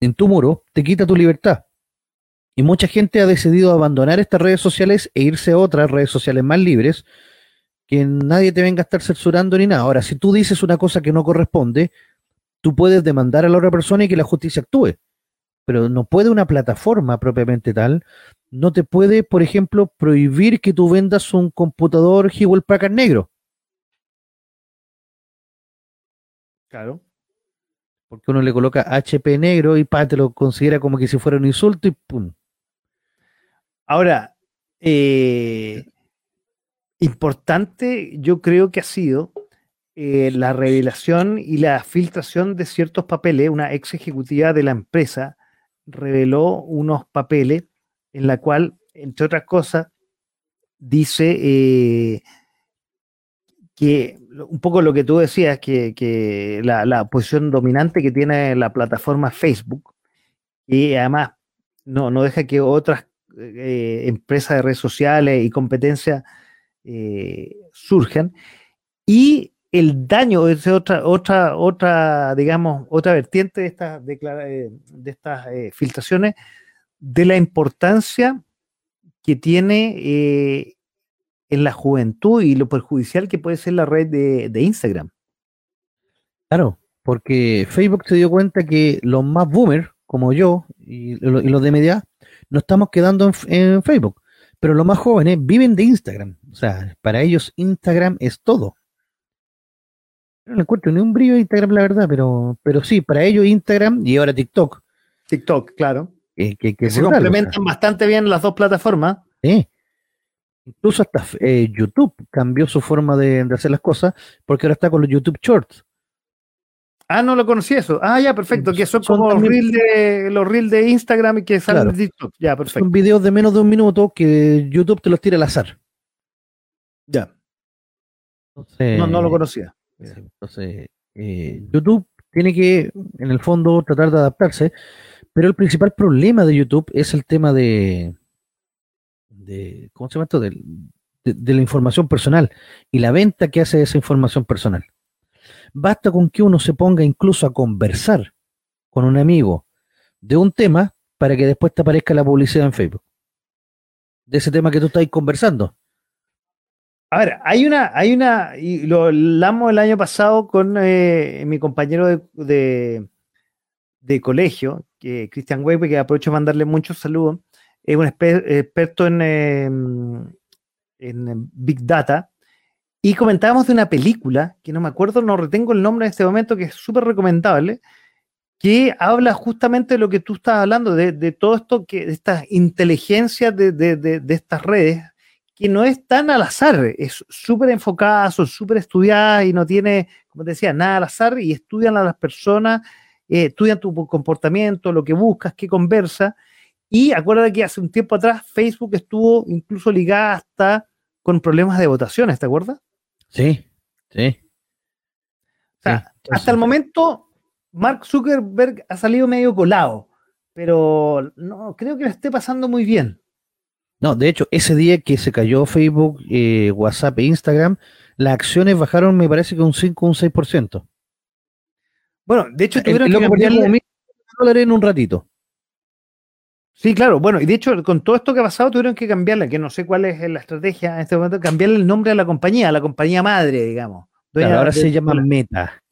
Speaker 3: en tu muro te quita tu libertad. Y mucha gente ha decidido abandonar estas redes sociales e irse a otras redes sociales más libres, que nadie te venga a estar censurando ni nada. Ahora, si tú dices una cosa que no corresponde, tú puedes demandar a la otra persona y que la justicia actúe. Pero no puede una plataforma propiamente tal, no te puede, por ejemplo, prohibir que tú vendas un computador Hewlett Packard negro.
Speaker 2: Claro.
Speaker 3: Porque uno le coloca HP negro y pa, te lo considera como que si fuera un insulto y pum.
Speaker 2: Ahora, eh, importante yo creo que ha sido eh, la revelación y la filtración de ciertos papeles. Una ex ejecutiva de la empresa reveló unos papeles en la cual, entre otras cosas, dice eh, que un poco lo que tú decías, que, la, posición dominante que tiene la plataforma Facebook, y además no, no deja que otras eh, empresas de redes sociales y competencias eh, surjan. Y el daño es otra, otra, otra, digamos, otra vertiente de estas, de, de estas eh, filtraciones, de la importancia que tiene en la juventud y lo perjudicial que puede ser la red de, Instagram.
Speaker 3: Claro, porque Facebook se dio cuenta que los más boomers, como yo y, los de media, no estamos quedando en, Facebook, pero los más jóvenes viven de Instagram. O sea, para ellos Instagram es todo. No encuentro ni un brillo de Instagram, la verdad, pero, pero sí, para ellos Instagram y ahora TikTok.
Speaker 2: TikTok, claro. que, se complementan bastante bien las dos plataformas.
Speaker 3: Sí. Incluso hasta eh, YouTube cambió su forma de, hacer las cosas porque ahora está con los YouTube Shorts.
Speaker 2: Ah, no lo conocí eso. Ah, ya, perfecto. Que son, como los reels de, los reels de Instagram y que salen de TikTok. Ya, perfecto.
Speaker 3: Son videos de menos de un minuto que YouTube te los tira al azar.
Speaker 2: Ya. no, no lo conocía.
Speaker 3: Entonces, eh, YouTube tiene que, en el fondo, tratar de adaptarse, pero el principal problema de YouTube es el tema de, de ¿cómo se llama esto? De, de, la información personal y la venta que hace esa información personal. Basta con que uno se ponga incluso a conversar con un amigo de un tema para que después te aparezca la publicidad en Facebook. De ese tema que tú estás conversando.
Speaker 2: A ver, hay una, hay una, y lo hablamos el año pasado con eh, mi compañero de, de, colegio, que Cristian Weber, que aprovecho de mandarle muchos saludos es un experto en, em, en Big Data, y comentábamos de una película, que no me acuerdo, no retengo el nombre en este momento, que es súper recomendable, que habla justamente de lo que tú estás hablando, de, todo esto, que, de estas inteligencias de, estas redes, que no es tan al azar, es súper enfocada, son súper estudiadas y no tiene, como te decía, nada al azar y estudian a las personas, eh, estudian tu comportamiento, lo que buscas, qué conversa, y acuérdate que hace un tiempo atrás Facebook estuvo incluso ligada hasta con problemas de votaciones, ¿te acuerdas?
Speaker 3: Sí, sí.
Speaker 2: O sea, hasta el momento Mark Zuckerberg ha salido medio colado, pero no creo que le esté pasando muy bien.
Speaker 3: No, de hecho, ese día que se cayó Facebook, eh, WhatsApp e Instagram, las acciones bajaron, me parece que un 5 o un 6%.
Speaker 2: Bueno, de hecho, tuvieron que cambiarle...
Speaker 3: dólares en un ratito.
Speaker 2: Sí, claro. Bueno, y de hecho, con todo esto que ha pasado, tuvieron que cambiarla, que no sé cuál es la estrategia en este momento, cambiarle el nombre a la compañía, a la compañía madre, digamos.
Speaker 3: ahora se llama Meta.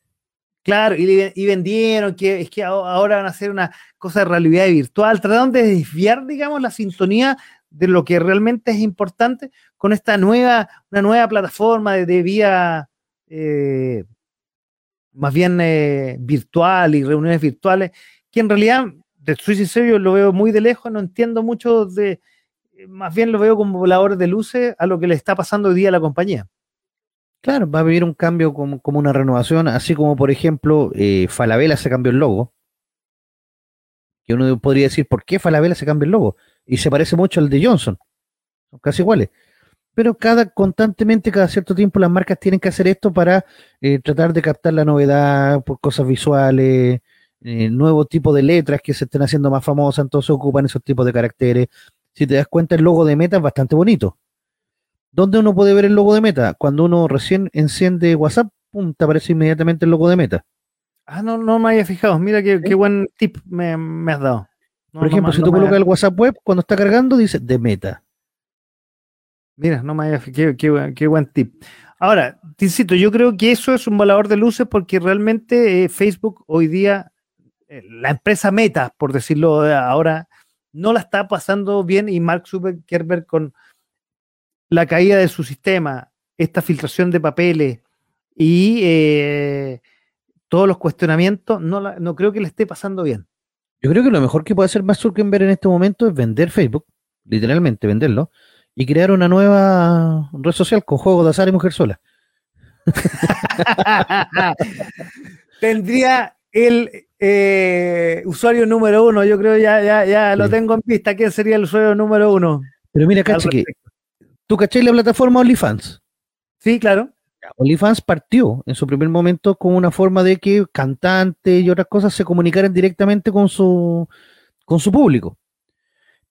Speaker 2: Claro, y, vendieron que es que ahora van a hacer una cosa de realidad virtual. Trataron de desviar, digamos, la sintonía de lo que realmente es importante con esta nueva, una nueva plataforma de, vía eh, más bien eh, virtual y reuniones virtuales, que en realidad de sincero, yo lo veo muy de lejos, no entiendo mucho de, más bien lo veo como voladores de luces a lo que le está pasando hoy día a la compañía.
Speaker 3: Claro, va a vivir un cambio como, como una renovación, así como por ejemplo eh, Falabella se cambió el logo. Que uno podría decir, ¿por qué Falabella se cambia el logo? Y se parece mucho al de Johnson. Son casi iguales. Pero cada constantemente, cada cierto tiempo, las marcas tienen que hacer esto para eh, tratar de captar la novedad por cosas visuales, eh, nuevo tipo de letras que se estén haciendo más famosas, entonces ocupan esos tipos de caracteres. Si te das cuenta, el logo de Meta es bastante bonito. ¿Dónde uno puede ver el logo de Meta? Cuando uno recién enciende WhatsApp, pum, te aparece inmediatamente el logo de Meta.
Speaker 2: Ah, no, no me había fijado. Mira qué, qué buen tip me, me has dado. No,
Speaker 3: Por ejemplo,
Speaker 2: no,
Speaker 3: si tú colocas el WhatsApp web, cuando está cargando, dice de Meta.
Speaker 2: Mira, no me había fi- qué, qué buen- qué buen tip. Ahora, te insisto, yo creo que eso es un valor de luces porque realmente eh, Facebook hoy día, la empresa Meta, por decirlo de ahora, no la está pasando bien y Mark Zuckerberg con la caída de su sistema, esta filtración de papeles y eh, todos los cuestionamientos, no, la- no creo que le esté pasando bien.
Speaker 3: Yo creo que lo mejor que puede hacer Mark Zuckerberg en este momento es vender Facebook, literalmente venderlo, y crear una nueva red social con juegos de azar y mujer sola.
Speaker 2: Tendría el eh, usuario número uno, yo creo ya, ya, ya lo tengo en vista. ¿Quién sería el usuario número uno?
Speaker 3: Pero mira,
Speaker 2: Al
Speaker 3: cacha que tú cachai la plataforma OnlyFans.
Speaker 2: Sí, claro.
Speaker 3: OnlyFans partió en su primer momento como una forma de que cantantes y otras cosas se comunicaran directamente con su, con su público.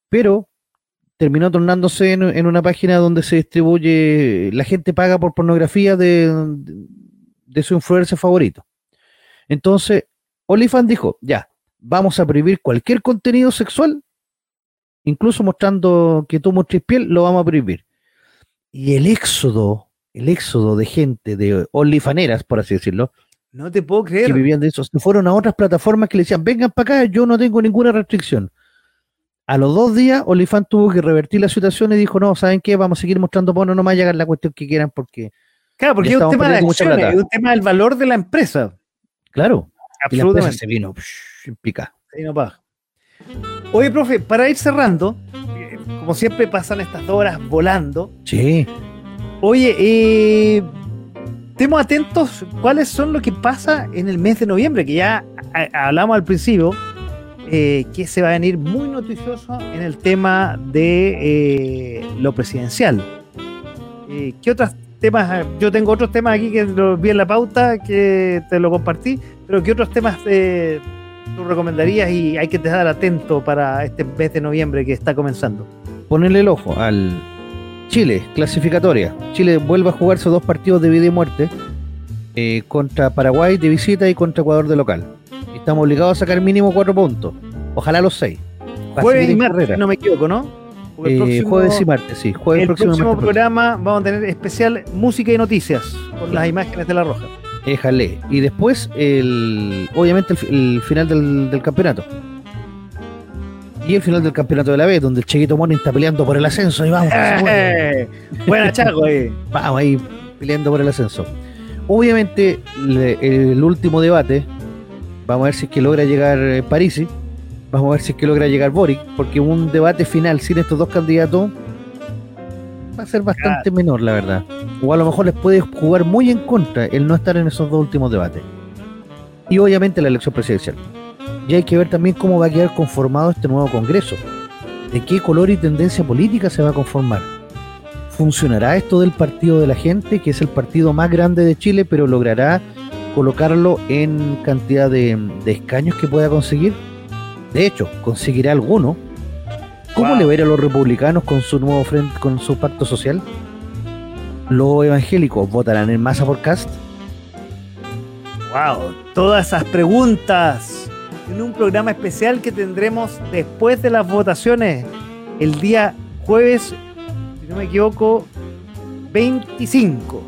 Speaker 3: Pero terminó tornándose en, en una página donde se distribuye, la gente paga por pornografía de, de su influencer favorito. Entonces, OnlyFans dijo, ya, vamos a prohibir cualquier contenido sexual, incluso mostrando que tú muestres piel, lo vamos a prohibir. Y el éxodo, el éxodo de gente, de OnlyFaneras, por así decirlo,
Speaker 2: No te puedo
Speaker 3: que
Speaker 2: creer.
Speaker 3: vivían de eso, se fueron a otras plataformas que le decían, vengan para acá, yo no tengo ninguna restricción. A los dos días, OnlyFans tuvo que revertir la situación y dijo, no, ¿saben qué? Vamos a seguir mostrando porno, no más hagan la cuestión que quieran, porque,
Speaker 2: Claro, porque es un tema de acciones, es un tema del valor de la empresa.
Speaker 3: Claro, y
Speaker 2: Absolutamente.
Speaker 3: se vino psh, pica.
Speaker 2: Ahí no paga. Oye, profe, para ir cerrando, eh, como siempre pasan estas dos horas volando.
Speaker 3: Sí,
Speaker 2: Oye, eh, estemos atentos cuáles son lo que pasa en el mes de noviembre, que ya hablamos al principio, eh, que se va a venir muy noticioso en el tema de eh, lo presidencial. Eh, ¿Qué otros temas? Yo tengo otros temas aquí que los vi en la pauta, que te lo compartí, pero ¿qué otros temas eh, tú recomendarías y hay que estar atento para este mes de noviembre que está comenzando?
Speaker 3: ponerle el ojo al Chile, clasificatoria. Chile vuelve a jugarse dos partidos de vida y muerte eh, contra Paraguay de visita y contra Ecuador de local. Estamos obligados a sacar mínimo cuatro puntos. Ojalá los seis.
Speaker 2: Jueves y martes, no me equivoco, ¿no? Porque el
Speaker 3: Eh,
Speaker 2: próximo-
Speaker 3: jueves y martes, sí. Jueves
Speaker 2: el
Speaker 3: próximo,
Speaker 2: próximo
Speaker 3: martes
Speaker 2: programa vamos a tener especial música y noticias con las imágenes de la roja.
Speaker 3: próximo. Éjale. Y después, el, obviamente, el, fi- el final del, del campeonato. Y el final del campeonato de la B, donde el Chequito Moni está peleando por el ascenso. Y vamos, puede.
Speaker 2: Eh, Buena Chaco, eh.
Speaker 3: Vamos ahí peleando por el ascenso. Obviamente, le- el último debate, vamos a ver si es que logra llegar eh, Parisi, vamos a ver si es que logra llegar Boric, porque un debate final sin estos dos candidatos va a ser bastante menor, la verdad. O a lo mejor les puede jugar muy en contra el no estar en esos dos últimos debates. Y obviamente la elección presidencial. Y hay que ver también cómo va a quedar conformado este nuevo Congreso. De qué color y tendencia política se va a conformar. ¿Funcionará esto del Partido de la Gente, que es el partido más grande de Chile, pero logrará colocarlo en cantidad de, de escaños que pueda conseguir? De hecho, conseguirá alguno. ¿Cómo
Speaker 2: Wow.
Speaker 3: le va a ir a los republicanos con su nuevo frente, con su pacto social? ¿Los evangélicos votarán en masa por Cast?
Speaker 2: Wow, todas esas preguntas en un programa especial que tendremos después de las votaciones el día jueves, si no me equivoco, 25.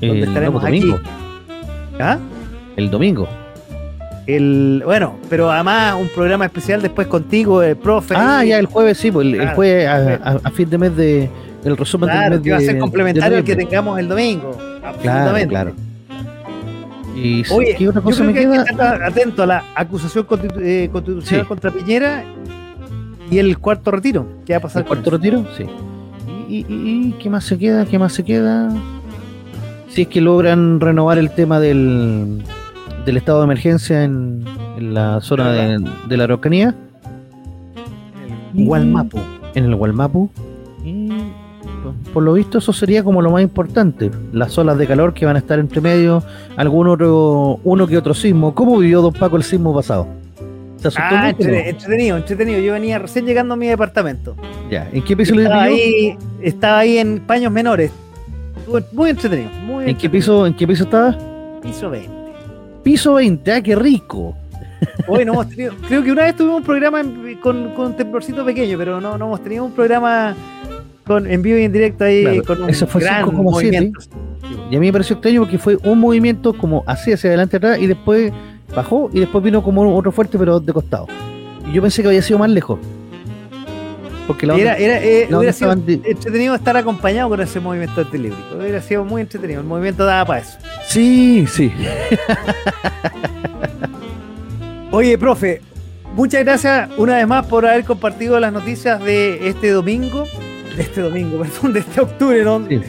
Speaker 2: ¿Dónde
Speaker 3: El
Speaker 2: estaremos
Speaker 3: no, pues, domingo.
Speaker 2: ¿Ah?
Speaker 3: El domingo.
Speaker 2: El, bueno, pero además un programa especial después contigo, el profe.
Speaker 3: Ah, ya el jueves, sí, pues el, el
Speaker 2: Claro,
Speaker 3: jueves a, a- a fin de mes de el resumen del
Speaker 2: Claro,
Speaker 3: mes
Speaker 2: que va a ser complementario al que tengamos el domingo. Absolutamente.
Speaker 3: claro. Y
Speaker 2: Oye,
Speaker 3: ¿qué otra
Speaker 2: yo
Speaker 3: cosa
Speaker 2: creo
Speaker 3: me
Speaker 2: que hay
Speaker 3: queda?
Speaker 2: que atento a la acusación constitu- eh, constitucional
Speaker 3: Sí.
Speaker 2: contra Piñera y el cuarto retiro. ¿Qué va a pasar
Speaker 3: ¿El cuarto
Speaker 2: eso?
Speaker 3: retiro? Sí. ¿Y, y- y- y qué más se queda? ¿Qué más se queda? si es que logran renovar el tema del, del estado de emergencia en, en la zona de, de la Araucanía,
Speaker 2: Gualmapu.
Speaker 3: en el Gualmapu. Y por- lo visto eso sería como lo más importante. Las olas de calor que van a estar entre medio, algún otro, uno que otro sismo. ¿Cómo vivió Don Paco el sismo pasado? ¿Se asustó
Speaker 2: Ah,
Speaker 3: mucho,
Speaker 2: entretenido, entretenido. Yo venía recién llegando a mi departamento.
Speaker 3: Ya, ¿en qué piso le
Speaker 2: Estaba ahí, estaba ahí en paños menores. Muy entretenido. Muy
Speaker 3: ¿En qué piso, en qué piso estaba?
Speaker 2: Piso 20.
Speaker 3: Piso 20, ah, qué rico.
Speaker 2: Hoy no hemos tenido, creo que una vez tuvimos un programa en- con, con un temblorcito pequeño, pero no, no hemos tenido un programa con, en vivo y en directo ahí
Speaker 3: Claro,
Speaker 2: con un
Speaker 3: ese fue
Speaker 2: gran
Speaker 3: 5,7.
Speaker 2: movimiento.
Speaker 3: Y a mí me pareció extraño porque fue un movimiento como así hacia adelante atrás y después bajó y después vino como otro fuerte pero de costado. Y yo pensé que había sido más lejos. Porque la
Speaker 2: Era, era, eh,
Speaker 3: la
Speaker 2: hubiera sido
Speaker 3: de-
Speaker 2: entretenido estar acompañado con ese movimiento telúrico. Hubiera sido muy entretenido. El movimiento daba para eso.
Speaker 3: Sí, sí.
Speaker 2: Oye, profe, muchas gracias una vez más por haber compartido las noticias de este domingo. De este domingo, perdón, de este octubre, ¿no?
Speaker 3: Sí.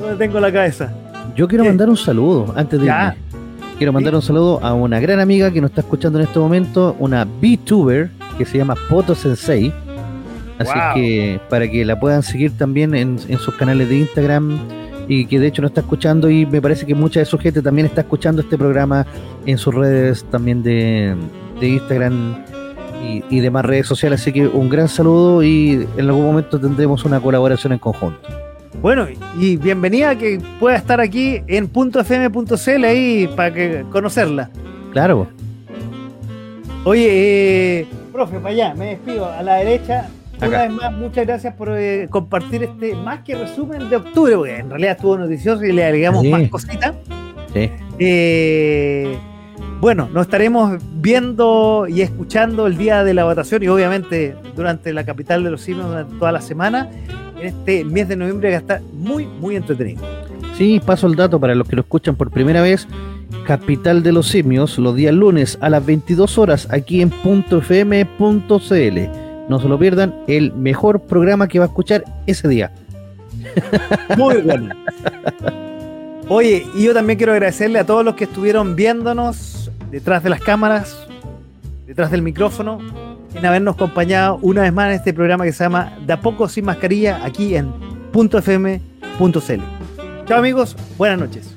Speaker 2: Donde tengo la cabeza.
Speaker 3: Yo quiero
Speaker 2: ¿Qué?
Speaker 3: mandar un saludo antes de
Speaker 2: Ya.
Speaker 3: irme. Quiero mandar un saludo a una gran amiga que nos está escuchando en este momento, una VTuber que se llama Poto Sensei. Así
Speaker 2: Wow.
Speaker 3: que para que la puedan seguir también en, en sus canales de Instagram y que de hecho nos está escuchando y me parece que mucha de su gente también está escuchando este programa en sus redes también de, de Instagram y, y demás redes sociales. Así que un gran saludo y en algún momento tendremos una colaboración en conjunto.
Speaker 2: Bueno, y bienvenida que pueda estar aquí en .fm.cl ahí para que conocerla.
Speaker 3: Claro.
Speaker 2: Oye, eh, profe, para allá, me despido a la derecha. Una vez más, muchas gracias por eh, compartir este más que resumen de octubre, porque en realidad estuvo noticioso y le agregamos
Speaker 3: Sí.
Speaker 2: más cositas.
Speaker 3: Sí.
Speaker 2: Eh, bueno, nos estaremos viendo y escuchando el día de la votación y obviamente durante la capital de los simios durante toda la semana en este mes de noviembre que está muy, muy entretenido.
Speaker 3: Sí, paso el dato para los que lo escuchan por primera vez. Capital de los Simios, los días lunes a las 22 horas aquí en .fm.cl. No se lo pierdan, el mejor programa que va a escuchar ese día.
Speaker 2: Muy bueno. Oye, y yo también quiero agradecerle a todos los que estuvieron viéndonos detrás de las cámaras, detrás del micrófono, en habernos acompañado una vez más en este programa que se llama De a poco sin mascarilla aquí en .fm.cl. Chao amigos, buenas noches.